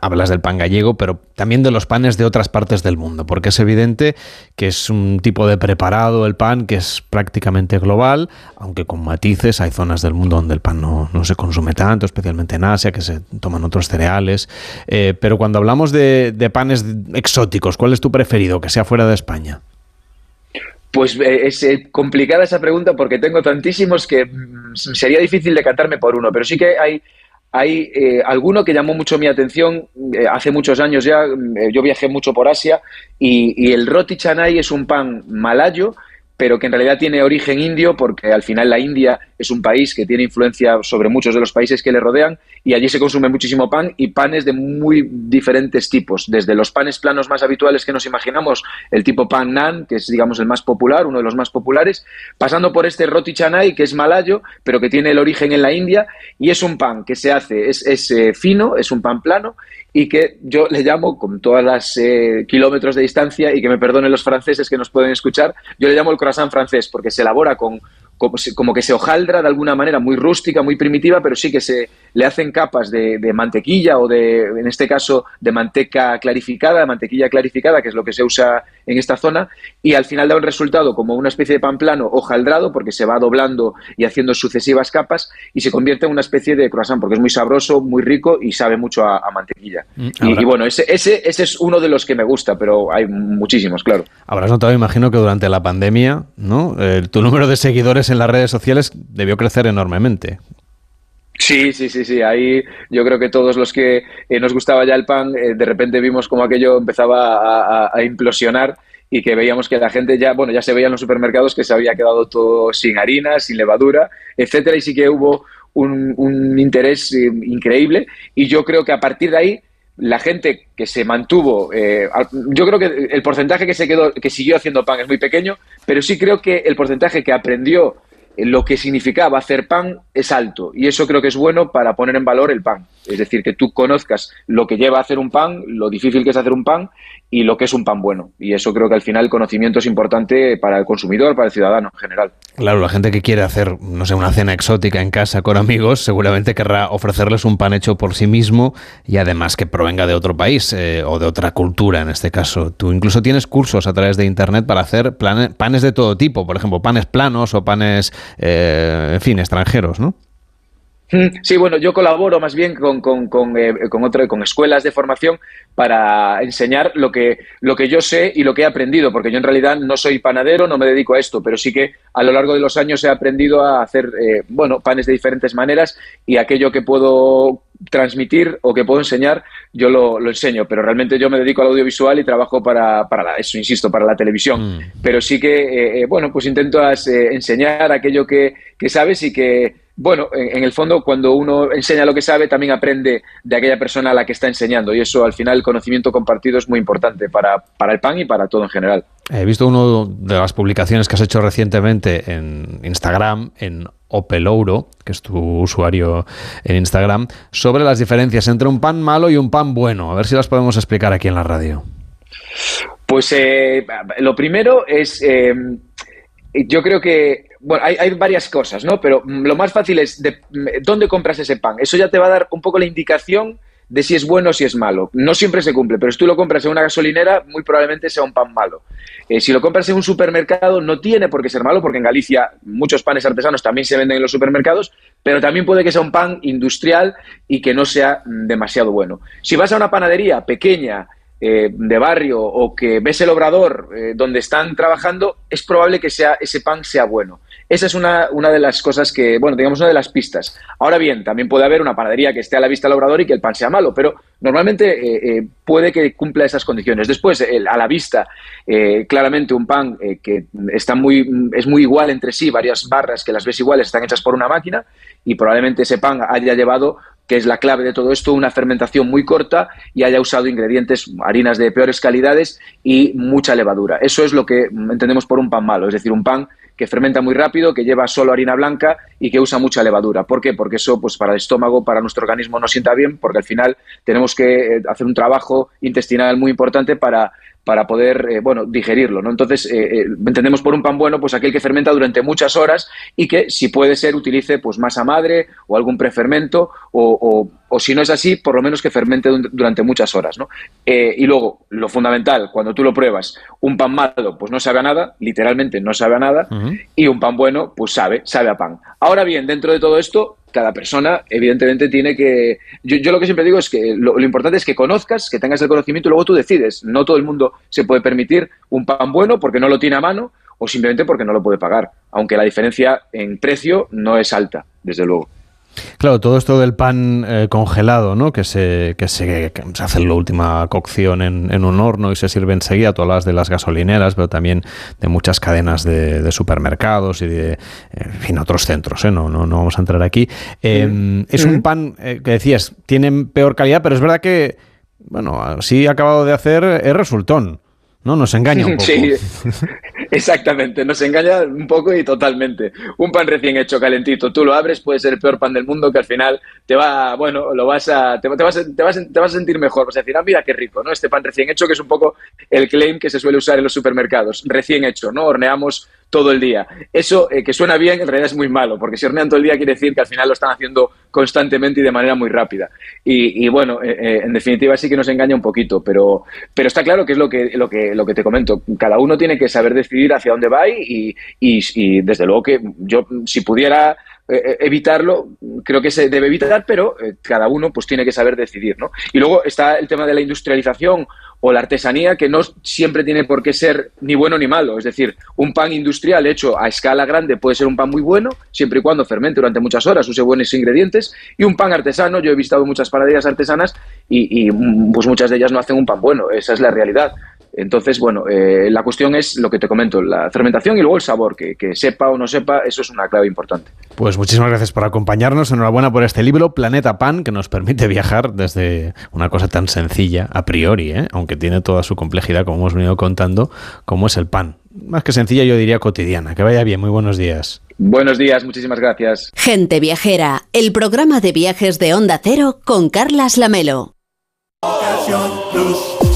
hablas del pan gallego pero también de los panes de otras partes del mundo porque es evidente que es un tipo de preparado el pan que es prácticamente global aunque con matices hay zonas del mundo donde el pan no, se consume tanto, especialmente en Asia, que se toman otros cereales. Eh, pero cuando hablamos de, panes exóticos, ¿cuál es tu preferido que sea fuera de España? Pues eh, es eh, complicada esa pregunta porque tengo tantísimos que mm, sería difícil decantarme por uno, pero sí que hay, hay alguno que llamó mucho mi atención hace muchos años ya. yo viajé mucho por Asia y, y, el roti canai es un pan malayo pero que en realidad tiene origen indio porque al final la India es un país que tiene influencia sobre muchos de los países que le rodean y allí se consume muchísimo pan y panes de muy diferentes tipos, desde los panes planos más habituales que nos imaginamos, el tipo pan nan, que es digamos el más popular, uno de los más populares, pasando por este roti canai, que es malayo, pero que tiene el origen en la India y es un pan que se hace, es, es eh, fino, es un pan plano y que yo le llamo, con todas las eh, kilómetros de distancia, y que me perdonen los franceses que nos pueden escuchar, yo le llamo el croissant francés, porque se elabora con como, que se hojaldra de alguna manera muy rústica, muy primitiva, pero sí que se le hacen capas de, mantequilla o de, en este caso, de manteca clarificada, mantequilla clarificada, que es lo que se usa en esta zona, y al final da un resultado como una especie de pan plano hojaldrado, porque se va doblando y haciendo sucesivas capas, y se convierte en una especie de croissant, porque es muy sabroso, muy rico y sabe mucho a, mantequilla. Mm, y, bueno, ese, ese, ese es uno de los que me gusta, pero hay muchísimos, claro. Habrás notado, imagino, que durante la pandemia, ¿no? tu número de seguidores en las redes sociales debió crecer enormemente. Sí, sí, sí, sí. Ahí yo creo que todos los que eh, nos gustaba ya el pan, eh, de repente vimos como aquello empezaba a, implosionar y que veíamos que la gente ya, bueno, ya se veía en los supermercados que se había quedado todo sin harina, sin levadura, etcétera, y sí que hubo un, interés eh, increíble. Y yo creo que a partir de ahí la gente que se mantuvo, yo creo que el porcentaje que se quedó, que siguió haciendo pan es muy pequeño, pero sí creo que el porcentaje que aprendió lo que significaba hacer pan es alto y eso creo que es bueno para poner en valor el pan. Es decir, que tú conozcas lo que lleva a hacer un pan, lo difícil que es hacer un pan y lo que es un pan bueno. Y eso creo que al final el conocimiento es importante para el consumidor, para el ciudadano en general. Claro, la gente que quiere hacer, no sé, una cena exótica en casa con amigos, seguramente querrá ofrecerles un pan hecho por sí mismo y además que provenga de otro país eh, o de otra cultura en este caso. Tú incluso tienes cursos a través de Internet para hacer panes de todo tipo, por ejemplo, panes planos o panes, eh, en fin, extranjeros, ¿no? Sí, bueno, yo colaboro más bien con, con, con, eh, con, con escuelas de formación para enseñar lo que, lo que yo sé y lo que he aprendido, porque yo en realidad no soy panadero, no me dedico a esto, pero sí que a lo largo de los años he aprendido a hacer, eh, bueno, panes de diferentes maneras y aquello que puedo transmitir o que puedo enseñar, yo lo, enseño, pero realmente yo me dedico al audiovisual y trabajo para, para eso, insisto, para la televisión. Mm. Pero sí que, eh, bueno, pues intento enseñar aquello que, que sabes y que bueno, en, el fondo, cuando uno enseña lo que sabe, también aprende de aquella persona a la que está enseñando. Y eso, al final, el conocimiento compartido es muy importante para, para el pan y para todo en general. He visto una de las publicaciones que has hecho recientemente en Instagram, en Opelouro, que es tu usuario en Instagram, sobre las diferencias entre un pan malo y un pan bueno. A ver si las podemos explicar aquí en la radio. Pues eh, lo primero es, eh, yo creo que bueno, hay, varias cosas, ¿no? Pero mm, lo más fácil es de, mm, dónde compras ese pan. Eso ya te va a dar un poco la indicación de si es bueno o si es malo. No siempre se cumple, pero si tú lo compras en una gasolinera, muy probablemente sea un pan malo. Eh, si lo compras en un supermercado, no tiene por qué ser malo, porque en Galicia muchos panes artesanos también se venden en los supermercados, pero también puede que sea un pan industrial y que no sea mm, demasiado bueno. Si vas a una panadería pequeña, eh, de barrio o que ves el obrador eh, donde están trabajando, es probable que sea, ese pan sea bueno. Esa es una, una, de las cosas que, bueno, digamos una de las pistas. Ahora bien, también puede haber una panadería que esté a la vista del obrador y que el pan sea malo, pero normalmente eh, puede que cumpla esas condiciones. Después, a la vista, claramente un pan que está muy, es muy igual entre sí, varias barras que las ves iguales están hechas por una máquina y probablemente ese pan haya llevado que es la clave de todo esto, una fermentación muy corta y haya usado ingredientes, harinas de peores calidades y mucha levadura. Eso es lo que entendemos por un pan malo, es decir, un pan que fermenta muy rápido, que lleva solo harina blanca y que usa mucha levadura. ¿Por qué? Porque eso pues para el estómago, para nuestro organismo no sienta bien, porque al final tenemos que eh, hacer un trabajo intestinal muy importante para para poder, eh, bueno, digerirlo, ¿no? Entonces, eh, entendemos por un pan bueno, pues aquel que fermenta durante muchas horas y que, si puede ser, utilice, pues, masa madre o algún prefermento o, o si no es así, por lo menos que fermente durante muchas horas. ¿no? Eh, y luego, lo fundamental, cuando tú lo pruebas, un pan malo, pues no sabe a nada, literalmente no sabe a nada, y un pan bueno, pues sabe, sabe a pan. Ahora bien, dentro de todo esto, cada persona, evidentemente, tiene que. Yo, lo que siempre digo es que lo, importante es que conozcas, que tengas el conocimiento y luego tú decides. No todo el mundo se puede permitir un pan bueno porque no lo tiene a mano o simplemente porque no lo puede pagar, aunque la diferencia en precio no es alta, desde luego. Claro, todo esto del pan eh, congelado, ¿no? Que se, que se, que se hace la última cocción en, en, un horno y se sirve enseguida. Tú hablas de las gasolineras, pero también de muchas cadenas de, de supermercados y de, en fin, otros centros, ¿eh? No, no, no vamos a entrar aquí. Eh, es un pan eh, que decías, tiene peor calidad, pero es verdad que, bueno, así acabado de hacer es resultón. ¿no? Nos engaña un poco. Sí, exactamente, nos engaña un poco y totalmente. Un pan recién hecho, calentito, tú lo abres, puede ser el peor pan del mundo que al final te va, bueno, lo vas a, te, vas, te, vas, te vas a sentir mejor, vas a decir, ah, mira qué rico, ¿no? Este pan recién hecho, que es un poco el claim que se suele usar en los supermercados, recién hecho, ¿no? Horneamos todo el día. Eso eh, que suena bien, en realidad es muy malo, porque si hornean todo el día quiere decir que al final lo están haciendo constantemente y de manera muy rápida. Y, bueno, eh, eh, en definitiva sí que nos engaña un poquito, pero, pero está claro que es lo que, lo, que, lo que te comento. Cada uno tiene que saber decidir hacia dónde va y, y, y desde luego que yo, si pudiera evitarlo, creo que se debe evitar, pero cada uno pues tiene que saber decidir, ¿no? Y luego está el tema de la industrialización o la artesanía que no siempre tiene por qué ser ni bueno ni malo. Es decir, un pan industrial hecho a escala grande puede ser un pan muy bueno, siempre y cuando fermente durante muchas horas, use buenos ingredientes. Y un pan artesano, yo he visitado muchas panaderías artesanas y, y pues muchas de ellas no hacen un pan bueno. Esa es la realidad. Entonces, bueno, eh, la cuestión es lo que te comento, la fermentación y luego el sabor, que, que, sepa o no sepa, eso es una clave importante. Pues muchísimas gracias por acompañarnos, enhorabuena por este libro, Planeta Pan, que nos permite viajar desde una cosa tan sencilla, a priori, ¿eh? aunque tiene toda su complejidad, como hemos venido contando, como es el pan. Más que sencilla, yo diría cotidiana. Que vaya bien, muy buenos días. Buenos días, muchísimas gracias. Gente Viajera, el programa de viajes de Onda Cero con Carlas Lamelo.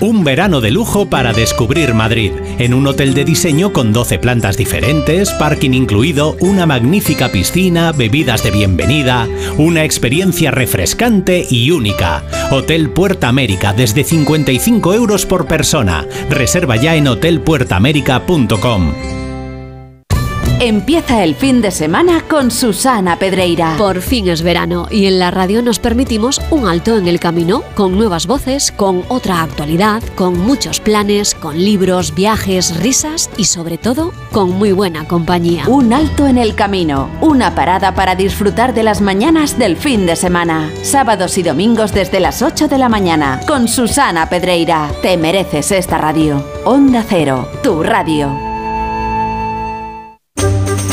Un verano de lujo para descubrir Madrid, en un hotel de diseño con 12 plantas diferentes, parking incluido, una magnífica piscina, bebidas de bienvenida, una experiencia refrescante y única. Hotel Puerta América desde 55 euros por persona. Reserva ya en hotelpuertaamerica.com. Empieza el fin de semana con Susana Pedreira. Por fin es verano y en la radio nos permitimos un alto en el camino, con nuevas voces, con otra actualidad, con muchos planes, con libros, viajes, risas y sobre todo con muy buena compañía. Un alto en el camino, una parada para disfrutar de las mañanas del fin de semana. Sábados y domingos desde las 8 de la mañana con Susana Pedreira. Te mereces esta radio. Onda Cero, tu radio.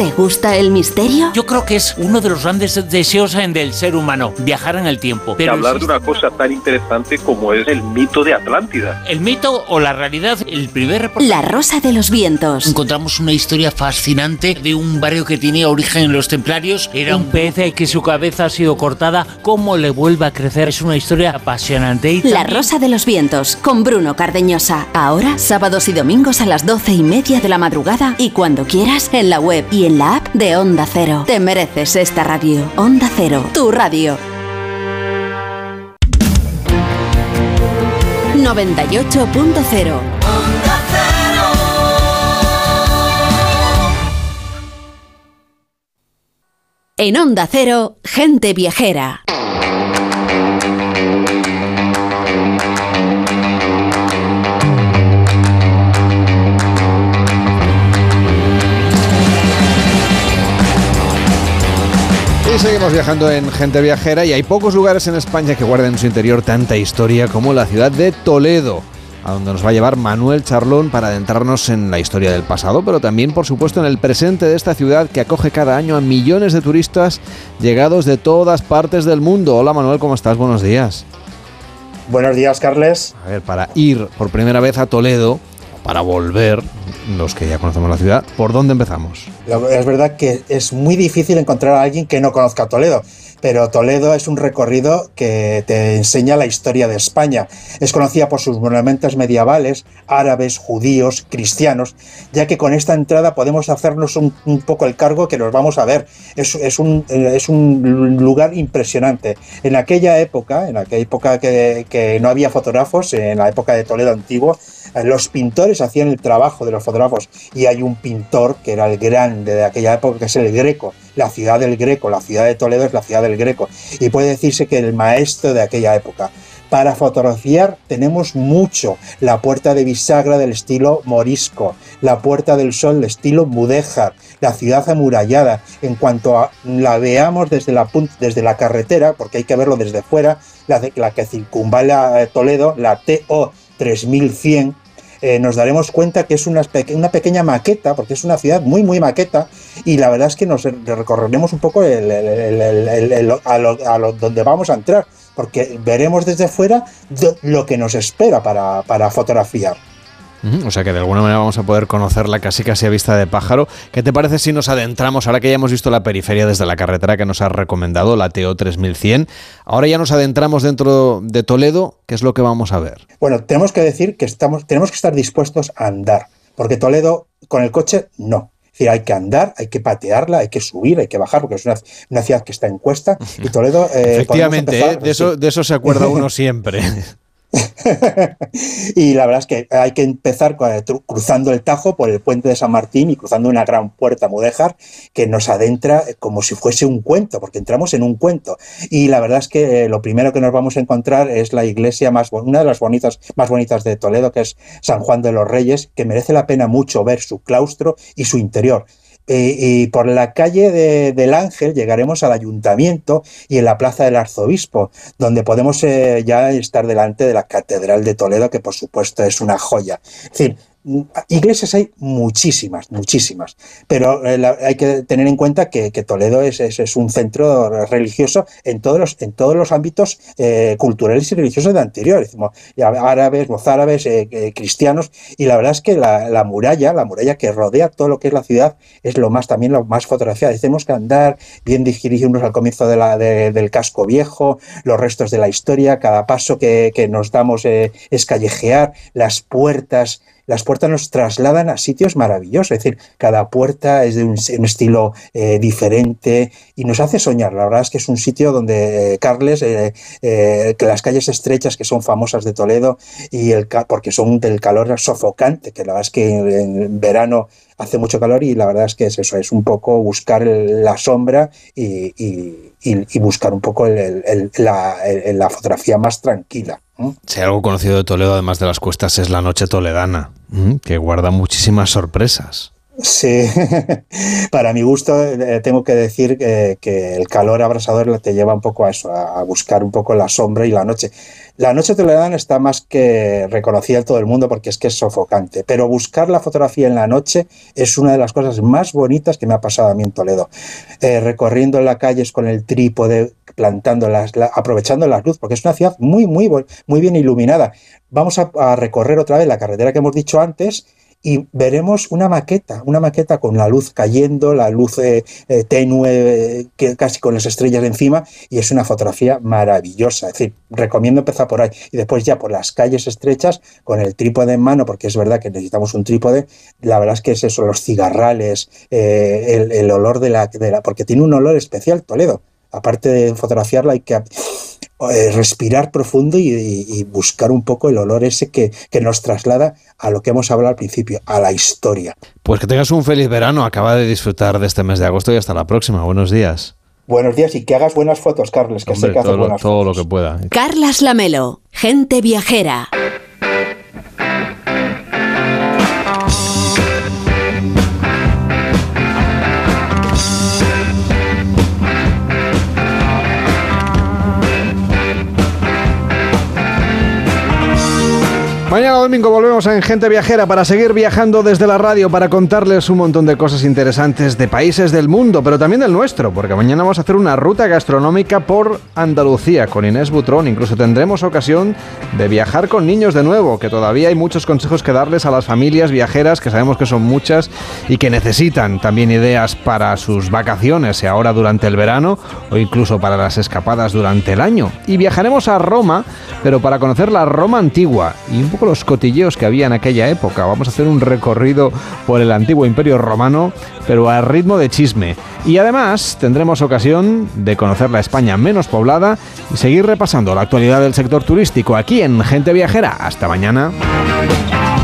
¿Te gusta el misterio? Yo creo que es uno de los grandes deseos del ser humano, viajar en el tiempo. Pero hablar de una cosa tan interesante como es el mito de Atlántida. El mito o la realidad, el primer. La Rosa de los Vientos. Encontramos una historia fascinante de un barrio que tenía origen en los templarios. Era un pez que su cabeza ha sido cortada. ¿Cómo le vuelve a crecer? Es una historia apasionante. Y la Rosa de los Vientos, con Bruno Cardeñosa. Ahora, sábados y domingos a las doce y media de la madrugada y cuando quieras en la web y en la app de Onda Cero. Te mereces esta radio. Onda Cero, tu radio. 98.0 En Onda Cero, gente viajera. Y seguimos viajando en Gente Viajera y hay pocos lugares en España que guarden en su interior tanta historia como la ciudad de Toledo, a donde nos va a llevar Manuel Charlón para adentrarnos en la historia del pasado, pero también por supuesto en el presente de esta ciudad que acoge cada año a millones de turistas llegados de todas partes del mundo. Hola Manuel, ¿cómo estás? Buenos días. Buenos días, Carles. A ver, para ir por primera vez a Toledo, para volver, los que ya conocemos la ciudad, ¿por dónde empezamos? Es verdad que es muy difícil encontrar a alguien que no conozca Toledo. Pero Toledo es un recorrido que te enseña la historia de España. Es conocida por sus monumentos medievales, árabes, judíos, cristianos, ya que con esta entrada podemos hacernos un, poco el cargo que nos vamos a ver. Es, un, es un lugar impresionante. En aquella época, en aquella época que, que no había fotógrafos, en la época de Toledo antiguo, eh, los pintores hacían el trabajo de los fotógrafos y hay un pintor que era el grande de aquella época, que es el Greco, la ciudad del Greco, la ciudad de Toledo es la ciudad del Greco y puede decirse que el maestro de aquella época. Para fotografiar tenemos mucho. La puerta de bisagra del estilo morisco, la puerta del sol del estilo mudéjar, la ciudad amurallada. En cuanto a la veamos desde la, desde la carretera, porque hay que verlo desde fuera, la, la que circunvala Toledo, la TO 3100, eh, nos daremos cuenta que es una, una, pequeña maqueta, porque es una ciudad muy, muy maqueta, y la verdad es que nos recorreremos un poco a, donde vamos a entrar, porque veremos desde fuera lo que nos espera para, para fotografiar. O sea que de alguna manera vamos a poder conocerla casi casi a vista de pájaro. ¿Qué te parece si nos adentramos, ahora que ya hemos visto la periferia desde la carretera que nos ha recomendado, la TO 3100, ahora ya nos adentramos dentro de Toledo, ¿qué es lo que vamos a ver? Bueno, tenemos que decir que estamos, tenemos que estar dispuestos a andar, porque Toledo con el coche no. Es decir, hay que andar, hay que patearla, hay que subir, hay que bajar, porque es una, ciudad que está en cuesta. Y Toledo. Eh, Efectivamente, ¿eh? de, eso, de eso se acuerda uno siempre. y la verdad es que hay que empezar cruzando el Tajo por el puente de San Martín y cruzando una gran puerta mudéjar que nos adentra como si fuese un cuento, porque entramos en un cuento. Y la verdad es que eh, lo primero que nos vamos a encontrar es la iglesia más una de las bonitas más bonitas de Toledo, que es San Juan de los Reyes, que merece la pena mucho ver su claustro y su interior. Y por la calle del Ángel llegaremos al ayuntamiento y en la plaza del arzobispo, donde podemos eh, ya estar delante de la Catedral de Toledo, que por supuesto es una joya. Es decir, Iglesias hay muchísimas, muchísimas, pero eh, hay que tener en cuenta que, Toledo es, un centro religioso en todos los, ámbitos eh, culturales y religiosos de anterior, árabes, mozárabes, eh, cristianos, y la verdad es que la, muralla, la muralla que rodea todo lo que es la ciudad, es lo más también lo más fotografiado. Tenemos que andar bien dirigirnos al comienzo del casco viejo, los restos de la historia, cada paso que nos damos es callejear, las puertas las puertas nos trasladan a sitios maravillosos, es decir, cada puerta es de un, estilo eh, diferente y nos hace soñar. La verdad es que es un sitio donde eh, Carles, eh, que las calles estrechas que son famosas de Toledo y el porque son del calor sofocante, que la verdad es que en, verano hace mucho calor y la verdad es que es eso, es un poco buscar la sombra y, buscar un poco la, fotografía más tranquila. Si algo conocido de Toledo, además de las cuestas, es la noche toledana, que guarda muchísimas sorpresas. Sí, para mi gusto eh, tengo que decir que, el calor abrasador te lleva un poco a eso, a buscar un poco la sombra y la noche. La noche toledana está más que reconocida en todo el mundo porque es que es sofocante, pero buscar la fotografía en la noche es una de las cosas más bonitas que me ha pasado a mí en Toledo. Eh, recorriendo las calles con el trípode, plantando las, aprovechando la luz, porque es una ciudad muy, muy, muy bien iluminada. Vamos a recorrer otra vez la carretera que hemos dicho antes y veremos una maqueta, una maqueta con la luz cayendo, la luz eh, eh, tenue, que casi con las estrellas encima, y es una fotografía maravillosa. Es decir, recomiendo empezar por ahí y después ya por las calles estrechas con el trípode en mano, porque es verdad que necesitamos un trípode. La verdad es que es eso, los cigarrales, eh, el, olor de la, de la, porque tiene un olor especial Toledo. Aparte de fotografiarla, hay que eh, respirar profundo y, buscar un poco el olor ese que, que, nos traslada a lo que hemos hablado al principio, a la historia. Pues que tengas un feliz verano, acaba de disfrutar de este mes de agosto y hasta la próxima. Buenos días. Buenos días y que hagas buenas fotos, Carles, que sé que haces buenas todo lo que pueda. Carlas Lamelo, gente viajera. Mañana domingo volvemos en Gente Viajera para seguir viajando desde la radio para contarles un montón de cosas interesantes de países del mundo, pero también del nuestro, porque mañana vamos a hacer una ruta gastronómica por Andalucía con Inés Butrón. Incluso tendremos ocasión de viajar con niños de nuevo, que todavía hay muchos consejos que darles a las familias viajeras, que sabemos que son muchas y que necesitan también ideas para sus vacaciones, y ahora durante el verano o incluso para las escapadas durante el año. Y viajaremos a Roma, pero para conocer la Roma antigua y un poco los cotilleos que había en aquella época. Vamos a hacer un recorrido por el antiguo imperio romano, pero a ritmo de chisme. Y además tendremos ocasión de conocer la España menos poblada y seguir repasando la actualidad del sector turístico aquí en Gente Viajera. Hasta mañana.